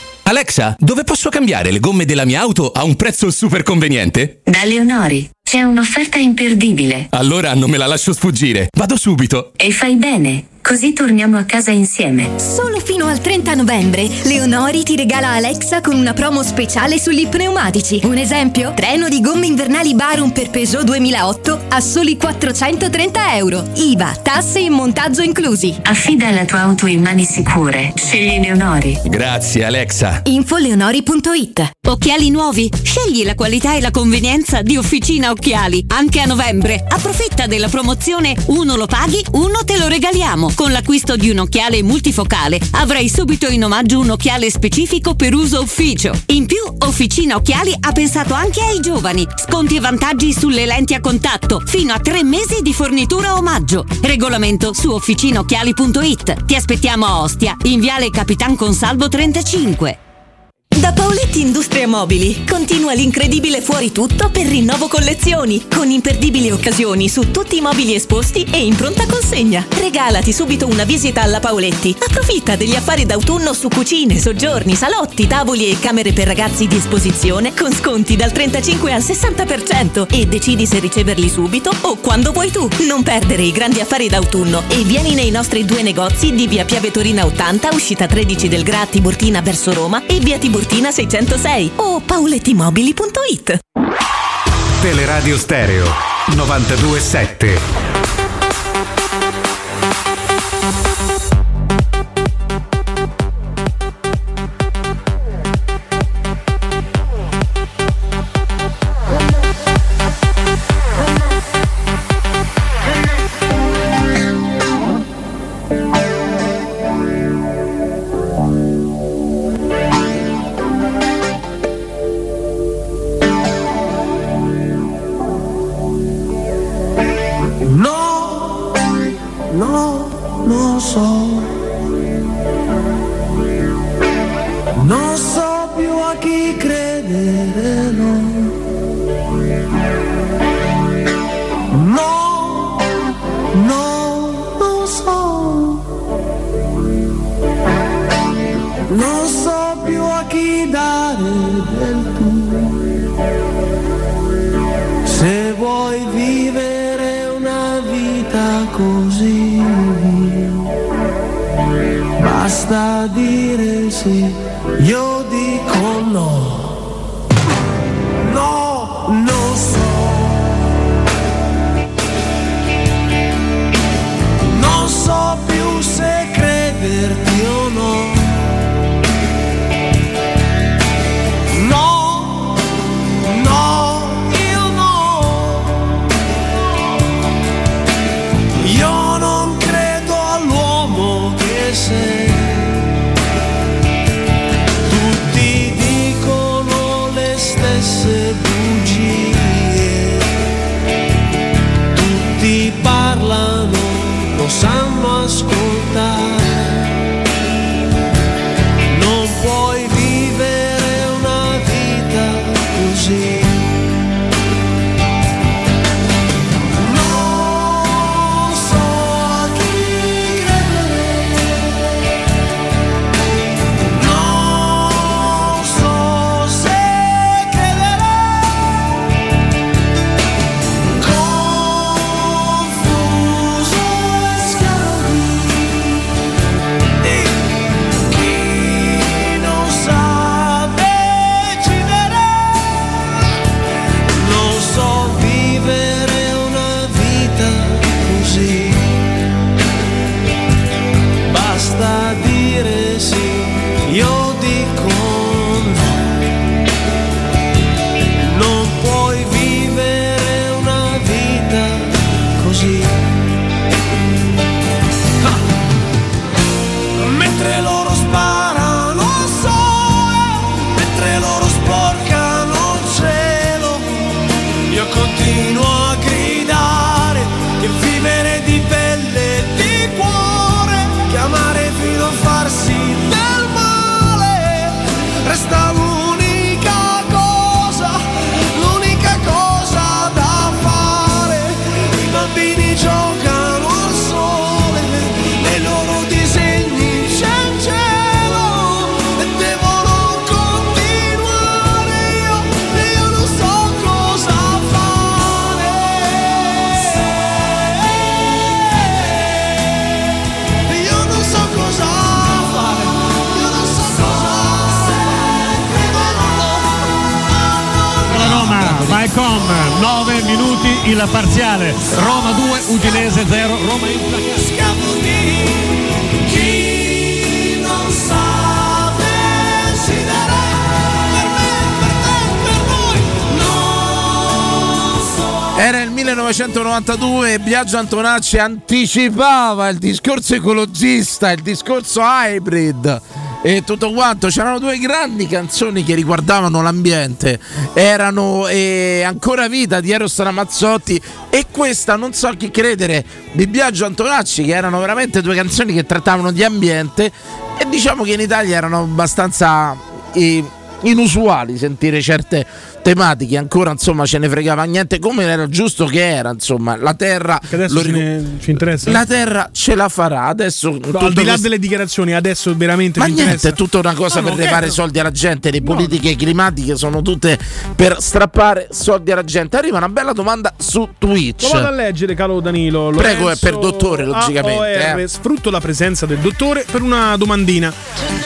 Alexa, dove posso cambiare le gomme della mia auto a un prezzo super conveniente? Da Leonori c'è un'offerta imperdibile Allora non me la lascio sfuggire. Vado subito. e fai bene, così torniamo a casa insieme. Solo fino al 30 novembre, Leonori ti regala Alexa con una promo speciale sugli pneumatici. Un esempio? Treno di gomme invernali Barum per Peugeot 2008 a soli 430 euro. IVA, tasse e montaggio inclusi. Affida la tua auto in mani sicure. Scegli Leonori. Grazie Alexa. Info leonori.it Occhiali nuovi? Scegli la qualità e la convenienza di Officina Occhiali. Anche a novembre. Approfitta della promozione uno lo paghi, uno te lo regaliamo. Con l'acquisto di un occhiale multifocale avrai subito in omaggio un occhiale specifico per uso ufficio. In più, Officina Occhiali ha pensato anche ai giovani. Sconti e vantaggi sulle lenti a contatto. Fino a tre mesi di fornitura omaggio. Regolamento su officinaocchiali.it. Ti aspettiamo a Ostia, in viale Capitan Consalvo 35. Da Paoletti Industria Mobili continua l'incredibile fuori tutto per rinnovo collezioni, con imperdibili occasioni su tutti i mobili esposti e in pronta consegna. Regalati subito una visita alla Paoletti. Approfitta degli affari d'autunno su cucine, soggiorni, salotti, tavoli e camere per ragazzi di esposizione con sconti dal 35 al 60% e decidi se riceverli subito o quando vuoi tu. Non perdere i grandi affari d'autunno e vieni nei nostri due negozi di via Piave Torina 80, uscita 13 del Gra Tiburtina verso Roma e via Tiburtina 606 o paulettimobili.it. Teleradio Stereo 927. Maicon, 9 minuti il parziale. Roma 2, Udinese 0, Roma non so. Era il 1992 e Biagio Antonacci anticipava il discorso ecologista, il discorso hybrid e tutto quanto. C'erano due grandi canzoni che riguardavano l'ambiente. Erano eh, Ancora vita di Eros Ramazzotti e questa non so chi credere di Biagio Antonacci che erano veramente due canzoni che trattavano di ambiente e diciamo che in Italia erano abbastanza eh, inusuali sentire certe tematiche ancora insomma ce ne fregava niente come era giusto che era insomma la terra Che adesso ric- ne- ci interessa? la terra ce la farà adesso No, al di là delle dichiarazioni, adesso veramente ma niente, interessa. è tutta una cosa No, per no, levare certo. soldi alla gente. Le politiche climatiche sono tutte per strappare soldi alla gente. Arriva una bella domanda su Twitch. Lo vado a leggere, caro Danilo. Prego, Lorenzo è per dottore, logicamente, eh. Sfrutto la presenza del dottore per una domandina.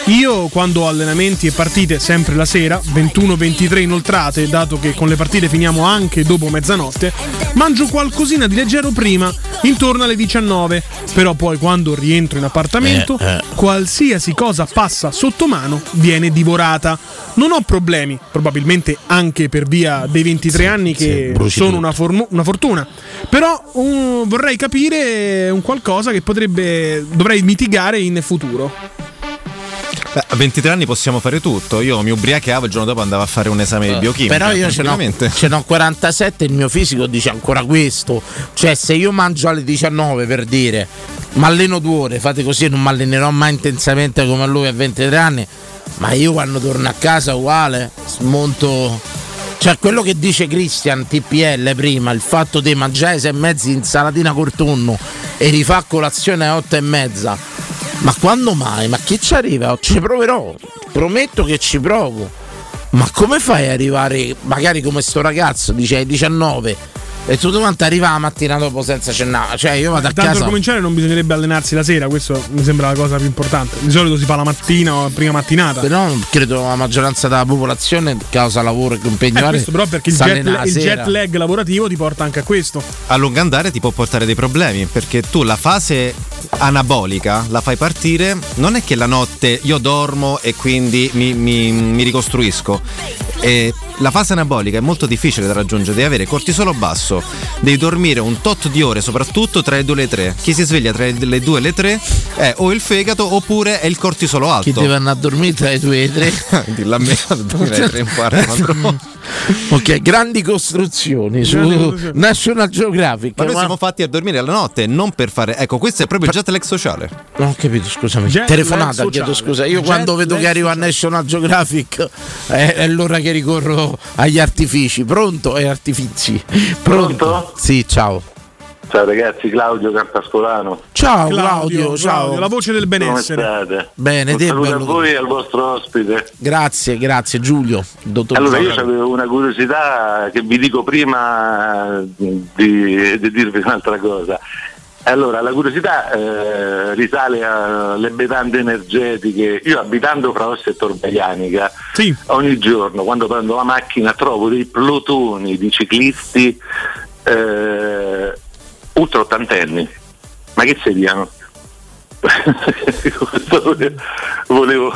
Io, quando ho allenamenti e partite, sempre la sera, 21-23 inoltrate, dato che con le partite finiamo anche dopo mezzanotte, mangio qualcosina di leggero prima, intorno alle 19. Però poi, quando rientro in appartamento, Eh, eh. qualsiasi cosa passa sotto mano viene divorata. Non ho problemi, probabilmente anche per via dei 23 anni che bruci sono una, formu- una fortuna. Però um, vorrei capire un qualcosa che potrebbe dovrei mitigare in futuro. Beh, a 23 anni possiamo fare tutto. Io mi ubriacavo il giorno dopo andavo a fare un esame di biochimica. Eh, Però io ce n'ho, ce n'ho 47 e il mio fisico dice ancora questo. Cioè, se io mangio alle 19 per dire, mi alleno due ore, fate così, non mi allenerò mai intensamente come lui a 23 anni, ma io quando torno a casa uguale, smonto... Cioè quello che dice Christian TPL prima, il fatto di mangiare sei e mezzi insalatina col tonno e rifà colazione alle otto e mezza. Ma quando mai? Ma chi ci arriva? Ci proverò, prometto che ci provo. Ma come fai ad arrivare, magari come sto ragazzo, dice ai 19 e tutto quanto arriva la mattina dopo senza cenare? Cioè io vado a Tanto per casa... cominciare non bisognerebbe allenarsi la sera, questo mi sembra la cosa più importante. Di solito si fa la mattina o la prima mattinata. Però credo la maggioranza della popolazione causa lavoro e impegno Eh, questo però perché il jet, il jet lag lavorativo ti porta anche a questo. A lungo andare ti può portare dei problemi perché tu la fase anabolica la fai partire, non è che la notte io dormo e quindi mi, mi- mi ricostruisco. E la fase anabolica è molto difficile da raggiungere, devi avere cortisolo basso, devi dormire un tot di ore, soprattutto tra le 2 e le 3. Chi si sveglia tra le 2 e le 3 è o il fegato oppure è il cortisolo alto. Chi deve andare a dormire tra le 2 e le 3? Dillo a me, dormire alle 3 e un quarto. *laughs* ok, grandi costruzioni su. National Geographic. Ma noi siamo fatti a dormire la notte, non per fare. Ecco, questo è proprio il jet lag sociale. Non ho capito, scusami. Jet Telefonata, chiedo sociale. scusa. Io Jet quando vedo che arriva National Geographic è, è l'ora che ricorro agli artifici. Pronto? E artifici. Pronto? Sì, ciao. Ciao ragazzi, Claudio Campascolano. Ciao Claudio, ciao. la voce del benessere. Come state? Bene, Un te, saluto a bello. voi e al vostro ospite. Grazie, grazie Giulio. Dottor Allora io Giovanni. avevo una curiosità che vi dico prima di, di dirvi un'altra cosa. Allora, la curiosità eh, risale alle bevande energetiche. Io abitando fra Ostia e Torbaglianica, ogni giorno quando prendo la macchina trovo dei plotoni di ciclisti eh, ultra ottantenni. Ma che seriano? Questo *laughs* volevo-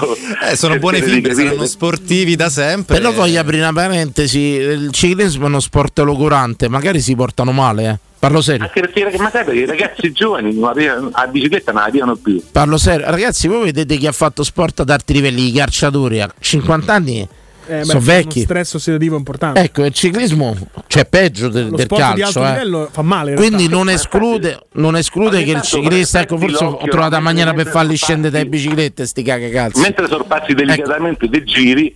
Eh, sono buone fibre, saranno sportivi da sempre. Però voglio aprire una parentesi, il ciclismo è uno sport logorante, magari si portano male, eh. Parlo serio. Anche perché ma sai perché i ragazzi giovani non avevano- a bicicletta non la avevano più. Parlo serio. Ragazzi, voi vedete chi ha fatto sport ad alti livelli, i calciatori a 50 anni Eh, beh, sono vecchi. Uno stress ossidativo importante. Ecco, il ciclismo c'è peggio del, Lo del sport di calcio. alto eh. livello fa male. in Quindi non esclude, non esclude che il ciclista, ecco, forse ho trovato la maniera per farli scendere dai biciclette, sti cagacalzi. Mentre sorpassi delicatamente dei giri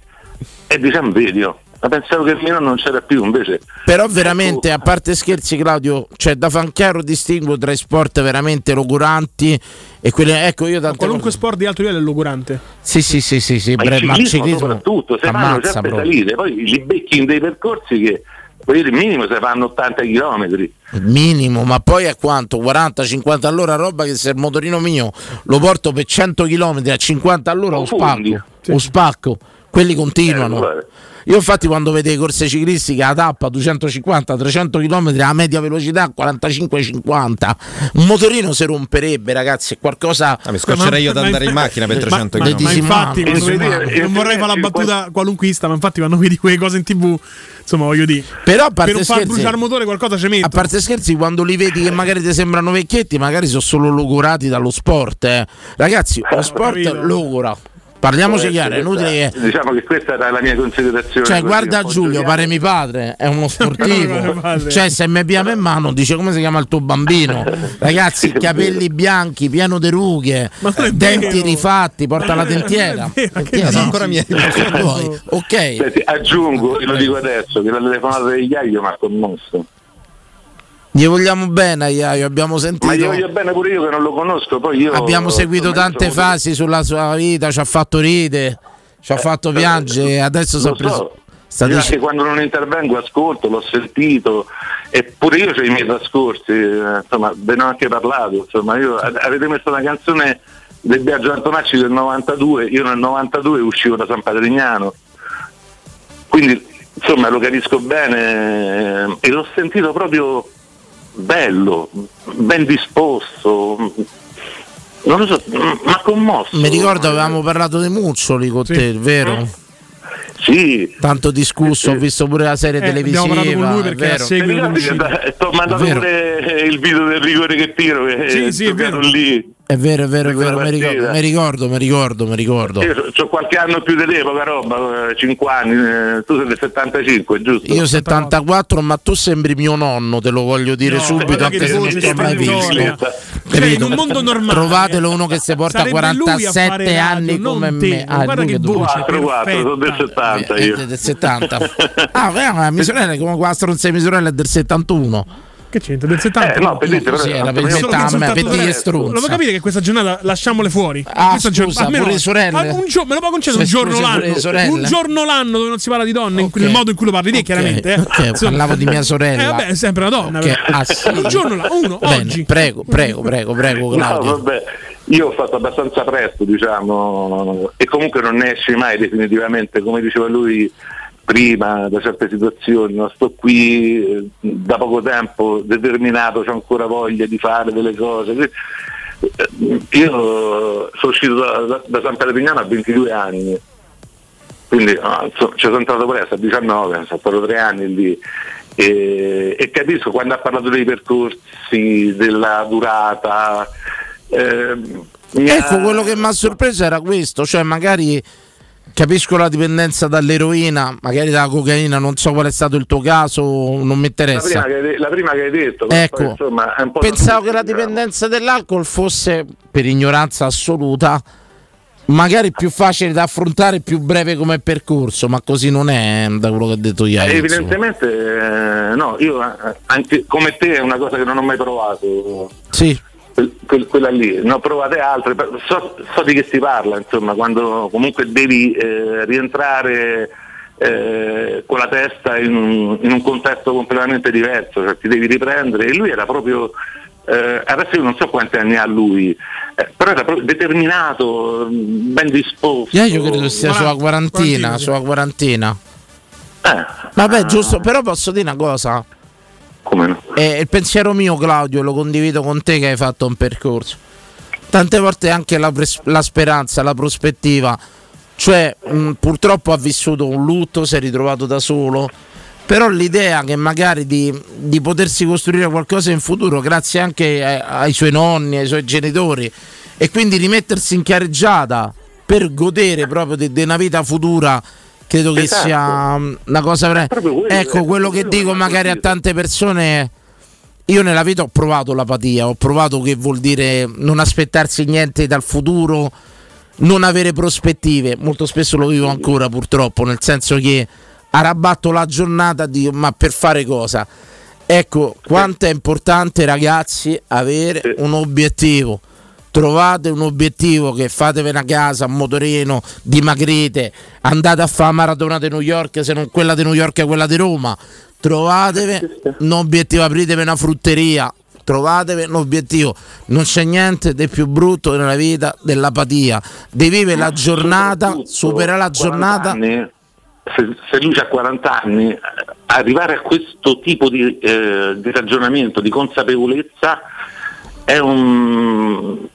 e diciamo vedi, oh, ma pensavo che il mio non c'era più, invece Però veramente, a parte scherzi Claudio, c'è da fare un chiaro distinguo tra i sport veramente logoranti e quelli... Ecco, io tante Qualunque sport di alto livello è logorante. Sì, sì, sì, sì, sì, ma bre- il ciclismo, ciclismo soprattutto, se fanno ammazza sempre salire, poi li becchi in dei percorsi che dire, minimo se fanno 80 km. Minimo, ma poi a quanto? 40-50 all'ora, roba che se il motorino mio lo porto per 100 km a 50 all'ora o spacco, o spacco, quelli continuano. Io infatti quando vedo le corse ciclistiche a tappa 250-300 km a media velocità 45-50, un motorino si romperebbe ragazzi, è qualcosa... mi scoccerei io ad andare in macchina per 300 Ma, km. ma infatti, quando vedi- Eh, non vorrei fare la battuta qualunquista, ma infatti quando vedi quelle cose in tv, insomma, voglio dire, Però a parte per non far scherzi- bruciare il motore qualcosa ci metto. A parte scherzi, quando li vedi che magari ti sembrano vecchietti, magari sono solo logorati dallo sport. eh. Ragazzi, lo sport logora. Parliamoci chiaro, è inutile che. Diciamo che questa era la mia considerazione. Cioè, guarda Giulio, gioviale. pare mio padre, è uno *laughs* sportivo. cioè, se mi piama in mano, dice come si chiama il tuo bambino. *laughs* Ragazzi, capelli bianchi, pieno di rughe, denti vero. rifatti, porta la dentiera. Dentiera, sono no? ancora miei. Ok. Senti, aggiungo, e lo dico adesso, che la telefonata di Iaio mi ha commosso. Gli vogliamo bene Iaio, abbiamo sentito. Ma gli voglio bene pure io che non lo conosco, poi io... Abbiamo seguito tante fasi sulla sua vita, ci ha fatto ridere, ci ha fatto piangere, adesso si è preso. so. sta Io anche quando non intervengo ascolto, l'ho sentito e pure io ho i miei trascorsi, eh, insomma, ve ne ho anche parlato, insomma, io, avete messo una canzone del Biagio Antonacci del 92, io nel 92 uscivo da San Patrignano, quindi insomma lo capisco bene eh, e l'ho sentito proprio bello, ben disposto, non lo so, ma commosso. Mi ricordo avevamo parlato di Muccioli con te, vero? Sì. Tanto discusso, ho visto pure la serie Eh, abbiamo parlato televisiva. con lui è perché segue sto mandando pure il video del rigore che tiro che Sì, è sì, è giocato vero. lì È vero, è vero, è vero, mi ricordo, mi ricordo, mi ricordo, mi ricordo. Io ho qualche anno più di te, poca roba, 5 anni, eh, tu sei del 75, giusto? Io 74, ma tu sembri mio nonno, te lo voglio dire subito, guarda che anche se non ti ho mai visto. Cioè, in un mondo normale, Trovatelo uno che si porta sarebbe lui a fare 47 radio, anni non come te. me. Ah, Guarda che voce 4, 4, sono del 70 Eh, io. del 70. *laughs* ah, beh, mia sorella come qua stronza di mia sorella è del 71. Che c'entra? Del 70? Eh, no, per dire, Sì, era per metà per dire Lo stronza. vuoi capire che questa giornata lasciamole fuori? Ah, Questa scusa, giornata- almeno- pure le sorelle? un gio- me lo può concedere un giorno l'anno. Un giorno l'anno dove non si parla di donne, in cui- nel modo in cui lo parli te, chiaramente. eh. ok, Insomma. parlavo di mia sorella. Eh, vabbè, è sempre una donna. Però. ah, sì. Un giorno là, uno, Bene, oggi. Prego, prego, prego, prego, No, Claudio. vabbè, io ho fatto abbastanza presto, diciamo, e comunque non ne esci mai definitivamente, come diceva lui prima, da certe situazioni, non sto qui eh, da poco tempo determinato, ho ancora voglia di fare delle cose. Eh, Io sono uscito da, da- da San Pellegrino a 22 anni, quindi ah, insomma, ci sono entrato presto a 19, sono stato tre anni lì. E, e capisco quando ha parlato dei percorsi, della durata. ehm, mi ha- Ecco, quello che mi ha sorpreso era questo, cioè magari capisco la dipendenza dall'eroina, magari dalla cocaina, non so qual è stato il tuo caso, non mi la, interessa. prima che, la prima che hai detto, Ecco, insomma, è un po' Pensavo che la dipendenza dall'alcol fosse, per ignoranza assoluta, magari più facile da affrontare, più breve come percorso, ma così non è da quello che ho detto ieri. Eh, evidentemente eh, no, io eh, anche come te è una cosa che non ho mai provato. Sì. Quel- quel- quella lì, ne ho provate altre, so, so di che si parla, insomma, quando comunque devi eh, rientrare eh, con la testa in un, in un contesto completamente diverso, cioè ti devi riprendere e lui era proprio, eh, adesso io non so quanti anni ha lui, eh, però era proprio determinato, mh, ben disposto. Io, io credo sia sulla quarantina, sulla quarantina. Eh. Vabbè, giusto, però posso dire una cosa. Come no? È il pensiero mio, Claudio, lo condivido con te che hai fatto un percorso. Tante volte anche la, pres- la speranza, la prospettiva. Cioè, mh, purtroppo ha vissuto un lutto, si è ritrovato da solo. Però l'idea che magari di, di potersi costruire qualcosa in futuro, grazie anche ai, ai suoi nonni, ai suoi genitori, e quindi rimettersi in chiareggiata per godere proprio di, di una vita futura, credo che Esatto. sia mh, una cosa quello, Ecco, è quello che dico che magari a tante persone. Io nella vita ho provato l'apatia, ho provato che vuol dire non aspettarsi niente dal futuro, non avere prospettive. Molto spesso lo vivo ancora purtroppo, nel senso che arrabatto la giornata di ma per fare cosa? Ecco, quanto è importante ragazzi avere un obiettivo. Trovate un obiettivo che fatevi una casa, un motorino, dimagrite, andate a fare maratona di New York, se non quella di New York quella di Roma. Trovatevi un obiettivo, apritevi una frutteria, trovatevi un obiettivo. Non c'è niente di più brutto nella vita dell'apatia. Devi vivere la giornata, superare la 40 giornata. se, se lui ha 40 anni, arrivare a questo tipo di, eh, di ragionamento, di consapevolezza, è, un,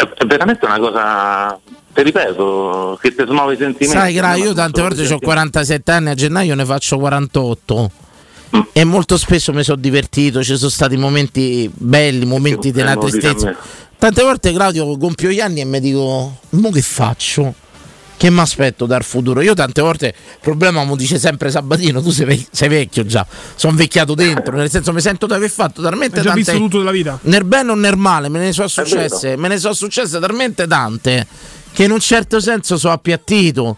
è, è veramente una cosa, ti ripeto, che ti smuove i sentimenti. Sai, Gra, io tante volte ho sentimenti. 47 anni, a gennaio ne faccio 48. E molto spesso mi sono divertito, ci sono stati momenti belli, momenti di Eh, una lo dici a tristezza. Tante volte, Claudio, compio gli anni e mi dico, mo che faccio? Che mi aspetto dal futuro? Io tante volte, il problema mi dice sempre Sabatino, tu sei, vec- sei vecchio già, sono invecchiato dentro, nel senso mi sento di aver fatto talmente tante... visto tutto della vita. Nel bene o nel male, me ne sono successe, me ne sono successe talmente tante che in un certo senso sono appiattito.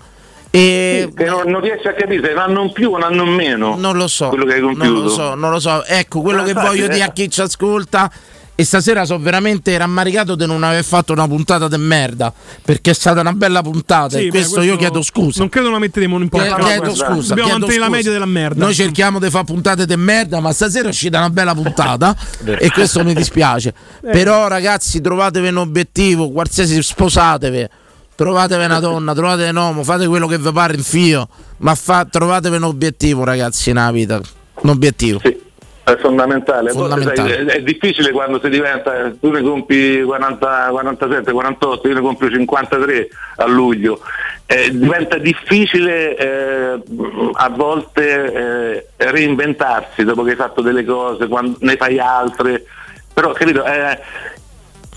E Che non, non riesci a capire se un anno in più o un anno in meno. non lo so, Quello che hai compiuto. non lo so, non lo so. Ecco, quello Ma che voglio eh. dire a chi ci ascolta. E stasera sono veramente rammaricato di non aver fatto una puntata di merda. Perché è stata una bella puntata. Sì, e beh, questo, io chiedo scusa. Non credo la metteremo in Chiedo, importo. chiedo scusa. Dobbiamo chiedo mantenere la media della merda. Noi cerchiamo di fare puntate di merda, ma stasera è uscita una bella puntata. e questo mi dispiace. Però, ragazzi, trovatevi un obiettivo, qualsiasi sposatevi. Trovatevi una donna, trovatevi un uomo, fate quello che vi pare in fio, ma fa- trovatevi un obiettivo, ragazzi, nella vita. Un obiettivo. È fondamentale. Fondamentale. sai, è, è difficile quando si diventa, tu ne compi 40, 47, 48, io ne compio 53 a luglio. Eh, diventa difficile eh, a volte eh, reinventarsi dopo che hai fatto delle cose, quando ne fai altre. Però capito, eh,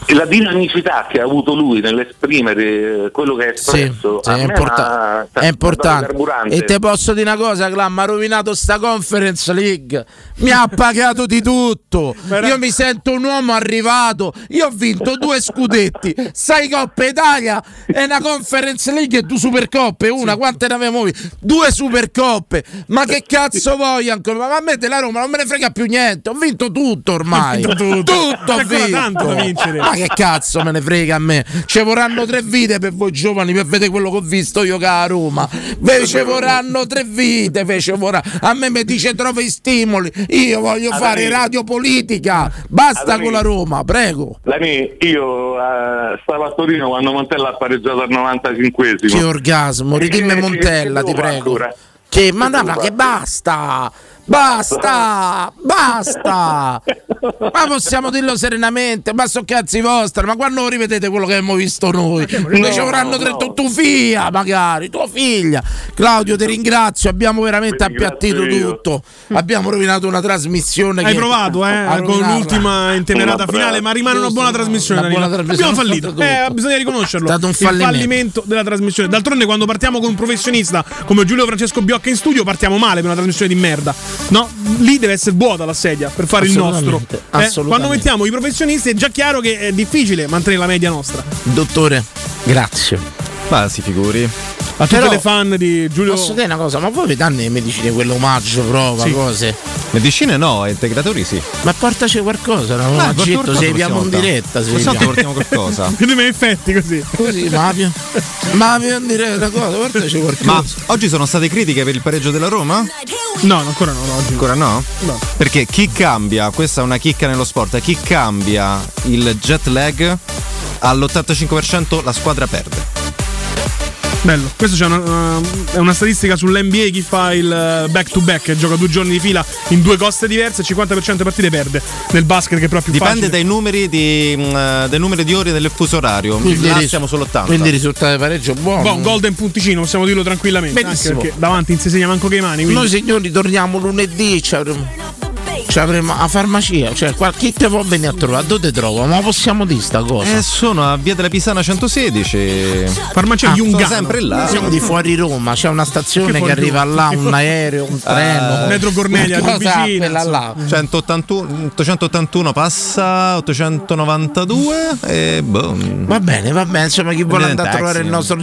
la dinamicità che ha avuto lui nell'esprimere quello che Sì, espresso sì, a è, importa- è importante. E te posso dire una cosa, Clam, mi ha rovinato sta conference league. Mi ha pagato di tutto. Io mi sento un uomo arrivato. Io ho vinto due scudetti, sei Coppa Italia e una conference league e due supercoppe. Una, quante ne avevamo? Due supercoppe. Ma che cazzo voglio ancora? Ma a me della Roma non me ne frega più niente. Ho vinto tutto ormai. Ho vinto tutto. Tutto ho vinto. tanto da vincere. Ma che cazzo me ne frega a me? Ci vorranno tre vite per voi giovani per vedere quello che ho visto io che a Roma. Ve ci vorranno tre vite. ve ci vorrà- A me mi dice trova i stimoli. Io voglio Adani. fare radio politica. Basta Adani. con la Roma, prego. Dani, io eh, stavo a Torino quando Montella ha pareggiato al 95esimo. Che orgasmo, ridimmi Eh, Montella, ti prego. ancora? Che, ma no, ma che basta! Basta! *laughs* Basta! Ma possiamo dirlo serenamente, ma so cazzi vostri, ma quando rivedete quello che abbiamo visto noi? Noi ci avranno detto tu figlia, magari, tua figlia. Claudio, ti ringrazio, abbiamo veramente appiattito tutto. Abbiamo rovinato una trasmissione. Hai provato, eh, con l'ultima intemerata finale, ma rimane una buona trasmissione. Una buona trasmissione, Abbiamo fallito, eh, bisogna riconoscerlo. È stato un Il fallimento. fallimento della trasmissione. D'altronde, quando partiamo con un professionista come Giulio Francesco Biocca in studio, partiamo male per una trasmissione di merda. No, lì deve essere vuota la sedia per fare il nostro. Assolutamente, Eh, quando mettiamo i professionisti è già chiaro che è difficile mantenere la media nostra. Dottore, grazie. Ma si figuri. A tutte Però- le fan di Giulio. Posso dire una cosa, ma voi vi danno le medicine quell'omaggio, prova, Sì. cose? Medicine no, integratori sì. Ma portaci qualcosa, no? Ah, qualcosa se viviamo in diretta. Se viviamo. portiamo qualcosa. *laughs* Primi effetti così. Così, Mavio. Mavio in diretta, cosa? Portaci qualcosa. Ma oggi sono state critiche per il pareggio della Roma? No, ancora no, no, oggi. Ancora no? No. Perché chi cambia, questa è una chicca nello sport, chi cambia il jet lag all'85% la squadra perde. Bello, questa c'è una, una- è una statistica sull'NBA chi fa il back to back, gioca due giorni di fila in due coste diverse, il 50% delle partite perde. Nel basket che è più Dipende facile. dai numeri di, mh, dai numeri di ore del fuso orario. Quindi ris- siamo sull'80. Quindi risultato di pareggio buono. Boh, golden punticino, possiamo dirlo tranquillamente. Benissimo. Anche perché davanti non si segna manco che i mani. Quindi... Noi signori torniamo lunedì, ci avremo, ci avremo a farmacia, cioè qual- chi te può venire a trovare? Dove trovo? Ma possiamo dire sta cosa? Eh, sono a via della Pisana 116. Farmacia Ah, Sono sempre là. Siamo di fuori Roma, c'è una stazione Che che, arriva là, un aereo, un treno. Eh, Metro Cornelia, quella là. 181, 881 passa 892 e boh. Va bene, va bene, insomma chi vuole andare a trovare il eh. nostro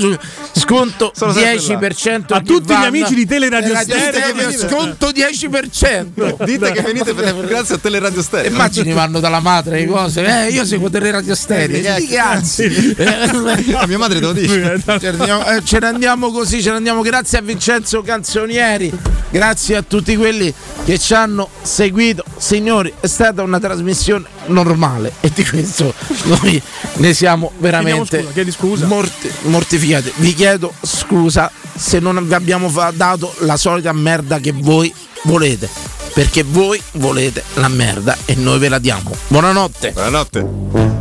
sconto Sono sempre 10% A tutti gli amici di Teleradio Radio Stereo, Stereo, sconto 10%. Dite che venite per, grazie a Teleradio Stereo. Immagini vanno dalla madre le cose. Eh, io seguo Teleradio Stereo. *laughs* Eh, Di cazzi. A mia madre te lo dice. *laughs* Ce ne andiamo- eh, così, ce ne andiamo grazie a Vincenzo Canzonieri, grazie a tutti quelli che ci hanno seguito. Signori, è stata una trasmissione normale e di questo noi ne siamo veramente scusa, morti- mortificati. Vi chiedo scusa se non vi abbiamo dato la solita merda che voi volete, perché voi volete la merda e noi ve la diamo. Buonanotte. Buonanotte.